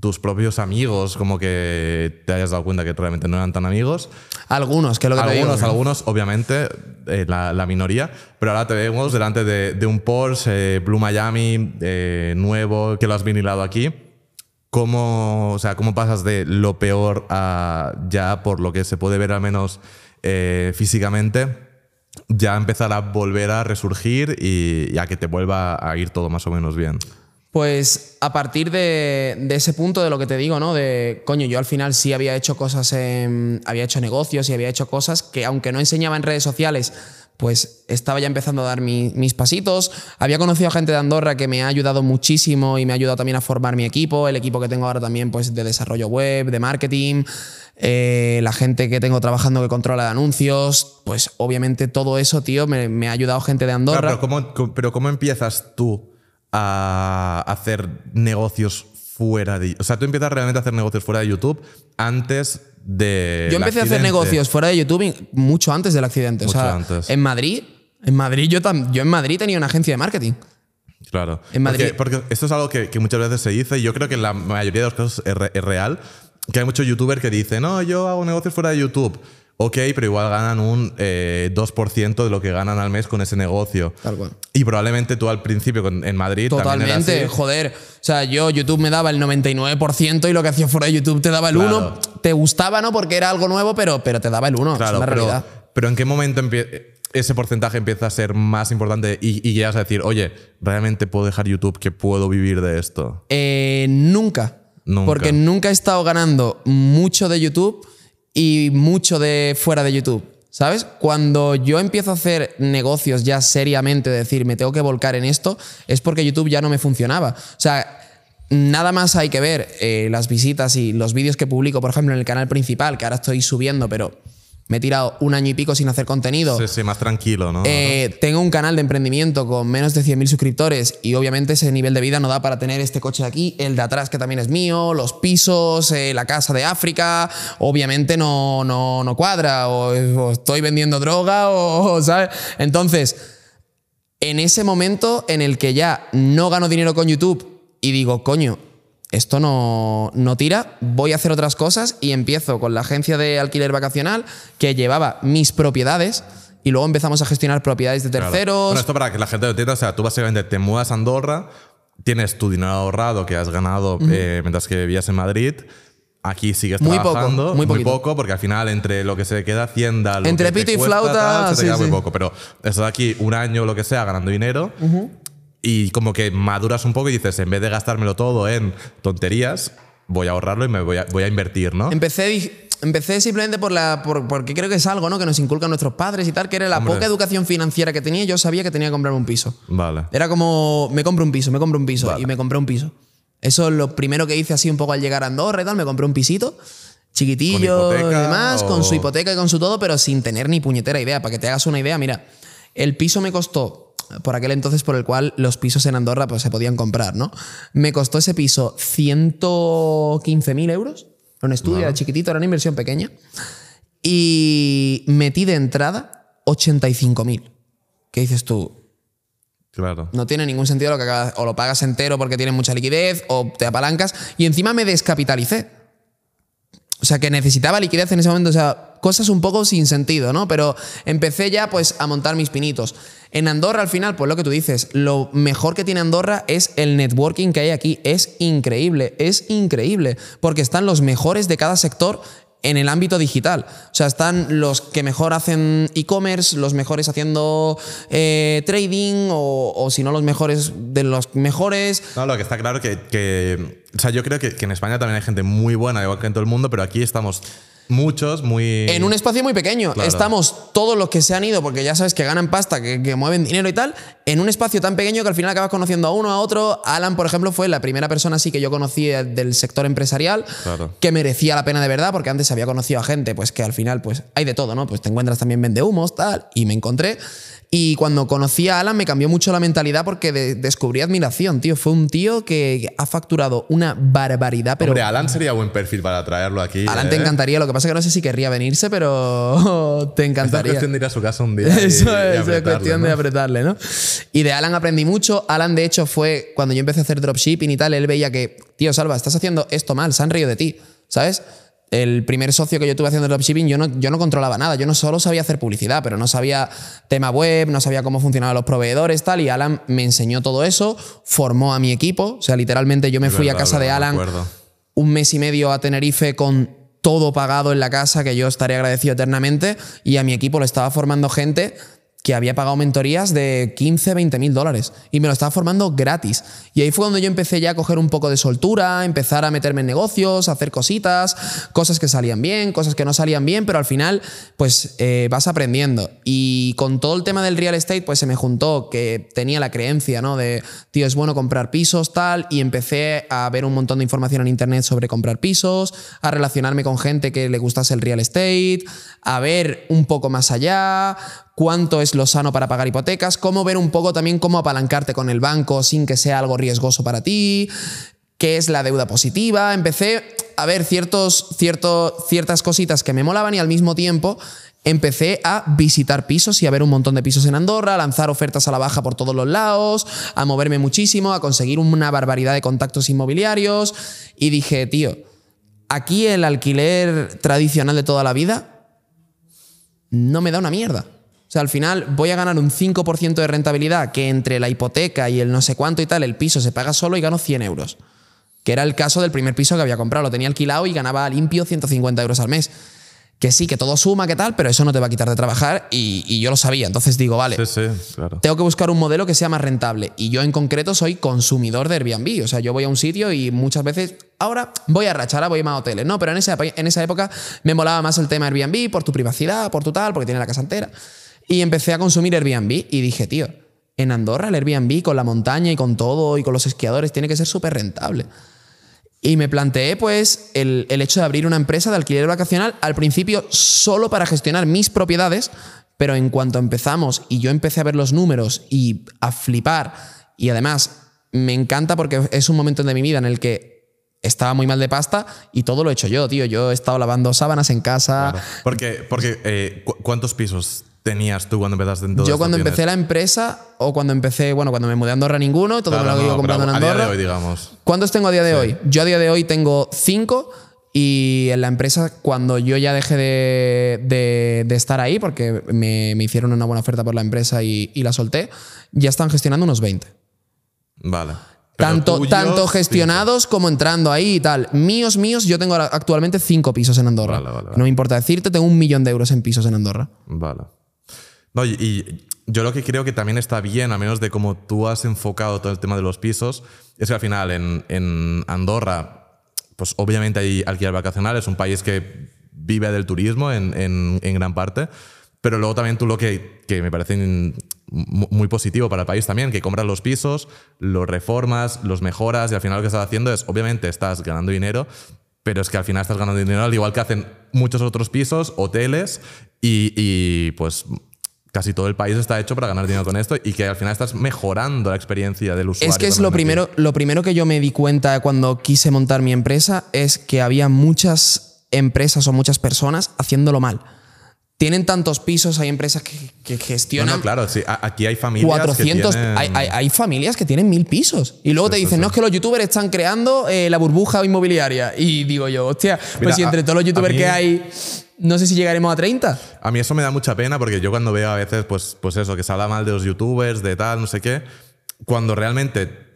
tus propios amigos como que te hayas dado cuenta que realmente no eran tan amigos. Algunos, que lo que Algunos, te digo, algunos, obviamente, eh, la, la, minoría, pero ahora te vemos delante de, de un Porsche eh, Blue Miami nuevo que lo has vinilado aquí. ¿Cómo, o sea, ¿Cómo pasas de lo peor a ya, por lo que se puede ver al menos eh, físicamente, ya empezar a volver a resurgir y, a que te vuelva a ir todo más o menos bien? Pues a partir de, ese punto de lo que te digo, ¿no? De, coño, yo al final sí había hecho cosas, había hecho negocios y había hecho cosas que aunque no enseñaba en redes sociales, pues estaba ya empezando a dar mis pasitos. Había conocido a gente de Andorra que me ha ayudado muchísimo y me ha ayudado también a formar mi equipo, el equipo que tengo ahora también pues de desarrollo web, de marketing. Eh, la gente que tengo trabajando que controla de anuncios, pues obviamente todo eso, tío, me, ha ayudado gente de Andorra. pero, ¿cómo, empiezas tú a hacer negocios fuera de... O sea, tú empiezas realmente a hacer negocios fuera de YouTube antes de... Yo empecé a hacer negocios fuera de YouTube mucho antes del accidente. Mucho o sea, antes. en Madrid, en Madrid yo, yo en Madrid tenía una agencia de marketing. Claro. En Madrid. Porque, esto es algo que, muchas veces se dice y yo creo que en la mayoría de los casos es real que hay muchos youtubers que dicen, no, yo hago negocios fuera de YouTube. Ok, pero igual ganan un 2% eh, de lo que ganan al mes con ese negocio. Tal cual. Y probablemente tú al principio en Madrid. Totalmente, joder. O sea, yo, YouTube me daba el 99% y lo que hacía fuera de YouTube te daba el 1%. Te gustaba, ¿no? Porque era algo nuevo, pero, pero te daba el 1%. Claro, es la realidad. Pero ¿en qué momento ese porcentaje empieza a ser más importante y, y llegas a decir, oye, ¿realmente puedo dejar YouTube que puedo vivir de esto? Eh, nunca. Porque nunca he estado ganando mucho de YouTube y mucho de fuera de YouTube. ¿Sabes? Cuando yo empiezo a hacer negocios ya seriamente, decir, me tengo que volcar en esto, es porque YouTube ya no me funcionaba. O sea, nada más hay que ver eh, las visitas y los vídeos que publico, por ejemplo, en el canal principal, que ahora estoy subiendo, pero me he tirado un año y pico sin hacer contenido. Sí, sí, más tranquilo, ¿no? Eh, tengo un canal de emprendimiento con menos de 100.000 suscriptores y obviamente ese nivel de vida no da para tener este coche de aquí, el de atrás que también es mío, los pisos, eh, la casa de África, obviamente no, no, no cuadra, o, estoy vendiendo droga, o, ¿sabes? Entonces, en ese momento en el que ya no gano dinero con YouTube y digo, coño, esto no, no tira, voy a hacer otras cosas y empiezo con la agencia de alquiler vacacional que llevaba mis propiedades y luego empezamos a gestionar propiedades de Claro. terceros. Bueno, esto para que la gente lo entienda, o sea, tú básicamente te mudas a Andorra, tienes tu dinero ahorrado que has ganado eh, mientras que vivías en Madrid. Aquí sigues Muy poco, trabajando, muy poquito. poco, porque al final entre lo que se queda Hacienda, lo Entre que te pito y cuesta, flauta, tal, se te sí, queda muy poco. Pero estás aquí un año o lo que sea ganando dinero y como que maduras un poco y dices, en vez de gastármelo todo en tonterías, voy a ahorrarlo y me voy a, voy a invertir, ¿no? Empecé, empecé simplemente por la, por- porque creo que es algo ¿no? que nos inculcan nuestros padres y tal, que era la Hombre. poca educación financiera que tenía. Yo sabía que tenía que comprarme un piso. Vale. Era como, me compro un piso, me compro un piso. Vale. Y me compré un piso. Eso es lo primero que hice así un poco al llegar a Andorra y tal. Me compré un pisito, chiquitillo ¿Con y demás, o- con su hipoteca y con su todo, pero sin tener ni puñetera idea. Para que te hagas una idea, mira, el piso me costó, por aquel entonces por el cual los pisos en Andorra pues, se podían comprar, ¿no? Me costó ese piso 115.000 euros. Un estudio, era chiquitito, era una inversión pequeña. Y metí de entrada 85.000. ¿Qué dices tú? Claro. No tiene ningún sentido lo que acabas, o lo pagas entero porque tienes mucha liquidez, o te apalancas, y encima me descapitalicé. O sea, que necesitaba liquidez en ese momento, o sea, cosas un poco sin sentido, ¿no? Pero empecé ya pues a montar mis pinitos. En Andorra al final, pues lo que tú dices, lo mejor que tiene Andorra es el networking que hay aquí, es increíble, es increíble, porque están los mejores de cada sector en el ámbito digital. O sea, están los que mejor hacen e-commerce, los mejores haciendo eh, trading o, si no los mejores de los mejores. No, lo que está claro que, que- o sea, yo creo que en España también hay gente muy buena, igual que en todo el mundo, pero aquí estamos muchos, muy... En un espacio muy pequeño. Claro. Estamos todos los que se han ido, porque ya sabes que ganan pasta, que, que mueven dinero y tal, en un espacio tan pequeño que al final acabas conociendo a uno, a otro. Alan, por ejemplo, fue la primera persona así que yo conocí del sector empresarial Claro. que merecía la pena de verdad, porque antes había conocido a gente, pues que al final, pues hay de todo, ¿no? Pues te encuentras también vende humos, tal, y me encontré. Y cuando conocí a Alan me cambió mucho la mentalidad porque de- descubrí admiración, tío. Fue un tío que ha facturado una barbaridad, pero Hombre, Alan sería buen perfil para traerlo aquí. Alan ¿eh? te encantaría, lo que pasa es que no sé si querría venirse, pero te Esta es encantaría. cuestión de ir a su casa un día. y- Eso es, es cuestión ¿no? de apretarle, ¿no? Y de Alan aprendí mucho. Alan, de hecho, fue cuando yo empecé a hacer dropshipping y tal, él veía que, tío, Salva, estás haciendo esto mal, se han reído de ti, ¿sabes? El primer socio que yo tuve haciendo dropshipping, yo no, yo no controlaba nada. Yo no solo sabía hacer publicidad, pero no sabía tema web, no sabía cómo funcionaban los proveedores, tal. Y Alan me enseñó todo eso, formó a mi equipo. O sea, literalmente yo me fui a casa de Alan un mes y medio a Tenerife con todo pagado en la casa, que yo estaré agradecido eternamente, y a mi equipo le estaba formando gente que había pagado mentorías de 15, 20 mil dólares y me lo estaba formando gratis. Y ahí fue cuando yo empecé ya a coger un poco de soltura, empezar a meterme en negocios, a hacer cositas, cosas que salían bien, cosas que no salían bien, pero al final pues eh, vas aprendiendo. Y con todo el tema del real estate pues se me juntó que tenía la creencia, ¿no? De, tío, es bueno comprar pisos, tal, y empecé a ver un montón de información en internet sobre comprar pisos, a relacionarme con gente que le gustase el real estate, a ver un poco más allá, cuánto es lo sano para pagar hipotecas, cómo ver un poco también cómo apalancarte con el banco sin que sea algo riesgoso para ti, qué es la deuda positiva. Empecé a ver ciertos, cierto, ciertas cositas que me molaban y al mismo tiempo empecé a visitar pisos y a ver un montón de pisos en Andorra, a lanzar ofertas a la baja por todos los lados, a moverme muchísimo, a conseguir una barbaridad de contactos inmobiliarios y dije, tío, aquí el alquiler tradicional de toda la vida no me da una mierda. O sea, al final voy a ganar un 5% de rentabilidad que entre la hipoteca y el no sé cuánto y tal, el piso se paga solo y gano 100 euros. Que era el caso del primer piso que había comprado. Lo tenía alquilado y ganaba limpio 150 euros al mes. Que sí, que todo suma, que tal, pero eso no te va a quitar de trabajar y, y yo lo sabía. Entonces digo, vale, Sí, sí, claro. tengo que buscar un modelo que sea más rentable. Y yo en concreto soy consumidor de Airbnb. O sea, yo voy a un sitio y muchas veces, ahora voy a rachar, ahora voy más a hoteles. No, pero en esa, en esa época me molaba más el tema Airbnb por tu privacidad, por tu tal, porque tiene la casa entera. Y empecé a consumir Airbnb y dije, tío, en Andorra el Airbnb con la montaña y con todo y con los esquiadores tiene que ser súper rentable. Y me planteé, pues, el, el hecho de abrir una empresa de alquiler vacacional, al principio solo para gestionar mis propiedades, pero en cuanto empezamos y yo empecé a ver los números y a flipar, y además me encanta porque es un momento de mi vida en el que estaba muy mal de pasta y todo lo he hecho yo, tío. Yo he estado lavando sábanas en casa. Porque, porque eh, ¿cu- ¿cuántos pisos tenías tú cuando empezaste en todo Yo cuando ¿Tienes? empecé la empresa o cuando empecé, bueno, cuando me mudé a Andorra ninguno, todo Claro, lo que no, iba comprando en a día de Andorra. hoy, digamos. ¿Cuántos tengo a día de hoy? Yo a día de hoy tengo cinco y en la empresa cuando yo ya dejé de, de- de estar ahí, porque me, me hicieron una buena oferta por la empresa y, y la solté, ya están gestionando unos 20. Vale. Pero Tanto, tuyos, tanto gestionados como entrando ahí y tal. Míos, míos, yo tengo actualmente cinco pisos en Andorra. Vale, vale, vale. No me importa decirte, tengo un millón de euros en pisos en Andorra. Vale. No, y, yo lo que creo que también está bien, a menos de cómo tú has enfocado todo el tema de los pisos, es que al final en, en Andorra, pues obviamente hay alquiler vacacional, es un país que vive del turismo en, en- en gran parte, pero luego también tú lo que, que me parece muy positivo para el país también, que compras los pisos, los reformas, los mejoras y al final lo que estás haciendo es, obviamente estás ganando dinero, pero es que al final estás ganando dinero al igual que hacen muchos otros pisos, hoteles y, y, pues casi todo el país está hecho para ganar dinero con esto y que al final estás mejorando la experiencia del usuario. Es que es lo primero, lo primero que yo me di cuenta cuando quise montar mi empresa es que había muchas empresas o muchas personas haciéndolo mal. Tienen tantos pisos, hay empresas que, que No, gestionan no, claro, sí, aquí hay familias 400. que tienen... hay, hay- hay familias que tienen mil pisos. Y luego Sí, te dicen, sí. no es que los youtubers están creando eh, la burbuja inmobiliaria. Y digo yo, hostia, Mira, pues si entre a- todos los youtubers mí- que hay, no sé si llegaremos a 30. A mí eso me da mucha pena porque yo cuando veo a veces, pues, pues eso, que se habla mal de los youtubers, de tal, no sé qué, cuando realmente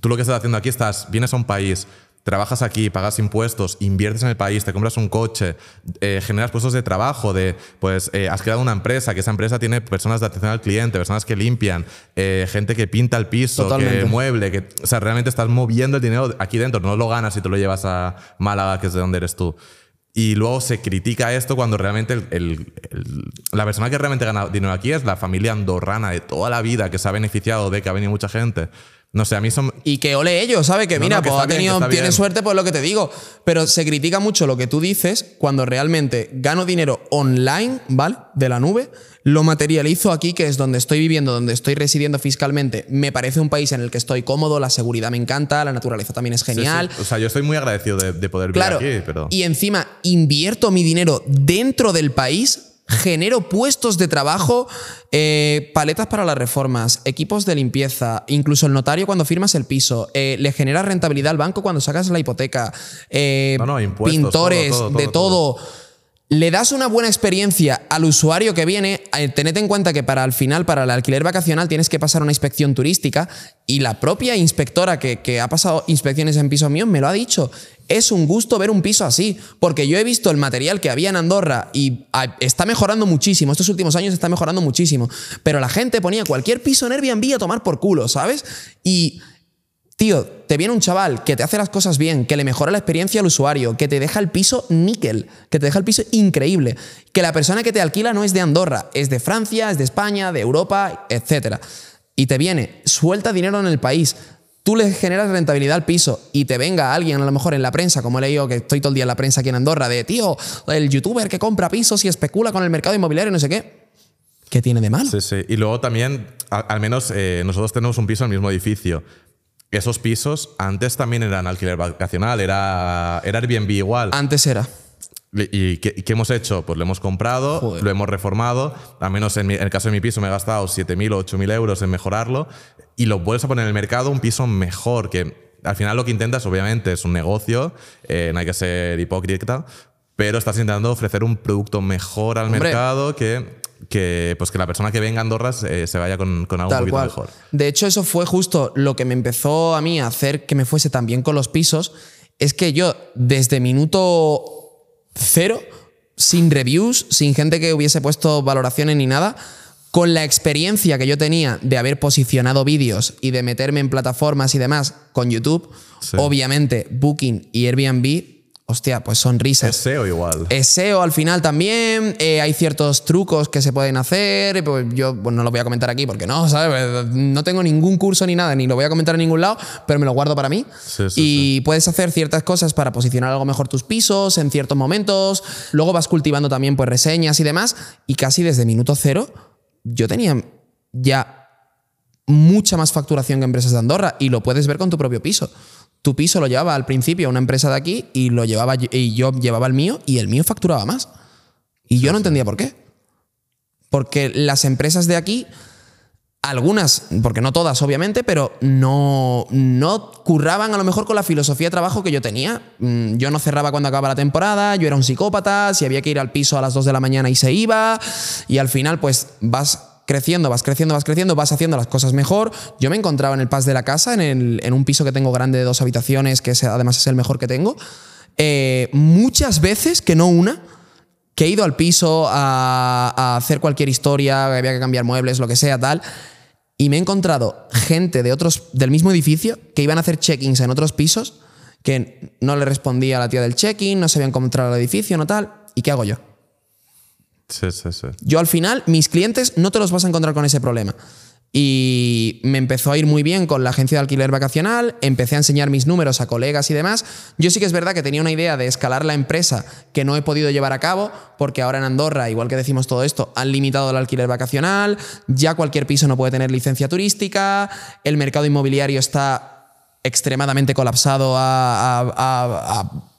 tú lo que estás haciendo aquí estás, vienes a un país, trabajas aquí, pagas impuestos, inviertes en el país, te compras un coche, eh, generas puestos de trabajo, de, pues eh, has creado una empresa, que esa empresa tiene personas de atención al cliente, personas que limpian, eh, gente que pinta el piso, Totalmente. que mueble, que, o sea, realmente estás moviendo el dinero aquí dentro, no lo ganas y te lo llevas a Málaga, que es de donde eres tú. Y luego se critica esto cuando realmente el- la persona que realmente gana dinero aquí es la familia andorrana de toda la vida que se ha beneficiado de que ha venido mucha gente. No sé, a mí son... Y que ole ellos, ¿sabes? Que No, mira, no, que pues ha tenido, tiene bien. suerte, pues lo que te digo. Pero se critica mucho lo que tú dices cuando realmente gano dinero online, ¿vale? De la nube, lo materializo aquí, que es donde estoy viviendo, donde estoy residiendo fiscalmente. Me parece un país en el que estoy cómodo, la seguridad me encanta, la naturaleza también es sí, genial. sí. O sea, yo estoy muy agradecido de, de poder vivir Claro. aquí, pero... Y encima invierto mi dinero dentro del país, genero puestos de trabajo, eh, paletas para las reformas, equipos de limpieza, incluso el notario cuando firmas el piso, eh, le genera rentabilidad al banco cuando sacas la hipoteca, eh, No, pintores, todo, todo, de todo. Le das una buena experiencia al usuario que viene. eh, Tened en cuenta que para al final, para el alquiler vacacional, tienes que pasar una inspección turística y la propia inspectora que, que ha pasado inspecciones en pisos míos me lo ha dicho. Es un gusto ver un piso así, porque yo he visto el material que había en Andorra y ah, está mejorando muchísimo. Estos últimos años está mejorando muchísimo. Pero la gente ponía cualquier piso en Airbnb a tomar por culo, ¿sabes? Y Tío, te viene un chaval que te hace las cosas bien, que le mejora la experiencia al usuario, que te deja el piso níquel, que te deja el piso increíble, que la persona que te alquila no es de Andorra, es de Francia, es de España, de Europa, etc. Y te viene, suelta dinero en el país, tú le generas rentabilidad al piso y te venga alguien a lo mejor en la prensa, como he leído que estoy todo el día en la prensa aquí en Andorra, de tío, el youtuber que compra pisos y especula con el mercado inmobiliario no sé qué. ¿Qué tiene de malo? Sí, sí. Y luego también, al menos eh, nosotros tenemos un piso en el mismo edificio. Esos pisos antes también eran alquiler vacacional, era, era Airbnb igual. Antes era. ¿Y qué, hemos hecho? Pues lo hemos comprado, Joder. lo hemos reformado. Al menos en, mi- en el caso de mi piso me he gastado 7.000 o 8.000 euros en mejorarlo. Y lo vuelves a poner en el mercado un piso mejor. Que al final lo que intentas, obviamente, es un negocio. eh, no hay que ser hipócrita. Pero estás intentando ofrecer un producto mejor al Hombre. mercado que, que, pues que la persona que venga a Andorra se, se vaya con, con algo un poquito cual. mejor. De hecho, eso fue justo lo que me empezó a mí a hacer que me fuese tan bien con los pisos. Es que yo, desde minuto cero, sin reviews, sin gente que hubiese puesto valoraciones ni nada, con la experiencia que yo tenía de haber posicionado vídeos y de meterme en plataformas y demás con YouTube, Sí. obviamente Booking y Airbnb, hostia, pues sonrisas. Es SEO igual. Es SEO al final también. eh, hay ciertos trucos que se pueden hacer. Pues yo pues no lo voy a comentar aquí porque no, ¿sabes? No tengo ningún curso ni nada, ni lo voy a comentar en ningún lado, pero me lo guardo para mí. Sí, sí, y puedes hacer ciertas cosas para posicionar algo mejor tus pisos en ciertos momentos. Luego vas cultivando también pues reseñas y demás. Y casi desde minuto cero yo tenía ya mucha más facturación que empresas de Andorra y lo puedes ver con tu propio piso. Tu piso lo llevaba al principio a una empresa de aquí y lo llevaba y yo llevaba el mío y el mío facturaba más. Y yo no entendía por qué. Porque las empresas de aquí, algunas, porque no todas obviamente, pero no, no curraban a lo mejor con la filosofía de trabajo que yo tenía. Mm, Yo no cerraba cuando acababa la temporada, yo era un psicópata, si había que ir al piso a las 2 de la mañana y se iba, y al final pues vas creciendo, vas creciendo, vas creciendo, vas haciendo las cosas mejor. Yo me encontraba en el pas de la casa, en, el- en un piso que tengo grande de dos habitaciones, que además es el mejor que tengo, eh, muchas veces, que no una, que he ido al piso a, hacer cualquier historia, había que cambiar muebles, lo que sea, tal, y me he encontrado gente de otros, del mismo edificio que iban a hacer check-ins en otros pisos, que no le respondía a la tía del check-in, no sabían cómo entrar al edificio, no tal, ¿y qué hago yo? Sí, sí, sí. Yo al final, mis clientes no te los vas a encontrar con ese problema. Y me empezó a ir muy bien con la agencia de alquiler vacacional, empecé a enseñar mis números a colegas y demás. Yo sí que es verdad que tenía una idea de escalar la empresa que no he podido llevar a cabo, porque ahora en Andorra, igual que decimos todo esto, han limitado el alquiler vacacional, ya cualquier piso no puede tener licencia turística, el mercado inmobiliario está extremadamente colapsado a, a-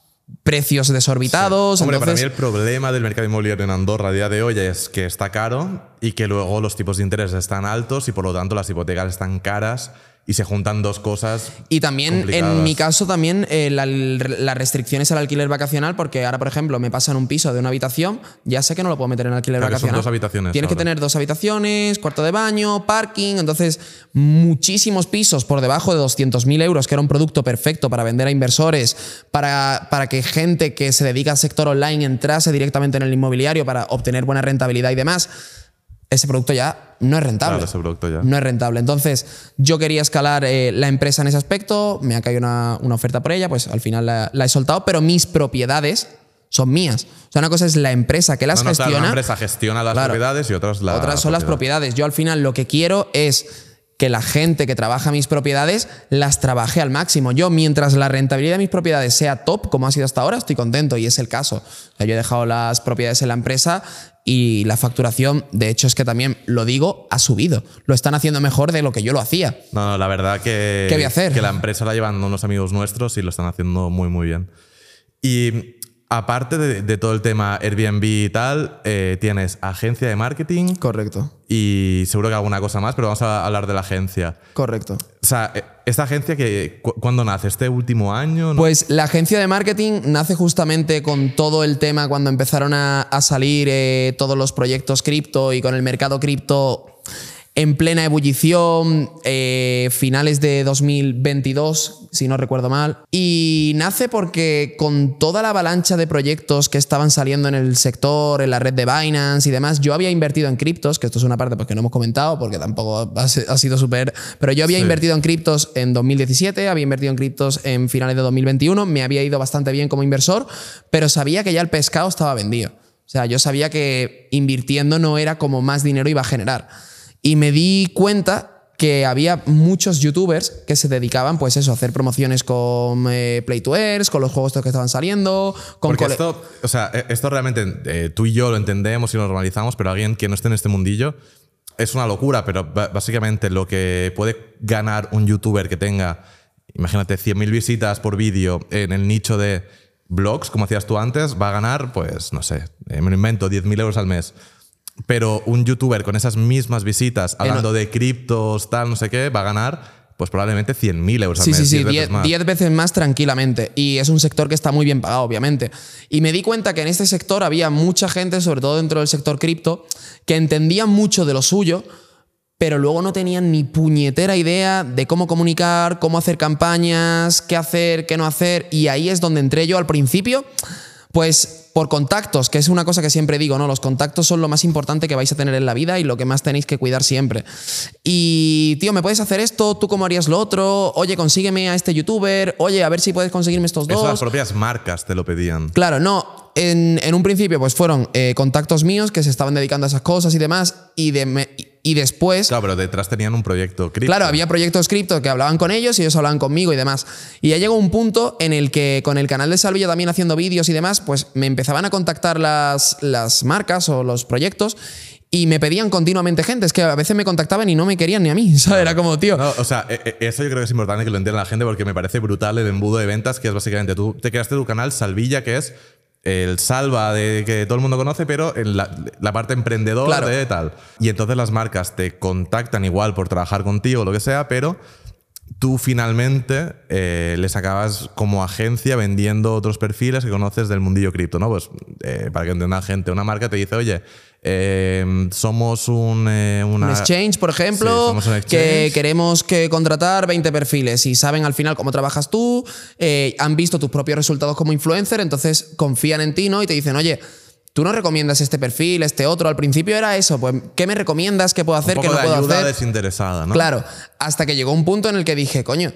precios desorbitados. Hombre, para entonces- mí el problema del mercado inmobiliario en Andorra a día de hoy es que está caro y que luego los tipos de interés están altos y por lo tanto las hipotecas están caras y se juntan dos cosas. Y también, en mi caso, también eh, la- las restricciones al alquiler vacacional, porque ahora, por ejemplo, me pasan un piso de una habitación, ya sé que no lo puedo meter en alquiler Claro que son vacacional. dos habitaciones Tienes que tener dos habitaciones, cuarto de baño, parking, entonces muchísimos pisos por debajo de 200.000 euros, que era un producto perfecto para vender a inversores, para, para que gente que se dedica al sector online entrase directamente en el inmobiliario para obtener buena rentabilidad y demás. Ese producto ya no es rentable. Claro, ese producto ya. No es rentable. Entonces, yo quería escalar eh, la empresa en ese aspecto, me ha caído una, una oferta por ella, pues al final la, la he soltado, pero mis propiedades son mías. O sea, una cosa es la empresa que las No, no, claro, gestiona. una empresa gestiona las Claro. propiedades y otras la Otras son las propiedad. propiedades. Yo al final lo que quiero es que la gente que trabaja mis propiedades las trabaje al máximo. Yo, mientras la rentabilidad de mis propiedades sea top, como ha sido hasta ahora, estoy contento y es el caso. O sea, yo he dejado las propiedades en la empresa y la facturación, de hecho, es que también lo digo, ha subido. Lo están haciendo mejor de lo que yo lo hacía. No, no, la verdad que, ¿Qué voy a hacer? que la empresa la llevan unos amigos nuestros y lo están haciendo muy, muy bien. Y aparte de, de todo el tema Airbnb y tal, eh, tienes agencia de marketing Correcto. y seguro que alguna cosa más, pero vamos a hablar de la agencia. Correcto. O sea, eh, esta agencia que cu- ¿cuándo nace? ¿Este último año? ¿no? Pues la agencia de marketing nace justamente con todo el tema cuando empezaron a, a salir eh, todos los proyectos cripto y con el mercado cripto en plena ebullición, eh, finales de 2022, si no recuerdo mal. Y nace porque con toda la avalancha de proyectos que estaban saliendo en el sector, en la red de Binance y demás, yo había invertido en criptos, que esto es una parte pues, que no hemos comentado porque tampoco ha, sido súper... Pero yo había Sí. invertido en criptos en 2017, había invertido en criptos en finales de 2021, me había ido bastante bien como inversor, pero sabía que ya el pescado estaba vendido. O sea, yo sabía que invirtiendo no era como más dinero iba a generar. Y me di cuenta que había muchos youtubers que se dedicaban, pues eso, a hacer promociones con eh, Play to con los juegos que estaban saliendo, con Porque esto, o sea, eh, esto realmente eh, tú y yo lo entendemos y lo normalizamos, pero alguien que no esté en este mundillo es una locura, pero básicamente lo que puede ganar un youtuber que tenga, imagínate, 100.000 visitas por vídeo en el nicho de blogs, como hacías tú antes, va a ganar, pues, no sé, eh, me lo invento, 10.000 euros al mes. Pero un youtuber con esas mismas visitas, hablando de criptos, tal, no sé qué, va a ganar, pues probablemente 100.000 euros al Sí, mes. sí, sí, 10 veces 10 más. 10 veces más tranquilamente. Y es un sector que está muy bien pagado, obviamente. Y me di cuenta que en este sector había mucha gente, sobre todo dentro del sector cripto, que entendía mucho de lo suyo, pero luego no tenían ni puñetera idea de cómo comunicar, cómo hacer campañas, qué hacer, qué no hacer. Y ahí es donde entré yo al principio. Pues por contactos, que es una cosa que siempre digo, ¿no? Los contactos son lo más importante que vais a tener en la vida y lo que más tenéis que cuidar siempre. Y, tío, ¿me puedes hacer esto? ¿Tú cómo harías lo otro? Oye, consígueme a este youtuber. Oye, a ver si puedes conseguirme estos Eso las dos. propias marcas te lo pedían. Claro, no. En, en un principio, pues fueron eh, contactos míos que se estaban dedicando a esas cosas y demás. Y, de me- y después. Claro, pero detrás tenían un proyecto cripto. Claro, había proyectos cripto que hablaban con ellos y ellos hablaban conmigo y demás. Y ya llegó un punto en el que con el canal de Salvilla también haciendo vídeos y demás, pues me empezaban a contactar las, las marcas o los proyectos y me pedían continuamente gente. Es que a veces me contactaban y no me querían ni a mí. ¿sabes? Era como, tío. No, o sea, eh, eh, eso yo creo que es importante que lo entienda la gente porque me parece brutal el embudo de ventas, que es básicamente tú te creaste tu canal Salvilla, que es el salva de que todo el mundo conoce, pero en la, la parte emprendedora Claro. de tal. Y entonces las marcas te contactan igual por trabajar contigo o lo que sea, pero tú finalmente eh, les acabas como agencia vendiendo otros perfiles que conoces del mundillo cripto, ¿no? Pues eh, para que entienda gente, una marca te dice, oye, eh, somos un, eh, una... Un exchange, por Sí, ejemplo, somos un que exchange. queremos que contratar 20 perfiles y saben al final cómo trabajas tú, eh, han visto tus propios resultados como influencer, entonces confían en ti, ¿no? Y te dicen, oye, tú no recomiendas este perfil, este otro. Al principio era eso, pues, ¿qué me recomiendas? ¿Qué puedo hacer? un ¿Qué poco no puedo ayuda hacer? desinteresada, ¿no? Claro, hasta que llegó un punto en el que dije, coño,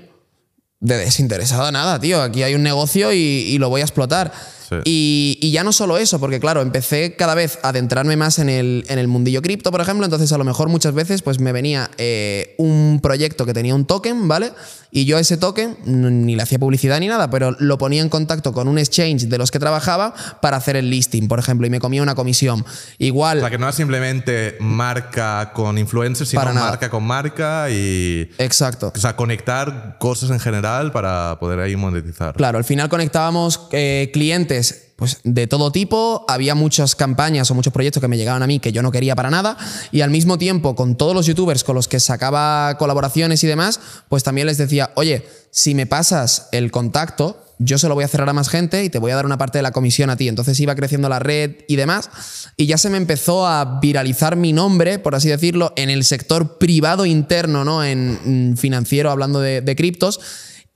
de desinteresado nada, tío, aquí hay un negocio y, y lo voy a explotar. Sí. Y, y ya no solo eso, porque claro, empecé cada vez a adentrarme más en el, en el mundillo cripto, por ejemplo, entonces a lo mejor muchas veces pues me venía eh, un proyecto que tenía un token, ¿vale? Y yo ese token ni le hacía publicidad ni nada, pero lo ponía en contacto con un exchange de los que trabajaba para hacer el listing, por ejemplo, y me comía una comisión. Igual... O sea, que no es simplemente marca con influencers, sino Para nada. marca con marca y... Exacto. O sea, conectar cosas en general para poder ahí monetizar. Claro, al final conectábamos eh, clientes pues, de todo tipo, había muchas campañas o muchos proyectos que me llegaban a mí que yo no quería para nada, y al mismo tiempo con todos los youtubers con los que sacaba colaboraciones y demás, pues también les decía, oye, si me pasas el contacto, yo se lo voy a cerrar a más gente y te voy a dar una parte de la comisión a ti. Entonces iba creciendo la red y demás, y ya se me empezó a viralizar mi nombre, por así decirlo, en el sector privado interno, ¿no? En mm, financiero, hablando de, de criptos.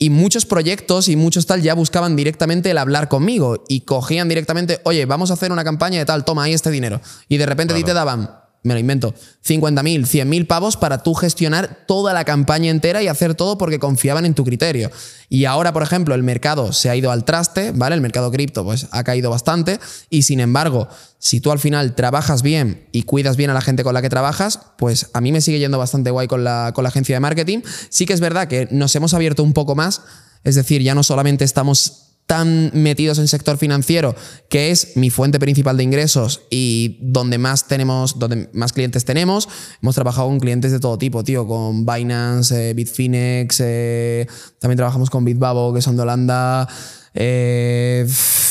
Y muchos proyectos y muchos tal ya buscaban directamente el hablar conmigo y cogían directamente, oye, vamos a hacer una campaña de tal, toma ahí este dinero. Y de repente a ti te daban, me lo invento, 50.000, 100.000 pavos para tú gestionar toda la campaña entera y hacer todo porque confiaban en tu criterio. Y ahora, por ejemplo, el mercado se ha ido al traste, ¿vale? El mercado cripto pues ha caído bastante y sin embargo, si tú al final trabajas bien y cuidas bien a la gente con la que trabajas, pues a mí me sigue yendo bastante guay con la, con la agencia de marketing. Sí que es verdad que nos hemos abierto un poco más, es decir, ya no solamente estamos tan metidos en sector financiero, que es mi fuente principal de ingresos y donde más tenemos, donde más clientes tenemos. Hemos trabajado con clientes de todo tipo, tío, con Binance, eh, Bitfinex, eh, también trabajamos con Bitbabo, que son de Holanda. eh,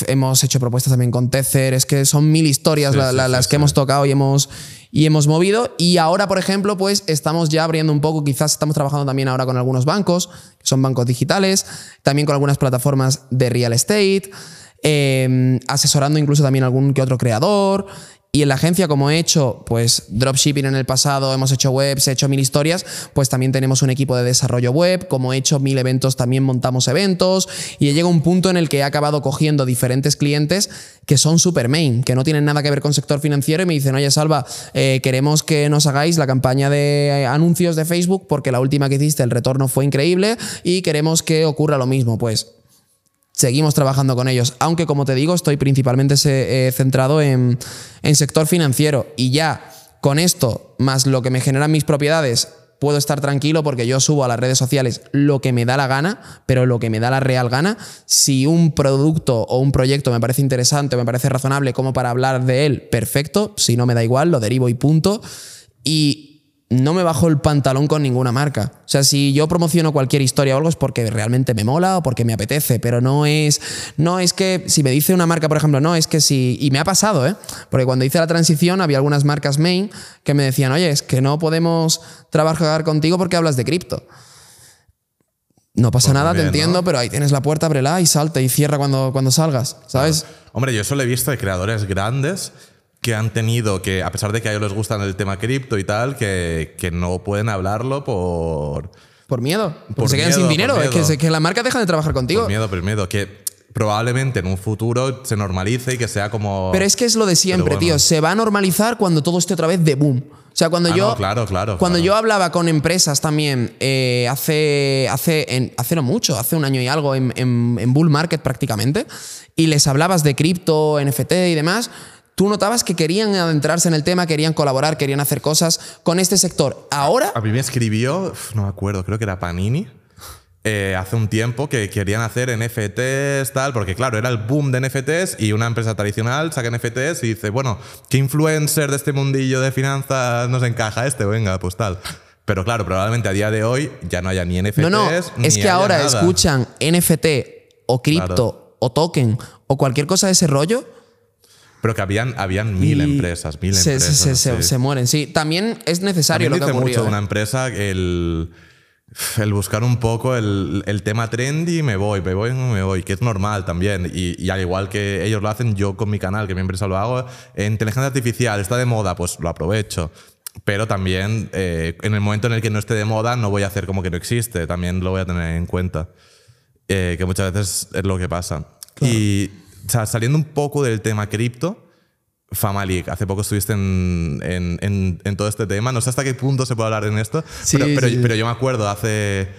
hemos hecho propuestas también con Tether, es que son mil historias Sí, la- sí, la- sí, las que hemos tocado y hemos, y hemos movido. Y ahora, por ejemplo, pues estamos ya abriendo un poco, quizás estamos trabajando también ahora con algunos bancos, que son bancos digitales, también con algunas plataformas de real estate, eh, asesorando incluso también algún que otro creador. Y en la agencia, como he hecho, pues dropshipping en el pasado, hemos hecho webs, he hecho mil historias, pues también tenemos un equipo de desarrollo web, como he hecho mil eventos, también montamos eventos y llega un punto en el que he acabado cogiendo diferentes clientes que son super main, que no tienen nada que ver con sector financiero y me dicen, oye Salva, eh, queremos que nos hagáis la campaña de anuncios de Facebook porque la última que hiciste el retorno fue increíble y queremos que ocurra lo mismo. Pues seguimos trabajando con ellos. Aunque, como te digo, estoy principalmente eh, centrado en, en sector financiero. Y ya con esto, más lo que me generan mis propiedades, puedo estar tranquilo porque yo subo a las redes sociales lo que me da la gana, pero lo que me da la real gana. Si un producto o un proyecto me parece interesante o me parece razonable como para hablar de él, perfecto. Si no me da igual, lo derivo y punto. Y no me bajo el pantalón con ninguna marca. O sea, si yo promociono cualquier historia o algo es porque realmente me mola o porque me apetece, pero no es no es que si me dice una marca, por ejemplo, no, es que si y me ha pasado, ¿eh? Porque cuando hice la transición había algunas marcas main que me decían, "Oye, es que no podemos trabajar contigo porque hablas de cripto." No pasa Pues nada, te entiendo, ¿no? pero ahí tienes la puerta, ábrela y salta y cierra cuando, cuando salgas, ¿sabes? Hombre, yo solo he visto de creadores grandes que han tenido que, a pesar de que a ellos les gusta el tema cripto y tal, que, que no pueden hablarlo por, Por miedo. Porque Por se quedan miedo, sin dinero. Es que, la marca deja de trabajar contigo. por miedo, por miedo. Que probablemente en un futuro se normalice y que sea como. Pero es que es lo de siempre, bueno. tío. Se va a normalizar cuando todo esté otra vez de boom. O sea, cuando Ah, yo. no, claro, claro, Cuando claro. yo hablaba con empresas también eh, hace, hace, en- hace no mucho, hace un año y algo, en, en- en Bull Market prácticamente, y les hablabas de cripto, NFT y demás. Tú notabas que querían adentrarse en el tema, querían colaborar, querían hacer cosas con este sector. Ahora, A mí me escribió, no me acuerdo, creo que era Panini. eh, hace un tiempo que querían hacer NFTs, tal, porque claro, era el boom de NFTs y una empresa tradicional saca NFTs y dice, bueno, ¿qué influencer de este mundillo de finanzas nos encaja este? Venga, pues tal. Pero claro, probablemente a día de hoy ya no haya ni NFTs. no, no, ni es que ahora nada. escuchan NFT o cripto o token o cualquier cosa de ese rollo, Pero que habían, habían mil y empresas, mil se, empresas. se- se- se mueren. Sí, también es necesario También lo que dice ocurrió. mucho ¿eh? una empresa el, el buscar un poco el, el tema trendy, me voy, me voy, me voy, que es normal también. Y, y al igual que ellos lo hacen, yo con mi canal, que mi empresa lo hago, inteligencia artificial está de moda, pues lo aprovecho. Pero también eh, en el momento en el que no esté de moda, no voy a hacer como que no existe, también lo voy a tener en cuenta. Eh, que muchas veces es lo que pasa. Y o sea, saliendo un poco del tema cripto, Fama League, hace poco estuviste en, en, en- en todo este tema. No sé hasta qué punto se puede hablar en esto, Sí, pero, pero, sí, pero yo me acuerdo hace.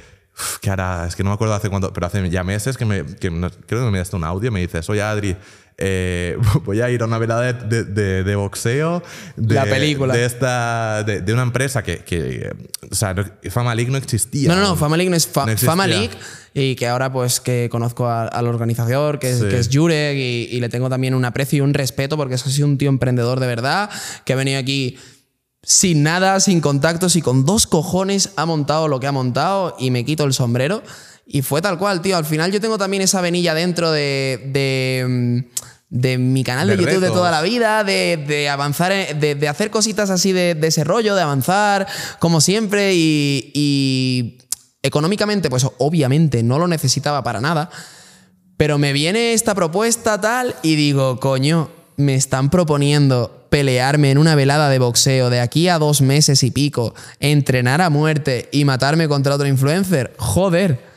que ahora, es que no me acuerdo hace cuánto, pero hace ya meses que, me, que creo que me diste un audio y me dices, oye Adri, eh, voy a ir a una velada de, de- de- de boxeo. De, La película. De, esta, de, una empresa que, que. O sea, no- Fama League no existía. No, no, no, Fama League no es Fa- No. Fama League y que ahora pues que conozco a- al organizador, que es, Sí. que es Jurek y, y le tengo también un aprecio y un respeto porque es así un tío emprendedor de verdad que ha venido aquí sin nada, sin contactos y con dos cojones ha montado lo que ha montado y me quito el sombrero. Y fue tal cual, tío. Al final yo tengo también esa venilla dentro de... de mm, de mi canal de, De YouTube de toda la vida, de, de avanzar, de, de hacer cositas así de, de ese rollo, de avanzar, como siempre, y, y económicamente, pues obviamente no lo necesitaba para nada, pero me viene esta propuesta tal y digo, coño, me están proponiendo pelearme en una velada de boxeo de aquí a dos meses y pico, entrenar a muerte y matarme contra otro influencer. Joder.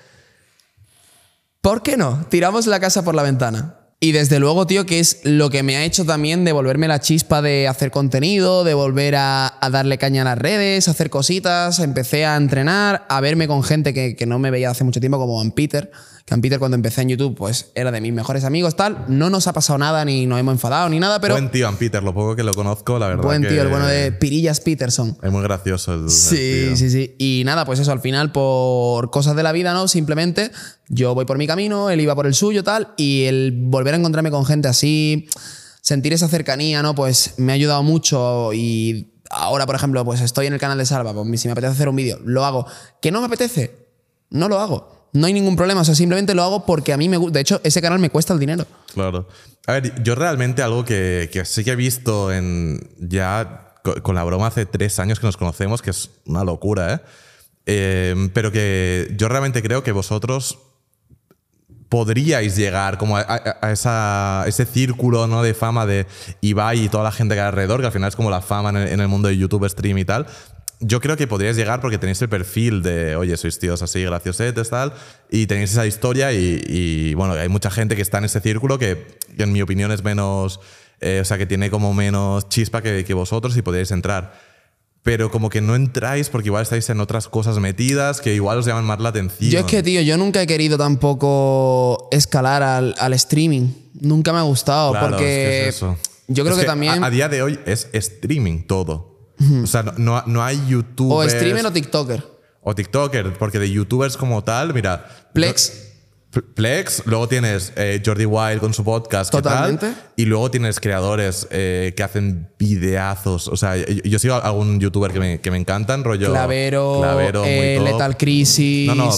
¿Por qué no? Tiramos la casa por la ventana. Y desde luego, tío, que es lo que me ha hecho también devolverme la chispa de hacer contenido, de volver a, darle caña a las redes, a hacer cositas. Empecé a entrenar, a verme con gente que, que no me veía hace mucho tiempo, como Van Peter. Que Van Peter, cuando empecé en YouTube, pues era de mis mejores amigos, tal. No nos ha pasado nada, ni nos hemos enfadado, ni nada, pero. Buen tío, Ann Peter, lo poco que lo conozco, la verdad. buen que tío, el bueno de Pirillas Peterson. Es muy gracioso el. Sí, sí, sí. Y nada, pues eso, al final, por cosas de la vida, ¿no? Simplemente yo voy por mi camino, él iba por el suyo, tal, y el volver a encontrarme con gente así, sentir esa cercanía, ¿no? Pues me ha ayudado mucho y ahora, por ejemplo, pues estoy en el canal de Salva, pues si me apetece hacer un vídeo, lo hago. ¿Que no me apetece? No lo hago. No hay ningún problema, o sea, simplemente lo hago porque a mí me gusta. De hecho, ese canal me cuesta el dinero. Claro. A ver, yo realmente algo que, que sí que he visto en ya co- con la broma hace tres años que nos conocemos, que es una locura, ¿eh? Eh, pero que yo realmente creo que vosotros podríais llegar como a, ese círculo ¿no? de fama de Ibai y toda la gente que hay alrededor, que al final es como la fama en el, en el mundo de YouTube, stream y tal. Yo creo que podríais llegar porque tenéis el perfil de, oye, sois tíos así graciosetes, tal, y tenéis esa historia y, y, bueno, hay mucha gente que está en ese círculo que, que en mi opinión es menos, eh, o sea, que tiene como menos chispa que, que vosotros y podríais entrar pero como que no entráis porque igual estáis en otras cosas metidas que igual os llaman más la atención. Yo es que, tío, yo nunca he querido tampoco escalar al, al streaming. Nunca me ha gustado Claro, porque es que es eso. yo creo Es que, también... A, a día de hoy es streaming todo. O sea, no, no, no hay o youtubers. streamer o TikToker. o TikToker, porque de youtubers como tal, mira. Plex. Plex, luego tienes eh, Jordi Wild con su podcast. ¿qué tal? Totalmente. Y luego tienes creadores eh, que hacen videazos. O sea, yo, yo sigo a algún youtuber que me, que me encantan, rollo. Clavero, Clavero, muy eh, top. Crisis. No, no.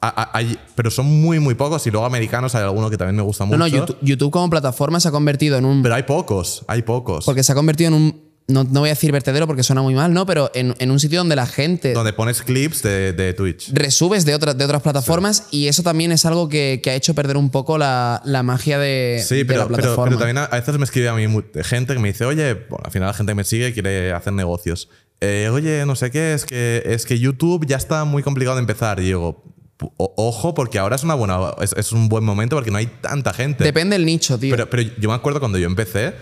hay- pero son muy, muy pocos. Y luego americanos hay alguno que también me gusta No, mucho. no, YouTube, YouTube como plataforma se ha convertido en un... Pero hay pocos, hay pocos. porque se ha convertido en un... No, no voy a decir vertedero porque suena muy mal, ¿no? Pero en, en un sitio donde la gente donde pones clips de, de Twitch. resubes de, otras de otras plataformas y eso también es algo que, que ha hecho perder un poco la, la magia de, Sí, de pero, la pero, plataforma. pero también a veces me escribe a mí gente que me dice, oye, bueno, al final la gente que me sigue quiere hacer negocios. Eh, oye, no sé qué, es que, es que YouTube ya está muy complicado de empezar. Y digo, "O- ojo, porque ahora es, una buena, es, es un buen momento porque no hay tanta gente. Depende del nicho, tío. Pero, pero yo me acuerdo cuando yo empecé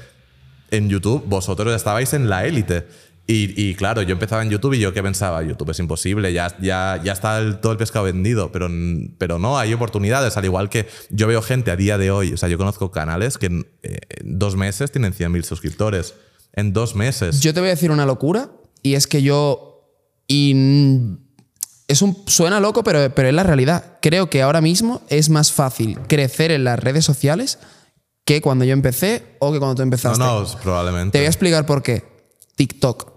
en YouTube, vosotros estabais en la élite. Y, y claro, yo empezaba en YouTube y yo qué pensaba, YouTube es imposible, ya, ya, ya está el- todo el pescado vendido, pero, pero no, hay oportunidades, al igual que yo veo gente a día de hoy, o sea, yo conozco canales que en, eh, en dos meses tienen 100.000 suscriptores. En dos meses. Yo te voy a decir una locura y es que yo y es un suena loco, pero, pero es la realidad. Creo que ahora mismo es más fácil crecer en las redes sociales que cuando yo empecé o que cuando tú no, empezaste. no, probablemente. Te voy a explicar por qué. TikTok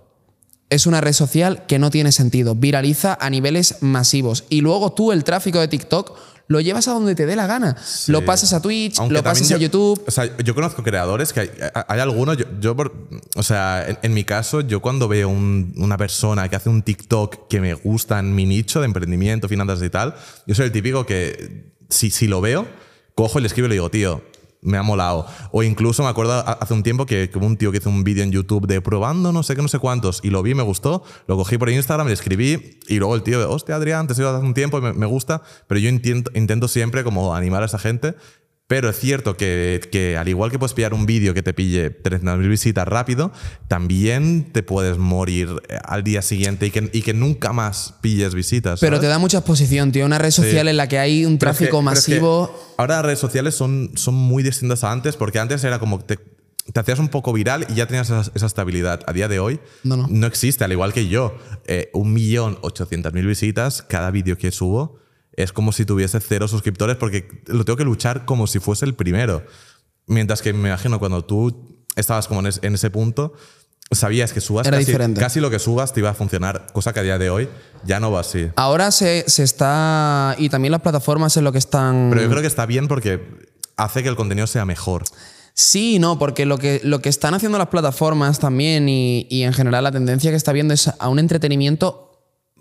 es una red social que no tiene sentido, viraliza a niveles masivos y luego tú el tráfico de TikTok lo llevas a donde te dé la gana. Lo pasas a Twitch, Aunque lo pasas a YouTube. O sea, yo conozco creadores que hay, hay algunos, yo, yo por- o sea, en, en mi caso, yo cuando veo un- una persona que hace un TikTok que me gusta en mi nicho de emprendimiento, finanzas y tal, yo soy el típico que si, si lo veo, cojo y le escribo y le digo, tío, me ha molado. O incluso me acuerdo hace un tiempo que, hubo un tío que hizo un vídeo en YouTube de probando no sé qué, no sé cuántos, y lo vi, me gustó, lo cogí por Instagram, le escribí, y luego el tío, hostia, Adrián, te sigo hace un tiempo me, me gusta, pero yo intento, intento siempre como animar a esa gente. Pero es cierto que, que al igual que puedes pillar un vídeo que te pille 300.000 visitas rápido, también te puedes morir eh, al día siguiente y que, y que nunca más pilles visitas. Pero te da mucha exposición, tío. Una red social en la que hay un Pero tráfico pero es que masivo. ahora las redes sociales son, son muy distintas a antes, porque antes era como te, te hacías un poco viral y ya tenías esa, esa estabilidad. A día de hoy No, no. existe, al igual que yo. Eh, un millón ochocientas mil visitas cada vídeo que subo es como si tuviese cero suscriptores porque lo tengo que luchar como si fuese el primero. Mientras que me imagino cuando tú estabas como en, es- en ese punto, sabías que subas Era casi, diferente. casi lo que subas te iba a funcionar, cosa que a día de hoy ya no va así. Ahora se, se está. Y también las plataformas en lo que están. Pero yo creo que está bien porque hace que el contenido sea mejor. Sí, no, porque lo que, lo que están haciendo las plataformas también y, y en general la tendencia que está viendo es a un entretenimiento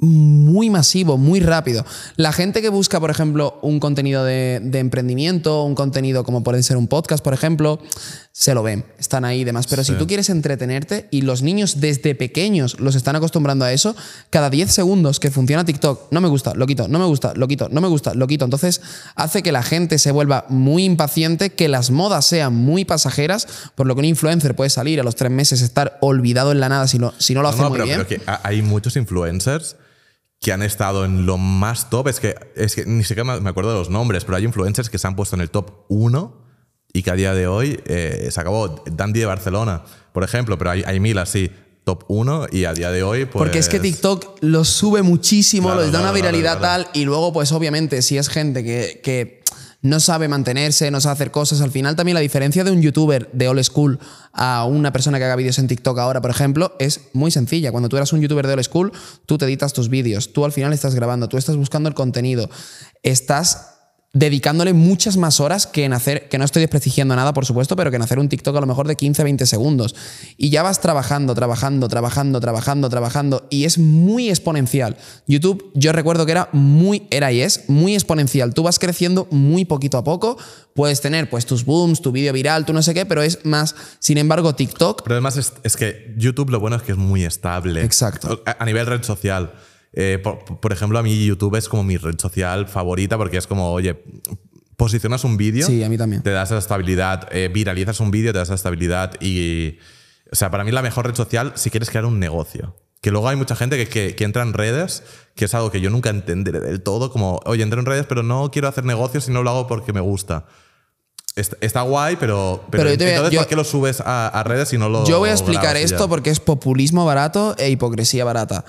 muy masivo, muy rápido. La gente que busca, por ejemplo, un contenido de, de emprendimiento, un contenido como puede ser un podcast, por ejemplo, se lo ven, están ahí y demás. Pero si tú quieres entretenerte y los niños desde pequeños los están acostumbrando a eso, cada 10 segundos que funciona TikTok, no me gusta, lo quito, no me gusta, lo quito, no me gusta, lo quito. Entonces hace que la gente se vuelva muy impaciente, que las modas sean muy pasajeras, por lo que un influencer puede salir a los tres meses, estar olvidado en la nada si, lo- si no lo hace No, muy pero, bien. pero que ha- hay muchos influencers que han estado en lo más top. Es que, es que ni siquiera me acuerdo de los nombres, pero hay influencers que se han puesto en el top 1 y que a día de hoy eh, se acabó. Dandy de Barcelona, por ejemplo, pero hay, hay mil así, top 1 y a día de hoy, pues. Porque es que TikTok lo sube muchísimo, Claro, les da una viralidad claro, tal, y luego, pues obviamente, si es gente que, que no sabe mantenerse, no sabe hacer cosas, al final también la diferencia de un youtuber de old school a una persona que haga vídeos en TikTok ahora, por ejemplo, es muy sencilla. Cuando tú eras un youtuber de old school, tú te editas tus vídeos, tú al final estás grabando, tú estás buscando el contenido, estás dedicándole muchas más horas que en hacer, que no estoy desprestigiando nada, por supuesto, pero que en hacer un TikTok a lo mejor de 15, 20 segundos. Y ya vas trabajando, trabajando, trabajando, trabajando, trabajando, y es muy exponencial. YouTube, yo recuerdo que era muy, era y es muy exponencial. Tú vas creciendo muy poquito a poco, puedes tener pues tus booms, tu vídeo viral, tú no sé qué, pero es más, sin embargo, TikTok, Pero además es, es que YouTube lo bueno es que es muy estable. Exacto. A, a nivel red social. Eh, por, por ejemplo, a mí YouTube es como mi red social favorita porque es como, oye, posicionas un vídeo. Sí, a mí también. Te das esa estabilidad. eh, viralizas un vídeo, te das esa estabilidad. Y. O sea, para mí la mejor red social si quieres crear un negocio. Que luego hay mucha gente que, que- que entra en redes, que es algo que yo nunca entenderé del todo, como, oye, entro en redes, pero no quiero hacer negocios y no lo hago porque me gusta. Está, está guay, pero, pero, Pero voy entonces yo- ¿por qué lo subes a, a redes y no lo Yo voy a explicar esto ya? porque es populismo barato e hipocresía barata.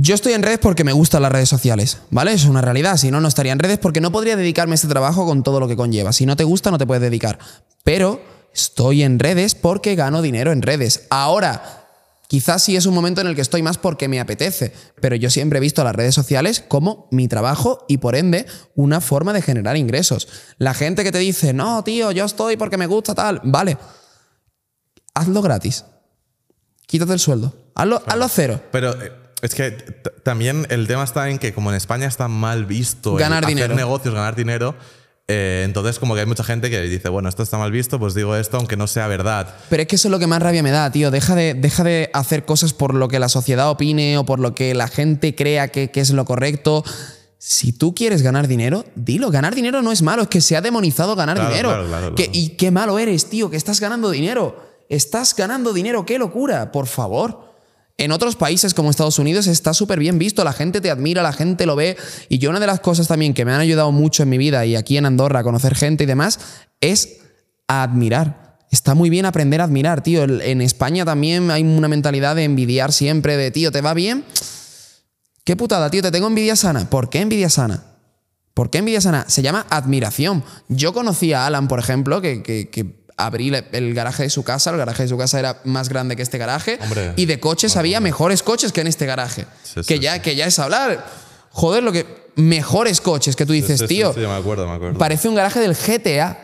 Yo estoy en redes porque me gustan las redes sociales, ¿vale? Es una realidad. Si no, no estaría en redes porque no podría dedicarme a este trabajo con todo lo que conlleva. Si no te gusta, no te puedes dedicar. Pero estoy en redes porque gano dinero en redes. Ahora, quizás sí es un momento en el que estoy más porque me apetece, pero yo siempre he visto las redes sociales como mi trabajo y por ende una forma de generar ingresos. La gente que te dice, no, tío, yo estoy porque me gusta tal, vale, hazlo gratis. Quítate el sueldo. Hazlo, hazlo cero. Pero eh, es que también el tema está en que como en España está mal visto el Ganar hacer dinero. negocios, ganar dinero, eh, entonces como que hay mucha gente que dice, bueno, esto está mal visto, pues digo esto aunque no sea verdad. Pero es que eso es lo que más rabia me da, tío. Deja de, deja de hacer cosas por lo que la sociedad opine o por lo que la gente crea que, que es lo correcto. Si tú quieres ganar dinero, dilo. Ganar dinero no es malo, es que se ha demonizado ganar Claro, dinero. claro, claro, Que- claro. y qué malo eres, tío, que estás ganando dinero. Estás ganando dinero, qué locura, por favor. En otros países como Estados Unidos está súper bien visto, la gente te admira, la gente lo ve. Y yo una de las cosas también que me han ayudado mucho en mi vida y aquí en Andorra a conocer gente y demás es a admirar. Está muy bien aprender a admirar, tío. En España también hay una mentalidad de envidiar siempre, de tío, ¿te va bien? Qué putada, tío, te tengo envidia sana. ¿Por qué envidia sana? ¿Por qué envidia sana? Se llama admiración. Yo conocí a Alan, por ejemplo, que- que abrí el garaje de su casa. El garaje de su casa era más grande que este garaje. Hombre. y de coches había mejores coches que en este garaje. Sí, que, sí, ya, que ya es hablar. joder, lo que. Mejores coches que tú dices, tío. sí, me acuerdo, me acuerdo. Parece un garaje del GTA.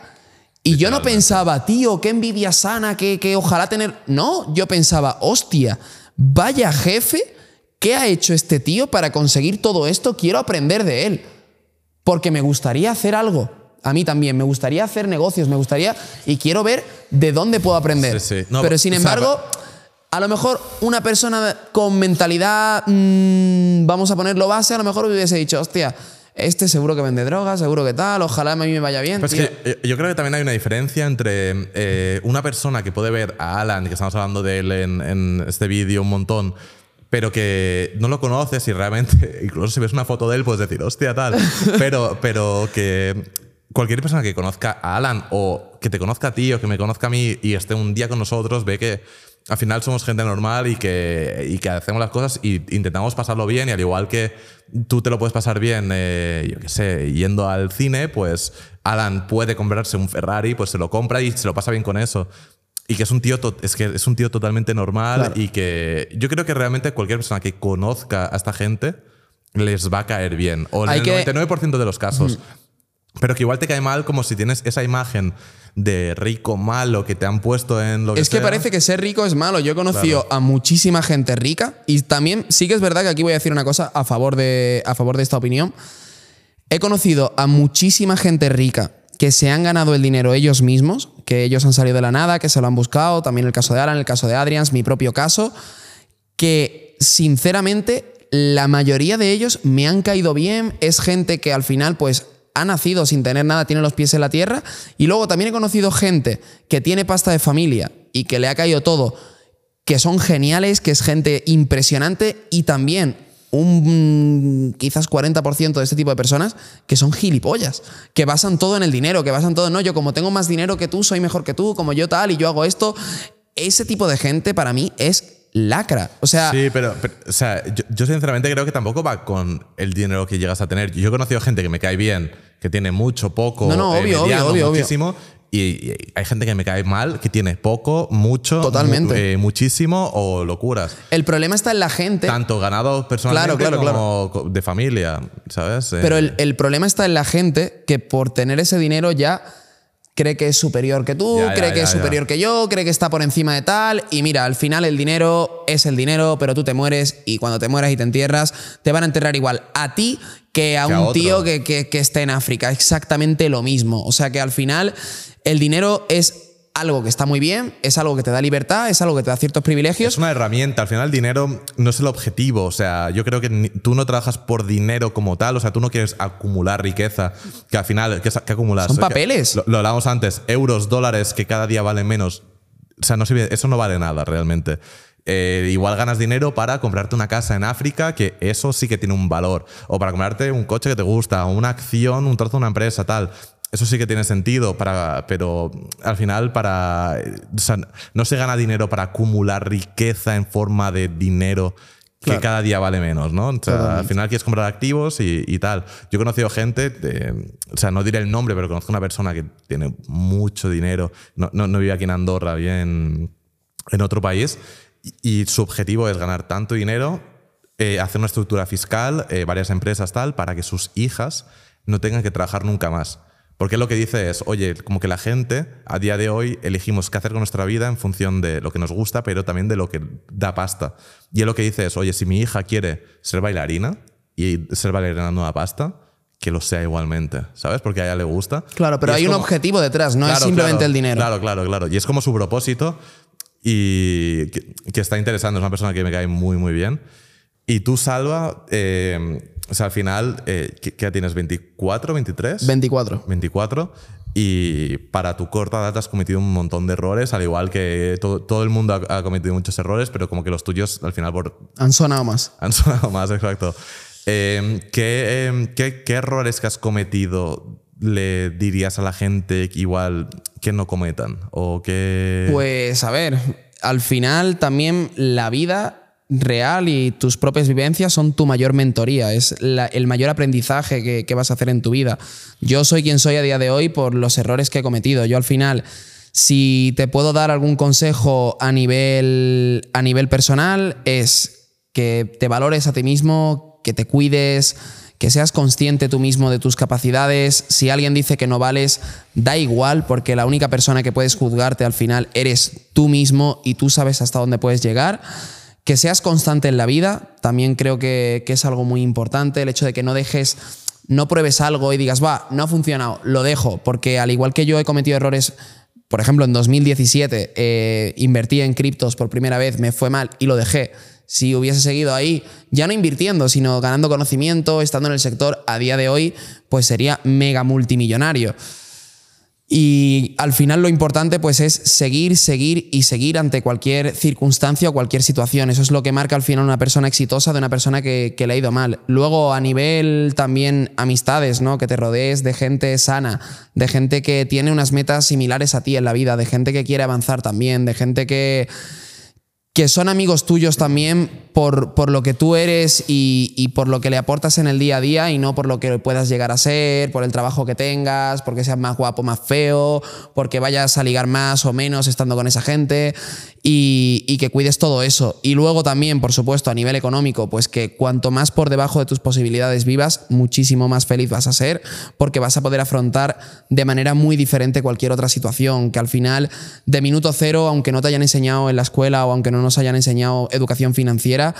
Y yo no pensaba, tío, qué envidia sana, que, que ojalá tener. No, yo pensaba, hostia, vaya jefe, ¿qué ha hecho este tío para conseguir todo esto? Quiero aprender de él. Porque me gustaría hacer algo. A mí también, me gustaría hacer negocios, me gustaría. Y quiero ver de dónde puedo aprender. Sí, sí. No, Pero sin embargo, a lo mejor una persona con mentalidad, mm, vamos a ponerlo base, a lo mejor hubiese dicho, hostia, este seguro que vende drogas, seguro que tal, ojalá a mí me vaya bien. Pero es tío". que eh, yo creo que también hay una diferencia entre eh, una persona que puede ver a Alan, que estamos hablando de él en, en este vídeo un montón, pero que no lo conoces y realmente, incluso si ves una foto de él, puedes decir, hostia, tal. Pero, pero que cualquier persona que conozca a Alan o que te conozca a ti o que me conozca a mí y esté un día con nosotros, ve que al final somos gente normal y que, y que hacemos las cosas y intentamos pasarlo bien y al igual que tú te lo puedes pasar bien, eh, yo qué sé, yendo al cine, pues Alan puede comprarse un Ferrari, pues se lo compra y se lo pasa bien con eso. Y que es un tío, es que es un tío totalmente normal Claro. y que yo creo que realmente cualquier persona que conozca a esta gente les va a caer bien. O en Hay el que- 99% de los casos. Pero que igual te cae mal como si tienes esa imagen de rico malo que te han puesto en lo que Es que sea. parece que ser rico es malo. Yo he conocido a muchísima gente rica y también sí que es verdad que aquí voy a decir una cosa a favor de, a favor de esta opinión. He conocido a muchísima gente rica que se han ganado el dinero ellos mismos, que ellos han salido de la nada, que se lo han buscado, también el caso de Alan, el caso de Adrians, mi propio caso, que sinceramente la mayoría de ellos me han caído bien, es gente que al final pues ha nacido sin tener nada, tiene los pies en la tierra, y luego también he conocido gente que tiene pasta de familia y que le ha caído todo, que son geniales, que es gente impresionante y también un quizás 40% de este tipo de personas que son gilipollas, que basan todo en el dinero, que basan todo, no, yo como tengo más dinero que tú, soy mejor que tú, como yo tal, y yo hago esto. Ese tipo de gente para mí es lacra. O sea, Sí, pero, pero, o sea, yo, yo sinceramente creo que tampoco va con el dinero que llegas a tener. Yo he conocido gente que me cae bien, que tiene mucho, poco, No, no, eh, obvio, obvio, mediano, obvio, obvio. muchísimo. Y, y hay gente que me cae mal, que tiene poco, mucho, Totalmente. mu- eh, muchísimo o locuras. el problema está en la gente. Tanto ganado personalmente Claro, claro, como co- de familia, ¿sabes? Eh, Pero el, el problema está en la gente que por tener ese dinero ya cree que es superior que tú, Ya, ya, cree que ya, es superior que yo, cree que está por encima de tal. Y mira, al final el dinero es el dinero, pero tú te mueres y cuando te mueras y te entierras, te van a enterrar igual a ti que a Que un tío que, que, que esté en África. Exactamente lo mismo. O sea que al final el dinero es algo que está muy bien, es algo que te da libertad, es algo que te da ciertos privilegios. Es una herramienta. Al final, el dinero no es el objetivo. O sea, yo creo que ni- tú no trabajas por dinero como tal. O sea, tú no quieres acumular riqueza. Que al final, ¿qué, acumulas? Son Que- papeles. Lo, lo hablábamos antes. Euros, dólares que cada día valen menos. O sea, no sirve- eso no vale nada realmente. Eh, igual ganas dinero para comprarte una casa en África, que eso sí que tiene un valor. O para comprarte un coche que te gusta, o una acción, un trozo de una empresa, tal. Eso sí que tiene sentido, para, pero al final para, o sea, no se gana dinero para acumular riqueza en forma de dinero que Claro. cada día vale menos, ¿no? O sea, Totalmente. al final quieres comprar activos y, y tal. Yo he conocido gente, de- o sea, no diré el nombre, pero conozco una persona que tiene mucho dinero, no, no, no vive aquí en Andorra, vive en, en otro país, y, y su objetivo es ganar tanto dinero, eh, hacer una estructura fiscal, eh, varias empresas tal, para que sus hijas no tengan que trabajar nunca más. Porque lo que dice es, oye, como que la gente a día de hoy elegimos qué hacer con nuestra vida en función de lo que nos gusta, pero también de lo que da pasta. Y él lo que dice es, oye, si mi hija quiere ser bailarina y ser bailarina no da pasta, que lo sea igualmente, ¿sabes? Porque a ella le gusta. Claro, pero hay un objetivo detrás, no es simplemente claro, el dinero. Claro, claro, claro. Y es como su propósito y que, que está interesante. Es una persona que me cae muy, muy bien. Y tú, Salva, eh, o sea, al final, eh, ¿qué, qué tienes? ¿24, 23? 24. 24. Y para tu corta edad has cometido un montón de errores, al igual que todo, todo el mundo ha, ha cometido muchos errores, pero como que los tuyos al final por, Han sonado más. han sonado más, exacto. Eh, ¿qué, eh, qué, qué errores que has cometido le dirías a la gente igual que no cometan? O que... Pues a ver, al final también la vida real y tus propias vivencias son tu mayor mentoría, es el mayor aprendizaje que, que vas a hacer en tu vida. Yo soy quien soy a día de hoy por los errores que he cometido. Yo al final, si te puedo dar algún consejo a nivel, a nivel personal, es que te valores a ti mismo, que te cuides, que seas consciente tú mismo de tus capacidades. Si alguien dice que no vales, da igual, porque la única persona que puedes juzgarte al final eres tú mismo y tú sabes hasta dónde puedes llegar. Que seas constante en la vida, también creo que, es algo muy importante, el hecho de que no dejes no pruebes algo y digas, va, no ha funcionado, lo dejo, porque al igual que yo he cometido errores, por ejemplo, en 2017 eh, invertí en criptos por primera vez, me fue mal y lo dejé. Si hubiese seguido ahí, ya no invirtiendo, sino ganando conocimiento, estando en el sector, a día de hoy, pues sería mega multimillonario. Y al final lo importante pues es seguir, seguir y seguir ante cualquier circunstancia o cualquier situación. Eso es lo que marca al final una persona exitosa de una persona que, le ha ido mal. Luego a nivel también amistades, ¿no? Que te rodees de gente sana, de gente que tiene unas metas similares a ti en la vida, de gente que quiere avanzar también, de gente que que son amigos tuyos también por, por lo que tú eres y, por lo que le aportas en el día a día y no por lo que puedas llegar a ser, por el trabajo que tengas, porque seas más guapo, más feo, porque vayas a ligar más o menos estando con esa gente y, que cuides todo eso. Y luego también, por supuesto, a nivel económico, pues que cuanto más por debajo de tus posibilidades vivas, muchísimo más feliz vas a ser porque vas a poder afrontar de manera muy diferente cualquier otra situación, que al final, de minuto cero, aunque no te hayan enseñado en la escuela o aunque no nos hayan enseñado educación financiera,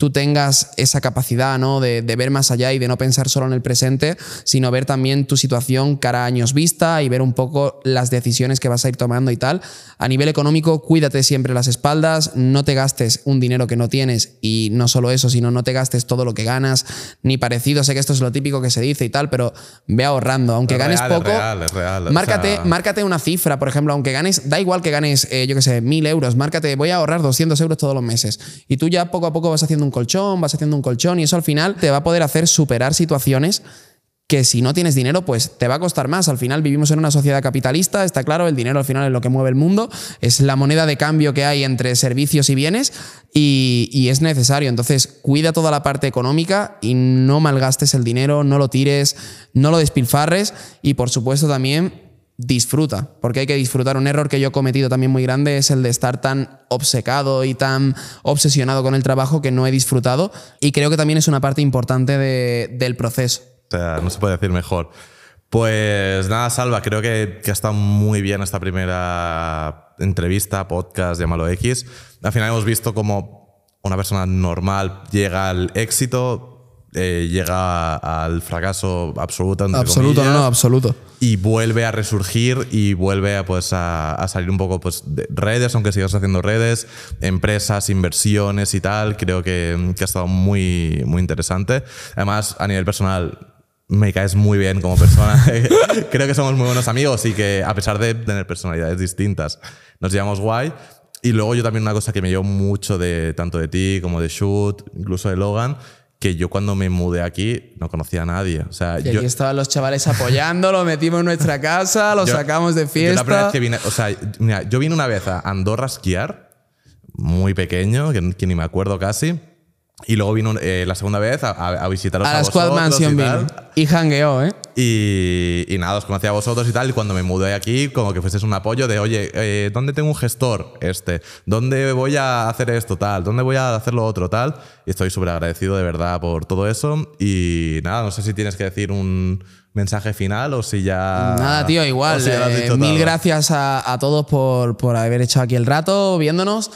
tú tengas esa capacidad ¿no? de, ver más allá y de no pensar solo en el presente, sino ver también tu situación cara a años vista y ver un poco las decisiones que vas a ir tomando y tal. A nivel económico, cuídate siempre las espaldas, no te gastes un dinero que no tienes y no solo eso, sino no te gastes todo lo que ganas, ni parecido. Sé que esto es lo típico que se dice y tal, pero ve ahorrando. Aunque ganes poco, márcate, márcate una cifra, por ejemplo, aunque ganes, da igual que ganes, eh, yo qué sé, mil euros, márcate, voy a ahorrar 200 euros todos los meses. Y tú ya poco a poco vas haciendo un colchón, vas haciendo un colchón y eso al final te va a poder hacer superar situaciones que si no tienes dinero, pues te va a costar más. Al final vivimos en una sociedad capitalista, está claro, el dinero al final es lo que mueve el mundo, es la moneda de cambio que hay entre servicios y bienes y, y, es necesario. Entonces, cuida toda la parte económica y no malgastes el dinero, no lo tires, no lo despilfarres y por supuesto también disfruta, porque hay que disfrutar. Un error que yo he cometido también muy grande es el de estar tan obcecado y tan obsesionado con el trabajo que no he disfrutado y creo que también es una parte importante del proceso. O sea, no se puede decir mejor. Pues nada, Salva, creo que, que ha estado muy bien esta primera entrevista, podcast, llámalo X. Al final hemos visto cómo una persona normal llega al éxito, eh, llega al fracaso absoluto. absoluto, no, no, absoluto. Y vuelve a resurgir y vuelve a, pues, a, salir un poco pues, de redes, aunque sigas haciendo redes, empresas, inversiones y tal. Creo que, que ha estado muy, muy interesante. Además, a nivel personal, me caes muy bien como persona. Creo que somos muy buenos amigos y que a pesar de tener personalidades distintas, nos llevamos guay. Y luego yo también una cosa que me llevo mucho de tanto de ti como de Shoot, incluso de Logan, que yo cuando me mudé aquí no conocía a nadie. O sea, yo, aquí estaban los chavales apoyando, lo metimos en nuestra casa, lo sacamos de fiesta. Yo la primera vez que vine, o sea, mira, yo vine una vez a Andorra a esquiar, muy pequeño, que, que ni me acuerdo casi. Y luego vino eh, la segunda vez a, a visitaros a, a la Squad Mansion y vino. Y hangueó, ¿eh? Y, nada, os conocí a vosotros y tal. Y cuando me mudé aquí, como que fueseis un apoyo de, oye, eh, ¿dónde tengo un gestor? Este. ¿Dónde voy a hacer esto? Tal. ¿Dónde voy a hacer lo otro? Tal. Y estoy súper agradecido de verdad por todo eso. Y nada, no sé si tienes que decir un mensaje final o si ya. Nada, tío, igual. Eh, mil gracias a, a todos por, por haber hecho aquí el rato viéndonos.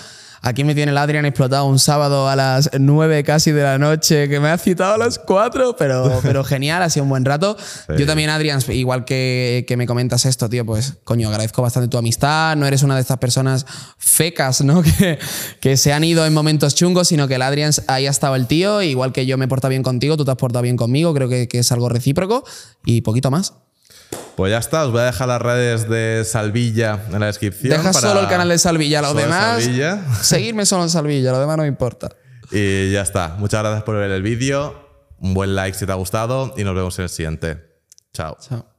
Aquí me tiene el Adrian explotado un sábado a las 9 casi de la noche, que me ha citado a las 4, pero, pero genial, ha sido un buen rato. Yo también, Adrián, igual que, que me comentas esto, tío, pues coño, agradezco bastante tu amistad. No eres una de estas personas fecas, ¿no? Que, que se han ido en momentos chungos, sino que el Adrián ahí ha estado el tío, igual que yo me he portado bien contigo, tú te has portado bien conmigo, creo que, que es algo recíproco y poquito más. Pues ya está, os voy a dejar las redes de Salvilla en la descripción. Deja solo el canal de Salvilla, lo demás. Seguirme solo en Salvilla, lo demás no me importa. Y ya está. Muchas gracias por ver el vídeo. Un buen like si te ha gustado y nos vemos en el siguiente. Chao. Chao.